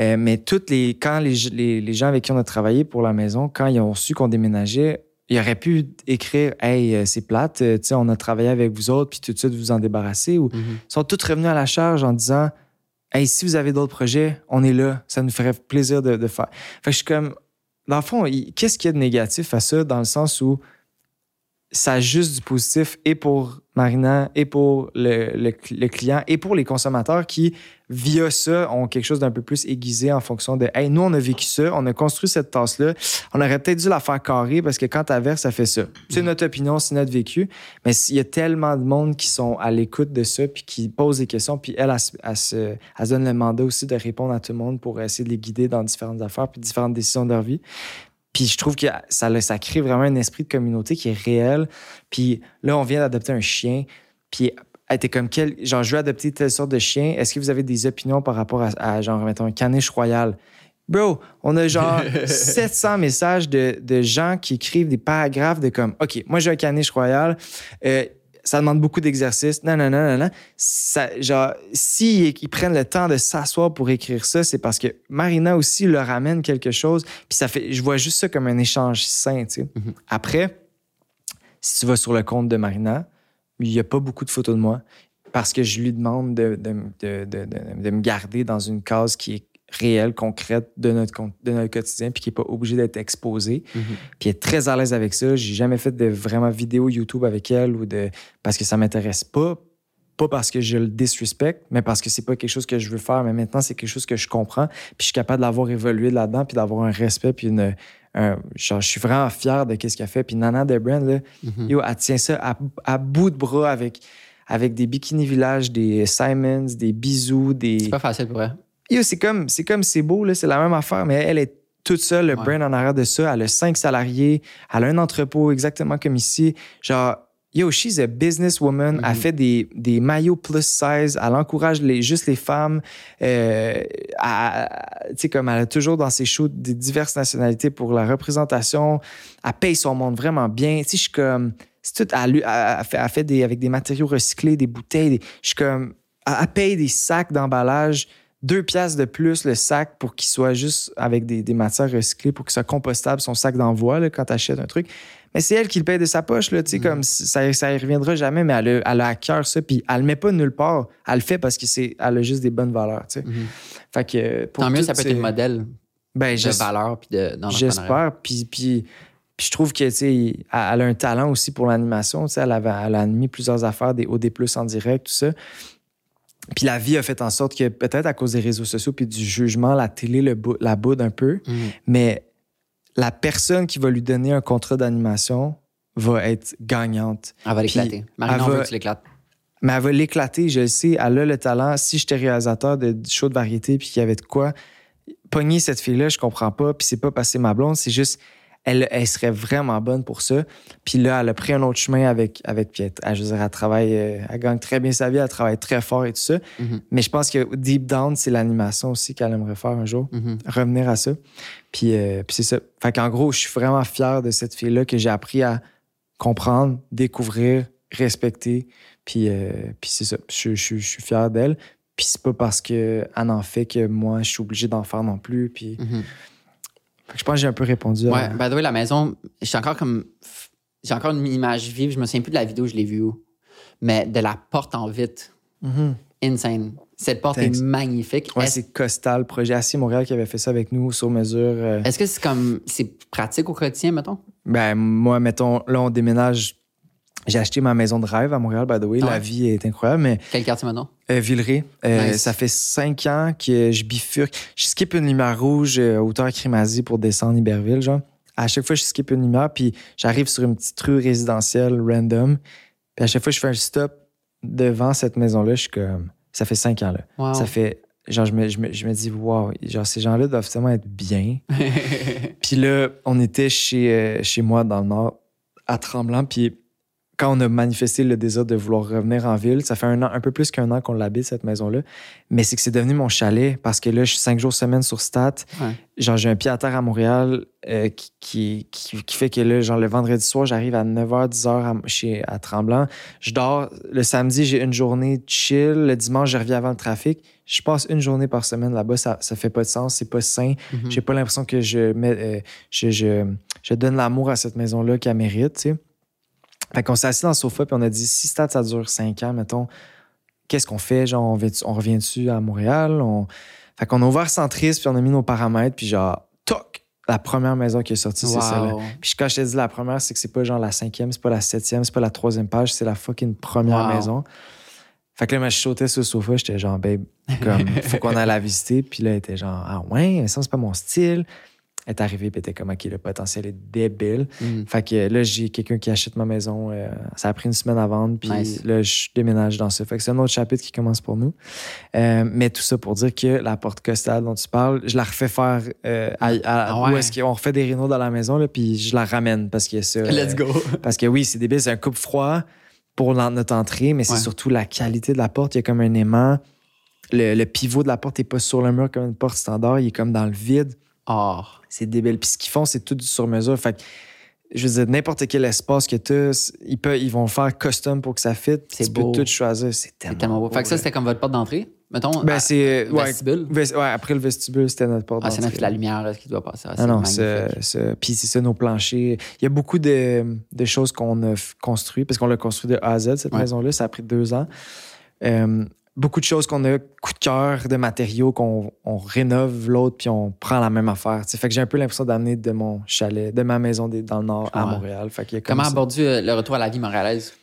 euh, mais toutes les, quand les, les, les gens avec qui on a travaillé pour la maison, quand ils ont su qu'on déménageait, ils auraient pu écrire Hey, euh, c'est plate, euh, tu sais, on a travaillé avec vous autres, puis tout de suite vous en débarrasser. Ou Mhm. ils sont tous revenus à la charge en disant Hey, si vous avez d'autres projets, on est là. Ça nous ferait plaisir de, faire. Fait que je suis comme, dans le fond, qu'est-ce qu'il y a de négatif à ça, dans le sens où ça a juste du positif et pour Marina, et pour le- le client, et pour les consommateurs qui, via ça, ont quelque chose d'un peu plus aiguisé en fonction de Hey, nous, on a vécu ça, on a construit cette tasse-là, on aurait peut-être dû la faire carrée parce que quand t'averses, ça fait ça. C'est notre opinion, c'est notre vécu. Mais il y a tellement de monde qui sont à l'écoute de ça, puis qui posent des questions, puis elle, elle, se- elle se, elle se donne le mandat aussi de répondre à tout le monde pour essayer de les guider dans différentes affaires, puis différentes décisions de leur vie. Puis je trouve que ça, ça crée vraiment un esprit de communauté qui est réel. Puis là, on vient d'adopter un chien, puis elle était comme quel genre je veux adopter telle sorte de chien. Est-ce que vous avez des opinions par rapport à, à, genre mettons un caniche royal? Bro on a genre 700 messages de, de gens qui écrivent des paragraphes de comme ok moi j'ai un caniche royal euh, ça demande beaucoup d'exercice non non non non non ça, genre si ils prennent le temps de s'asseoir pour écrire ça c'est parce que Marina aussi leur amène quelque chose puis ça fait je vois juste ça comme un échange sain tu sais. Mhm. après si tu vas sur le compte de Marina, il n'y a pas beaucoup de photos de moi parce que je lui demande de, de, de, de me garder dans une case qui est réelle, concrète de notre, de notre quotidien, puis qui n'est pas obligé d'être exposée. Mhm. Puis elle est très à l'aise avec ça. J'ai jamais fait de vraiment vidéo YouTube avec elle ou de parce que ça m'intéresse pas. Pas parce que je le disrespecte, mais parce que c'est pas quelque chose que je veux faire. Mais maintenant, c'est quelque chose que je comprends. Puis je suis capable d'avoir évolué là-dedans, puis d'avoir un respect, puis une, je suis vraiment fier de ce qu'elle fait. Puis Nana Debrand, là, Mhm. yo, elle tient ça à, à bout de bras avec, avec des Bikini Village, des Simons, des bisous, des. C'est pas facile pour elle. Yo, c'est comme c'est comme c'est beau là, c'est la même affaire, mais elle est toute seule, le Ouais. brand en arrière de ça. Elle a cinq salariés, elle a un entrepôt exactement comme ici. Genre, yo, she's a businesswoman. Mhm. Elle fait des, des maillots plus size. Elle encourage les, juste les femmes. Euh, elle- tu sais, comme elle a toujours dans ses shows des diverses nationalités pour la représentation. Elle paye son monde vraiment bien. Tu sais, je suis comme. C'est tout. Elle, elle- fait, elle fait des, avec des matériaux recyclés, des bouteilles. des- je suis comme. Elle, elle paye des sacs d'emballage deux piastres de plus le sac pour qu'il soit juste avec des, des matières recyclées, pour qu'il soit compostable, son sac d'envoi quand tu achètes un truc. Mais c'est elle qui le paye de sa poche, là, tu sais, comme si- ça, ça y reviendra jamais, mais elle a, elle a à cœur ça, puis elle le met pas nulle part. Elle le fait parce que c'est, elle a juste des bonnes valeurs, tu sais. Mhm. Fait que euh, pour Tant mieux, ça peut être un modèle Ben, de valeur puis de. J'espère. Puis, puis, puis je trouve que, tu sais, elle a un talent aussi pour l'animation. Tu sais, elle, avait, elle a animé plusieurs affaires, des OD+, en direct, tout ça. Puis la vie a fait en sorte que, peut-être à cause des réseaux sociaux puis du jugement, la télé le la boude un peu. Mhm. Mais la personne qui va lui donner un contrat d'animation va être gagnante. Elle va l'éclater. Marina, elle on veut va- que tu l'éclates. Mais elle va l'éclater, je le sais. Elle a le talent. Si j'étais réalisateur de show de variété puis qu'il y avait de quoi, pogner cette fille-là, je comprends pas. Puis c'est pas passer ma blonde, c'est juste, elle, elle serait vraiment bonne pour ça. Puis là, elle a pris un autre chemin avec, avec puis elle, je veux dire, elle travaille, euh, elle gagne très bien sa vie, elle travaille très fort et tout ça. Mhm. Mais je pense que deep down, c'est l'animation aussi qu'elle aimerait faire un jour Mhm. revenir à ça. Puis, euh, puis c'est ça. Fait qu'en gros, je suis vraiment fier de cette fille-là que j'ai appris à comprendre, découvrir, respecter. Puis, euh, puis c'est ça. Je, je- je suis fier d'elle. Puis c'est pas parce qu'elle en fait que moi, je suis obligé d'en faire non plus. Puis Mhm. Je pense que j'ai un peu répondu à... Ouais, by the way, la maison, j'ai encore comme. J'ai encore une image vive. Je me souviens plus de la vidéo, je l'ai vue où. Mais de la porte en vitre. Mhm. Insane. Cette porte Thanks. est magnifique. Ouais, c'est Costal, projet Assis Montréal qui avait fait ça avec nous sur mesure. euh. est-ce que c'est comme. C'est pratique au quotidien, mettons? Ben, moi, mettons, là, on déménage. J'ai acheté ma maison de rêve à Montréal, by the way. Ah La vie est incroyable, mais Quel quartier, mettons? Euh, Villeray. Euh, Nice. Ça fait cinq ans que je bifurque. Je skip une lumière rouge, euh, hauteur Crémazie pour descendre Iberville, genre. À chaque fois, je skip une lumière, puis j'arrive sur une petite rue résidentielle random. Puis à chaque fois, je fais un stop devant cette maison-là. Je suis comme. Ça fait cinq ans, là. Wow. Ça fait. Genre, je me, je me, je me dis, wow, genre, ces gens-là doivent tellement être bien. Puis là, on était chez, euh, chez moi dans le Nord, à Tremblant. Puis quand on a manifesté le désir de vouloir revenir en ville, ça fait un an, un peu plus qu'un an qu'on l'habite, cette maison-là. Mais c'est que c'est devenu mon chalet parce que là, je suis cinq jours semaine sur Stat. Ouais. Genre, j'ai un pied à terre à Montréal euh, qui, qui, qui, qui fait que là, genre, le vendredi soir, j'arrive à 9h, 10h à, chez, à Tremblant. Je dors. Le samedi, j'ai une journée chill. Le dimanche, je reviens avant le trafic. Je passe une journée par semaine là-bas. Ça, ça fait pas de sens. C'est pas sain. Mhm. J'ai pas l'impression que je, mets, euh, je, je, je donne l'amour à cette maison-là qu'elle mérite, tu sais. Fait qu'on s'est assis dans le sofa puis on a dit si Stade ça dure cinq ans, mettons, qu'est-ce qu'on fait? Genre, on, va- on revient dessus à Montréal? On... Fait qu'on a ouvert Centris puis on a mis nos paramètres puis genre, toc! La première maison qui est sortie, c'est celle-là. Puis quand je t'ai dit la première, c'est que c'est pas genre la cinquième, c'est pas la septième, c'est pas la troisième page, c'est la fucking première Wow. maison. Fait que là, moi, je sautais sur le sofa, j'étais genre, babe, comme, faut qu'on aille la visiter. Puis là, elle était genre, ah ouais, mais ça, c'est pas mon style. Est arrivée, puis était comme, OK, le potentiel est débile. Mhm. Fait que là, j'ai quelqu'un qui achète ma maison. euh, ça a pris une semaine à vendre, puis Nice. là, je déménage dans ça. Fait que c'est un autre chapitre qui commence pour nous. Euh, mais tout ça pour dire que la porte costale dont tu parles, je la refais faire euh, à, à- Ah ouais. où est-ce qu'on refait des rénaux dans la maison, là, puis je la ramène parce que ça. Let's go. parce que oui, c'est débile, c'est un coupe froid pour notre entrée, mais c'est Ouais. surtout la qualité de la porte. Il y a comme un aimant. Le, le pivot de la porte n'est pas sur le mur comme une porte standard, il est comme dans le vide. Oh. C'est débile. Puis ce qu'ils font, c'est tout du sur-mesure. Fait que, je veux dire, n'importe quel espace que tu as, ils, peuvent, ils vont faire custom pour que ça fit. C'est tu peux beau. tout choisir. C'est tellement, C'est tellement beau. Fait que ça, c'était comme votre porte d'entrée? Mettons, Ben, c'est. Ouais, vestibule? ves- ouais, après le vestibule, c'était notre porte Ah, c'est d'entrée. que la lumière là, qui doit passer. Ah, Ah c'est non, c'est, c'est- puis c'est ça, nos planchers. Il y a beaucoup de, de choses qu'on a f- construit, parce qu'on l'a construit de A à Z, cette Ouais. maison-là. Ça a pris deux ans. Euh, beaucoup de choses qu'on a coup de cœur, de matériaux qu'on on rénove l'autre, puis on prend la même affaire. tu sais. Fait que j'ai un peu l'impression d'amener de mon chalet, de ma maison dans le nord à. Montréal. Fait a comme Comment abordu euh, le retour à la vie montréalaise?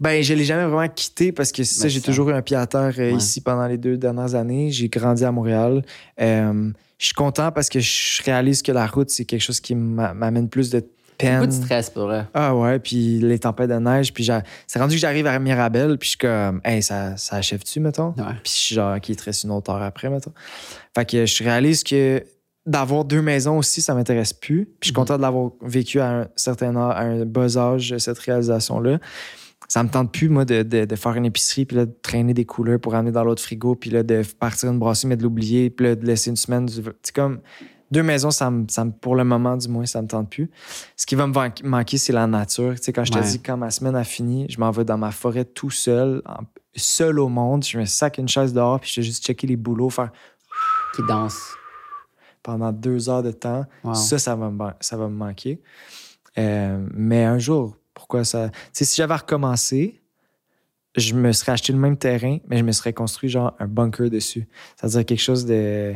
Ben, je l'ai jamais vraiment quitté parce que ça, Ben, j'ai toujours eu un pied à terre euh, Ouais. ici pendant les deux dernières années. J'ai grandi à Montréal. Euh, je suis content parce que je réalise que la route, c'est quelque chose qui m'a- m'amène plus de peine. Beaucoup de stress pour vrai. Ah ouais, puis les tempêtes de neige, puis c'est rendu que j'arrive à Mirabel, puis je suis comme, hey, ça, ça achève-tu, mettons? Ouais. Puis je suis genre, qui te reste une autre heure après, mettons. Fait que je réalise que d'avoir deux maisons aussi, ça m'intéresse plus. Puis je suis Mhm. content de l'avoir vécu à un certain âge, à un bas âge, cette réalisation-là. Ça me tente plus, moi, de, de- de faire une épicerie, puis là, de traîner des couleurs pour amener dans l'autre frigo, puis là, de partir une brasserie, mais de l'oublier, puis là, de laisser une semaine. du- C'est comme deux maisons, ça me, ça me- pour le moment, du moins, ça me tente plus. Ce qui va me manquer, c'est la nature. Tu sais, quand je te Ouais. dis, quand ma semaine a fini, je m'en vais dans ma forêt tout seul, seul au monde. Je me sac une chaise dehors, puis je vais juste checker les boulots, faire Qui danse. pendant deux heures de temps. Wow. Ça, ça va me, ça va me manquer. Euh, mais un jour, pourquoi ça? Tu sais, si j'avais recommencé, je me serais acheté le même terrain, mais je me serais construit genre un bunker dessus. C'est-à-dire quelque chose de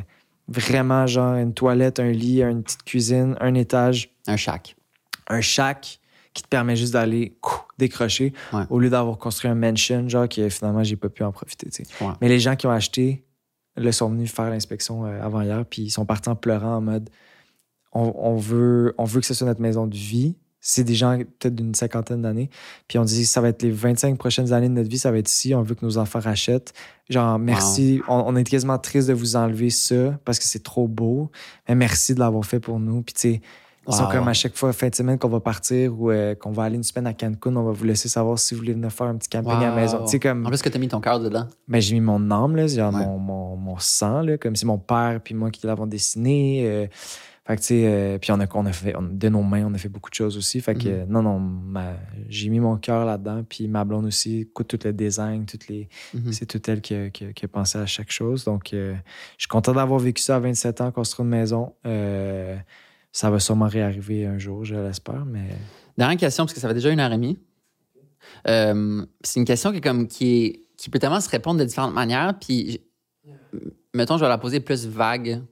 vraiment genre une toilette, un lit, une petite cuisine, un étage, Un shack. un shack qui te permet juste d'aller décrocher Ouais. au lieu d'avoir construit un mansion, genre que finalement j'ai pas pu en profiter. tu sais. Ouais. Mais les gens qui ont acheté là, sont venus faire l'inspection euh, avant hier, puis ils sont partis en pleurant en mode on, on veut, on veut que ce soit notre maison de vie. C'est des gens peut-être d'une cinquantaine d'années. Puis on dit ça va être les 25 prochaines années de notre vie, ça va être ici. On veut que nos enfants rachètent. Genre, merci. On, on est quasiment triste de vous enlever ça parce que c'est trop beau. Mais merci de l'avoir fait pour nous. Puis tu sais, ils sont comme à chaque fois, fin de semaine, qu'on va partir ou euh, qu'on va aller une semaine à Cancun, on va vous laisser savoir si vous voulez venir faire un petit camping à la maison. Tu sais, comme. En plus que t'as mis ton cœur dedans. Ben, j'ai mis mon âme, là, genre Ouais. mon, mon, mon sang, là, comme si mon père puis moi qui l'avons dessiné. euh, fait que, tu sais, euh, puis on a, on a fait, on- de nos mains, on a fait beaucoup de choses aussi. Fait que, Mhm. non, non, j'ai mis mon cœur là-dedans. Puis ma blonde aussi, écoute tout le design, toutes les, Mhm. c'est tout elle qui a, qui a- qui a pensé à chaque chose. Donc, euh, je suis content d'avoir vécu ça à 27 ans, construire une maison. Euh, ça va sûrement réarriver un jour, je l'espère, mais. Dernière question, parce que ça fait déjà une heure et demie. Euh, c'est une question qui, est comme, qui, est, qui peut tellement se répondre de différentes manières. Puis, mettons, je vais la poser plus vague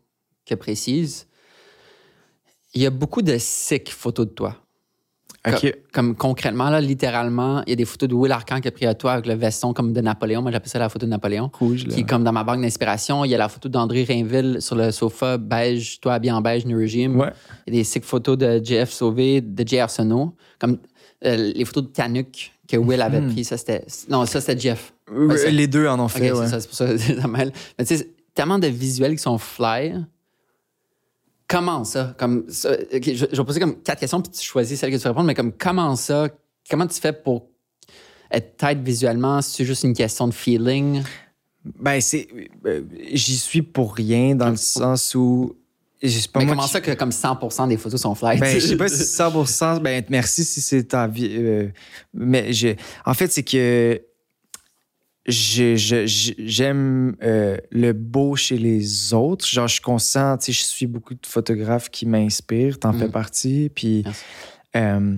que précise. Il y a beaucoup de sick photos de toi. OK. Comme, comme concrètement, là, littéralement, il y a des photos de Will Arcan qui a pris à toi avec le veston comme de Napoléon. Moi, j'appelle ça la photo de Napoléon. Rouge, là. Qui est comme dans ma banque d'inspiration. Il y a la photo d'André Rainville sur le sofa beige, toi habillé en beige, New Regime. Ouais. Il y a des sick photos de JF Sauvé, de J. Arsenault. Comme euh, les photos de Canuck que Will avait Mhm. pris. Ça, c'était. Non, ça, c'était Jeff. Euh, Ouais, c'est- les deux en ont fait, ouais. c'est pour ça ça. Mais tu sais, tellement de visuels qui sont fly. Comment ça? Comme ça je, je vais poser comme quatre questions, puis tu choisis celle que tu veux répondre, mais comme comment ça? Comment tu fais pour être tête visuellement? C'est juste une question de feeling? Ben, c'est. euh, J'y suis pour rien dans le sens où. Pas mais comment qui- ça que comme 100% des photos sont fly? Ben, je sais pas si 100%. Ben, merci si c'est ta vie. euh, mais j'ai. En fait, c'est que. J'aime euh, le beau chez les autres. Genre, je suis conscient, tu sais, je suis beaucoup de photographes qui m'inspirent. T'en fais Mm. partie. Puis. Euh,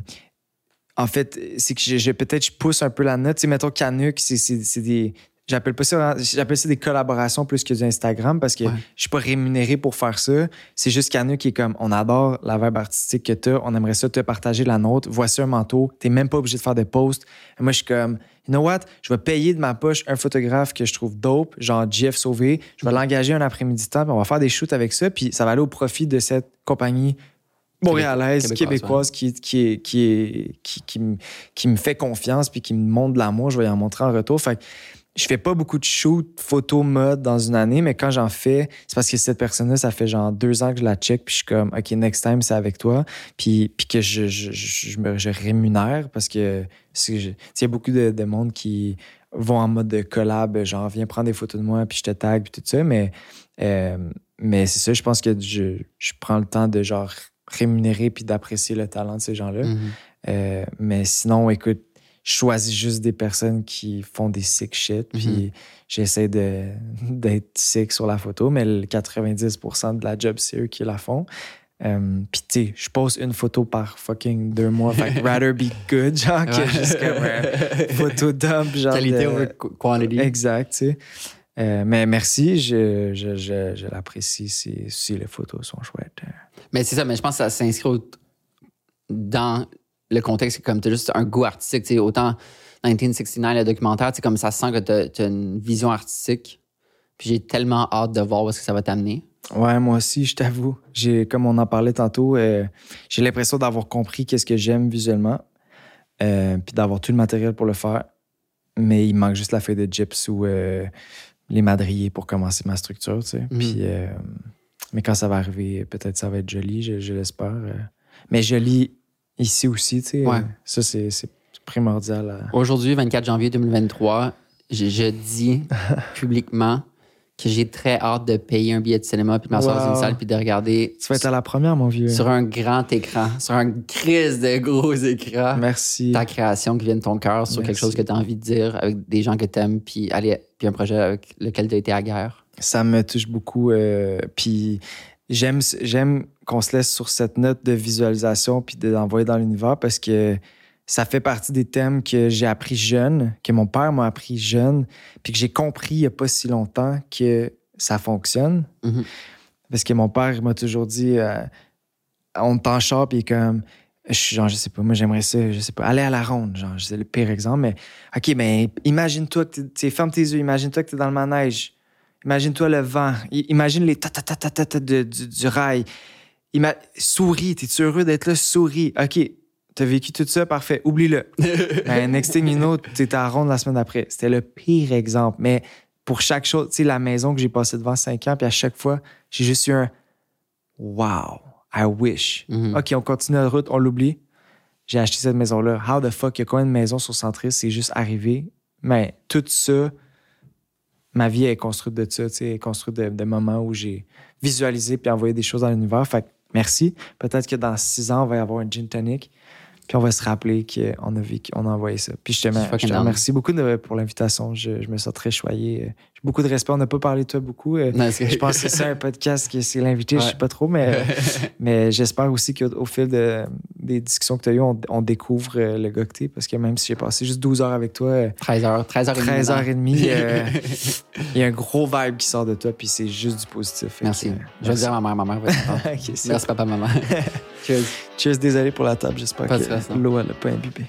en fait, c'est que je, je- peut-être je pousse un peu la note. Tu sais, mettons Canuck, c'est des. J'appelle pas ça, j'appelle ça des collaborations plus que du Instagram parce que Ouais. je suis pas rémunéré pour faire ça. C'est juste Canuck qui est comme, on adore la vibe artistique que tu on aimerait ça te partager la nôtre. Voici un manteau. T'es même pas obligé de faire des posts. Et moi, je suis comme, you know what? Je vais payer de ma poche un photographe que je trouve dope, genre Jeff Sauvé. Je vais l'engager un après-midi temps, puis on va faire des shoots avec ça, puis ça va aller au profit de cette compagnie montréalaise, Québécoise, qui, qui, est- qui, qui, qui me- fait confiance puis qui me montre de l'amour, je vais y en montrer en retour. Fait je fais pas beaucoup de shoots, photos, mode dans une année, mais quand j'en fais, c'est parce que cette personne-là, ça fait genre deux ans que je la check, puis je suis comme, OK, next time, c'est avec toi. Puis, puis que je, je, je, je me je rémunère parce que il y a beaucoup de, de monde qui vont en mode de collab, genre, viens prendre des photos de moi, puis je te tag, puis tout ça, mais, euh, mais c'est ça, je pense que je, je prends le temps de genre rémunérer puis d'apprécier le talent de ces gens-là. Mhm. Euh, mais sinon, écoute, je choisis juste des personnes qui font des sick shit, puis Mhm. j'essaie de, d'être sick sur la photo, mais le 90% de la job, c'est eux qui la font. Euh, puis tu sais, je pose une photo par fucking deux mois, fait que rather be good, genre, que juste comme un photo dump, genre. Qualité de- over quantity. Exact, tu sais. Euh, mais merci, je, je, je, je l'apprécie si, si les photos sont chouettes. Mais c'est ça, mais je pense que ça s'inscrit dans le contexte, comme tu as juste un goût artistique. Autant 1969, le documentaire, c'est comme ça sent que tu as, une vision artistique. Puis j'ai tellement hâte de voir où est-ce que ça va t'amener. Ouais, moi aussi, je t'avoue. J'ai, comme on en parlait tantôt, euh, j'ai l'impression d'avoir compris qu'est-ce que j'aime visuellement, euh, puis d'avoir tout le matériel pour le faire. Mais il manque juste la feuille de gyps ou euh, les madriers pour commencer ma structure, tu sais. Mhm. Puis, mais quand ça va arriver, peut-être ça va être joli, je, je l'espère. Mais joli ici aussi, tu sais. Ouais. euh, Ça, c'est, c'est primordial. à- Aujourd'hui, 24 janvier 2023, je, je dis publiquement que j'ai très hâte de payer un billet de cinéma puis de m'asseoir dans une salle puis de regarder Tu vas être à la première, mon vieux. sur un grand écran, sur un crise de gros écran. Merci. ta création qui vient de ton cœur sur quelque chose que tu as envie de dire avec des gens que tu aimes, puis, aller, puis un projet avec lequel tu as été à guerre. Ça me touche beaucoup. euh, puis j'aime, j'aime qu'on se laisse sur cette note de visualisation puis de l'envoyer dans l'univers parce que ça fait partie des thèmes que j'ai appris jeune, que mon père m'a appris jeune, puis que j'ai compris il n'y a pas si longtemps que ça fonctionne. Mhm. Parce que mon père m'a toujours dit euh, on t'en char, puis comme. Je, genre, je sais pas, moi j'aimerais ça, je sais pas, aller à la ronde, genre, c'est le pire exemple, mais OK, mais imagine-toi que t'es- tu ferme tes yeux, imagine-toi que t'es dans le manège, imagine-toi le vent, imagine les ta ta ta ta ta ta de- du, du rail, souris, t'es-tu heureux d'être là, souris, OK, t'as vécu tout ça, parfait, oublie-le. Ben, next thing you know, t'étais à la ronde la semaine d'après. C'était le pire exemple, mais pour chaque chose, tu sais, la maison que j'ai passée devant cinq ans, puis à chaque fois, j'ai juste eu un wow, I wish. Mhm. OK, on continue la route, on l'oublie. J'ai acheté cette maison-là. How the fuck, il y a combien de maisons sur Centris? C'est juste arrivé. Mais tout ça, ma vie est construite de ça, tu sais, est construite de, de moments où j'ai visualisé puis envoyé des choses dans l'univers. Fait que merci. Peut-être que dans six ans, on va y avoir un gin tonic. Puis on va se rappeler qu'on a vécu, on a envoyé ça. Puis je te, Je remercie beaucoup de- pour l'invitation. Je, je me sens très choyé. Beaucoup de respect. On n'a pas parlé de toi beaucoup. Euh, Non, je pense que c'est ça un podcast que c'est l'invité, je Ouais. sais pas trop, mais, mais j'espère aussi qu'au au fil de, des discussions que tu as eues, on, on découvre euh, le gars que t'es, parce que même si j'ai passé juste 12 heures avec toi, euh, 13h, 13h30. 13h30, euh, il y a un gros vibe qui sort de toi, puis c'est juste du positif. Merci. que, euh, Je vais dire à ma mère. Ma mère va être contente. Ok, c'est- Merci, papa, maman. Cheers. Cheers, désolé pour la table, j'espère que l'eau, elle n'a pas imbibé.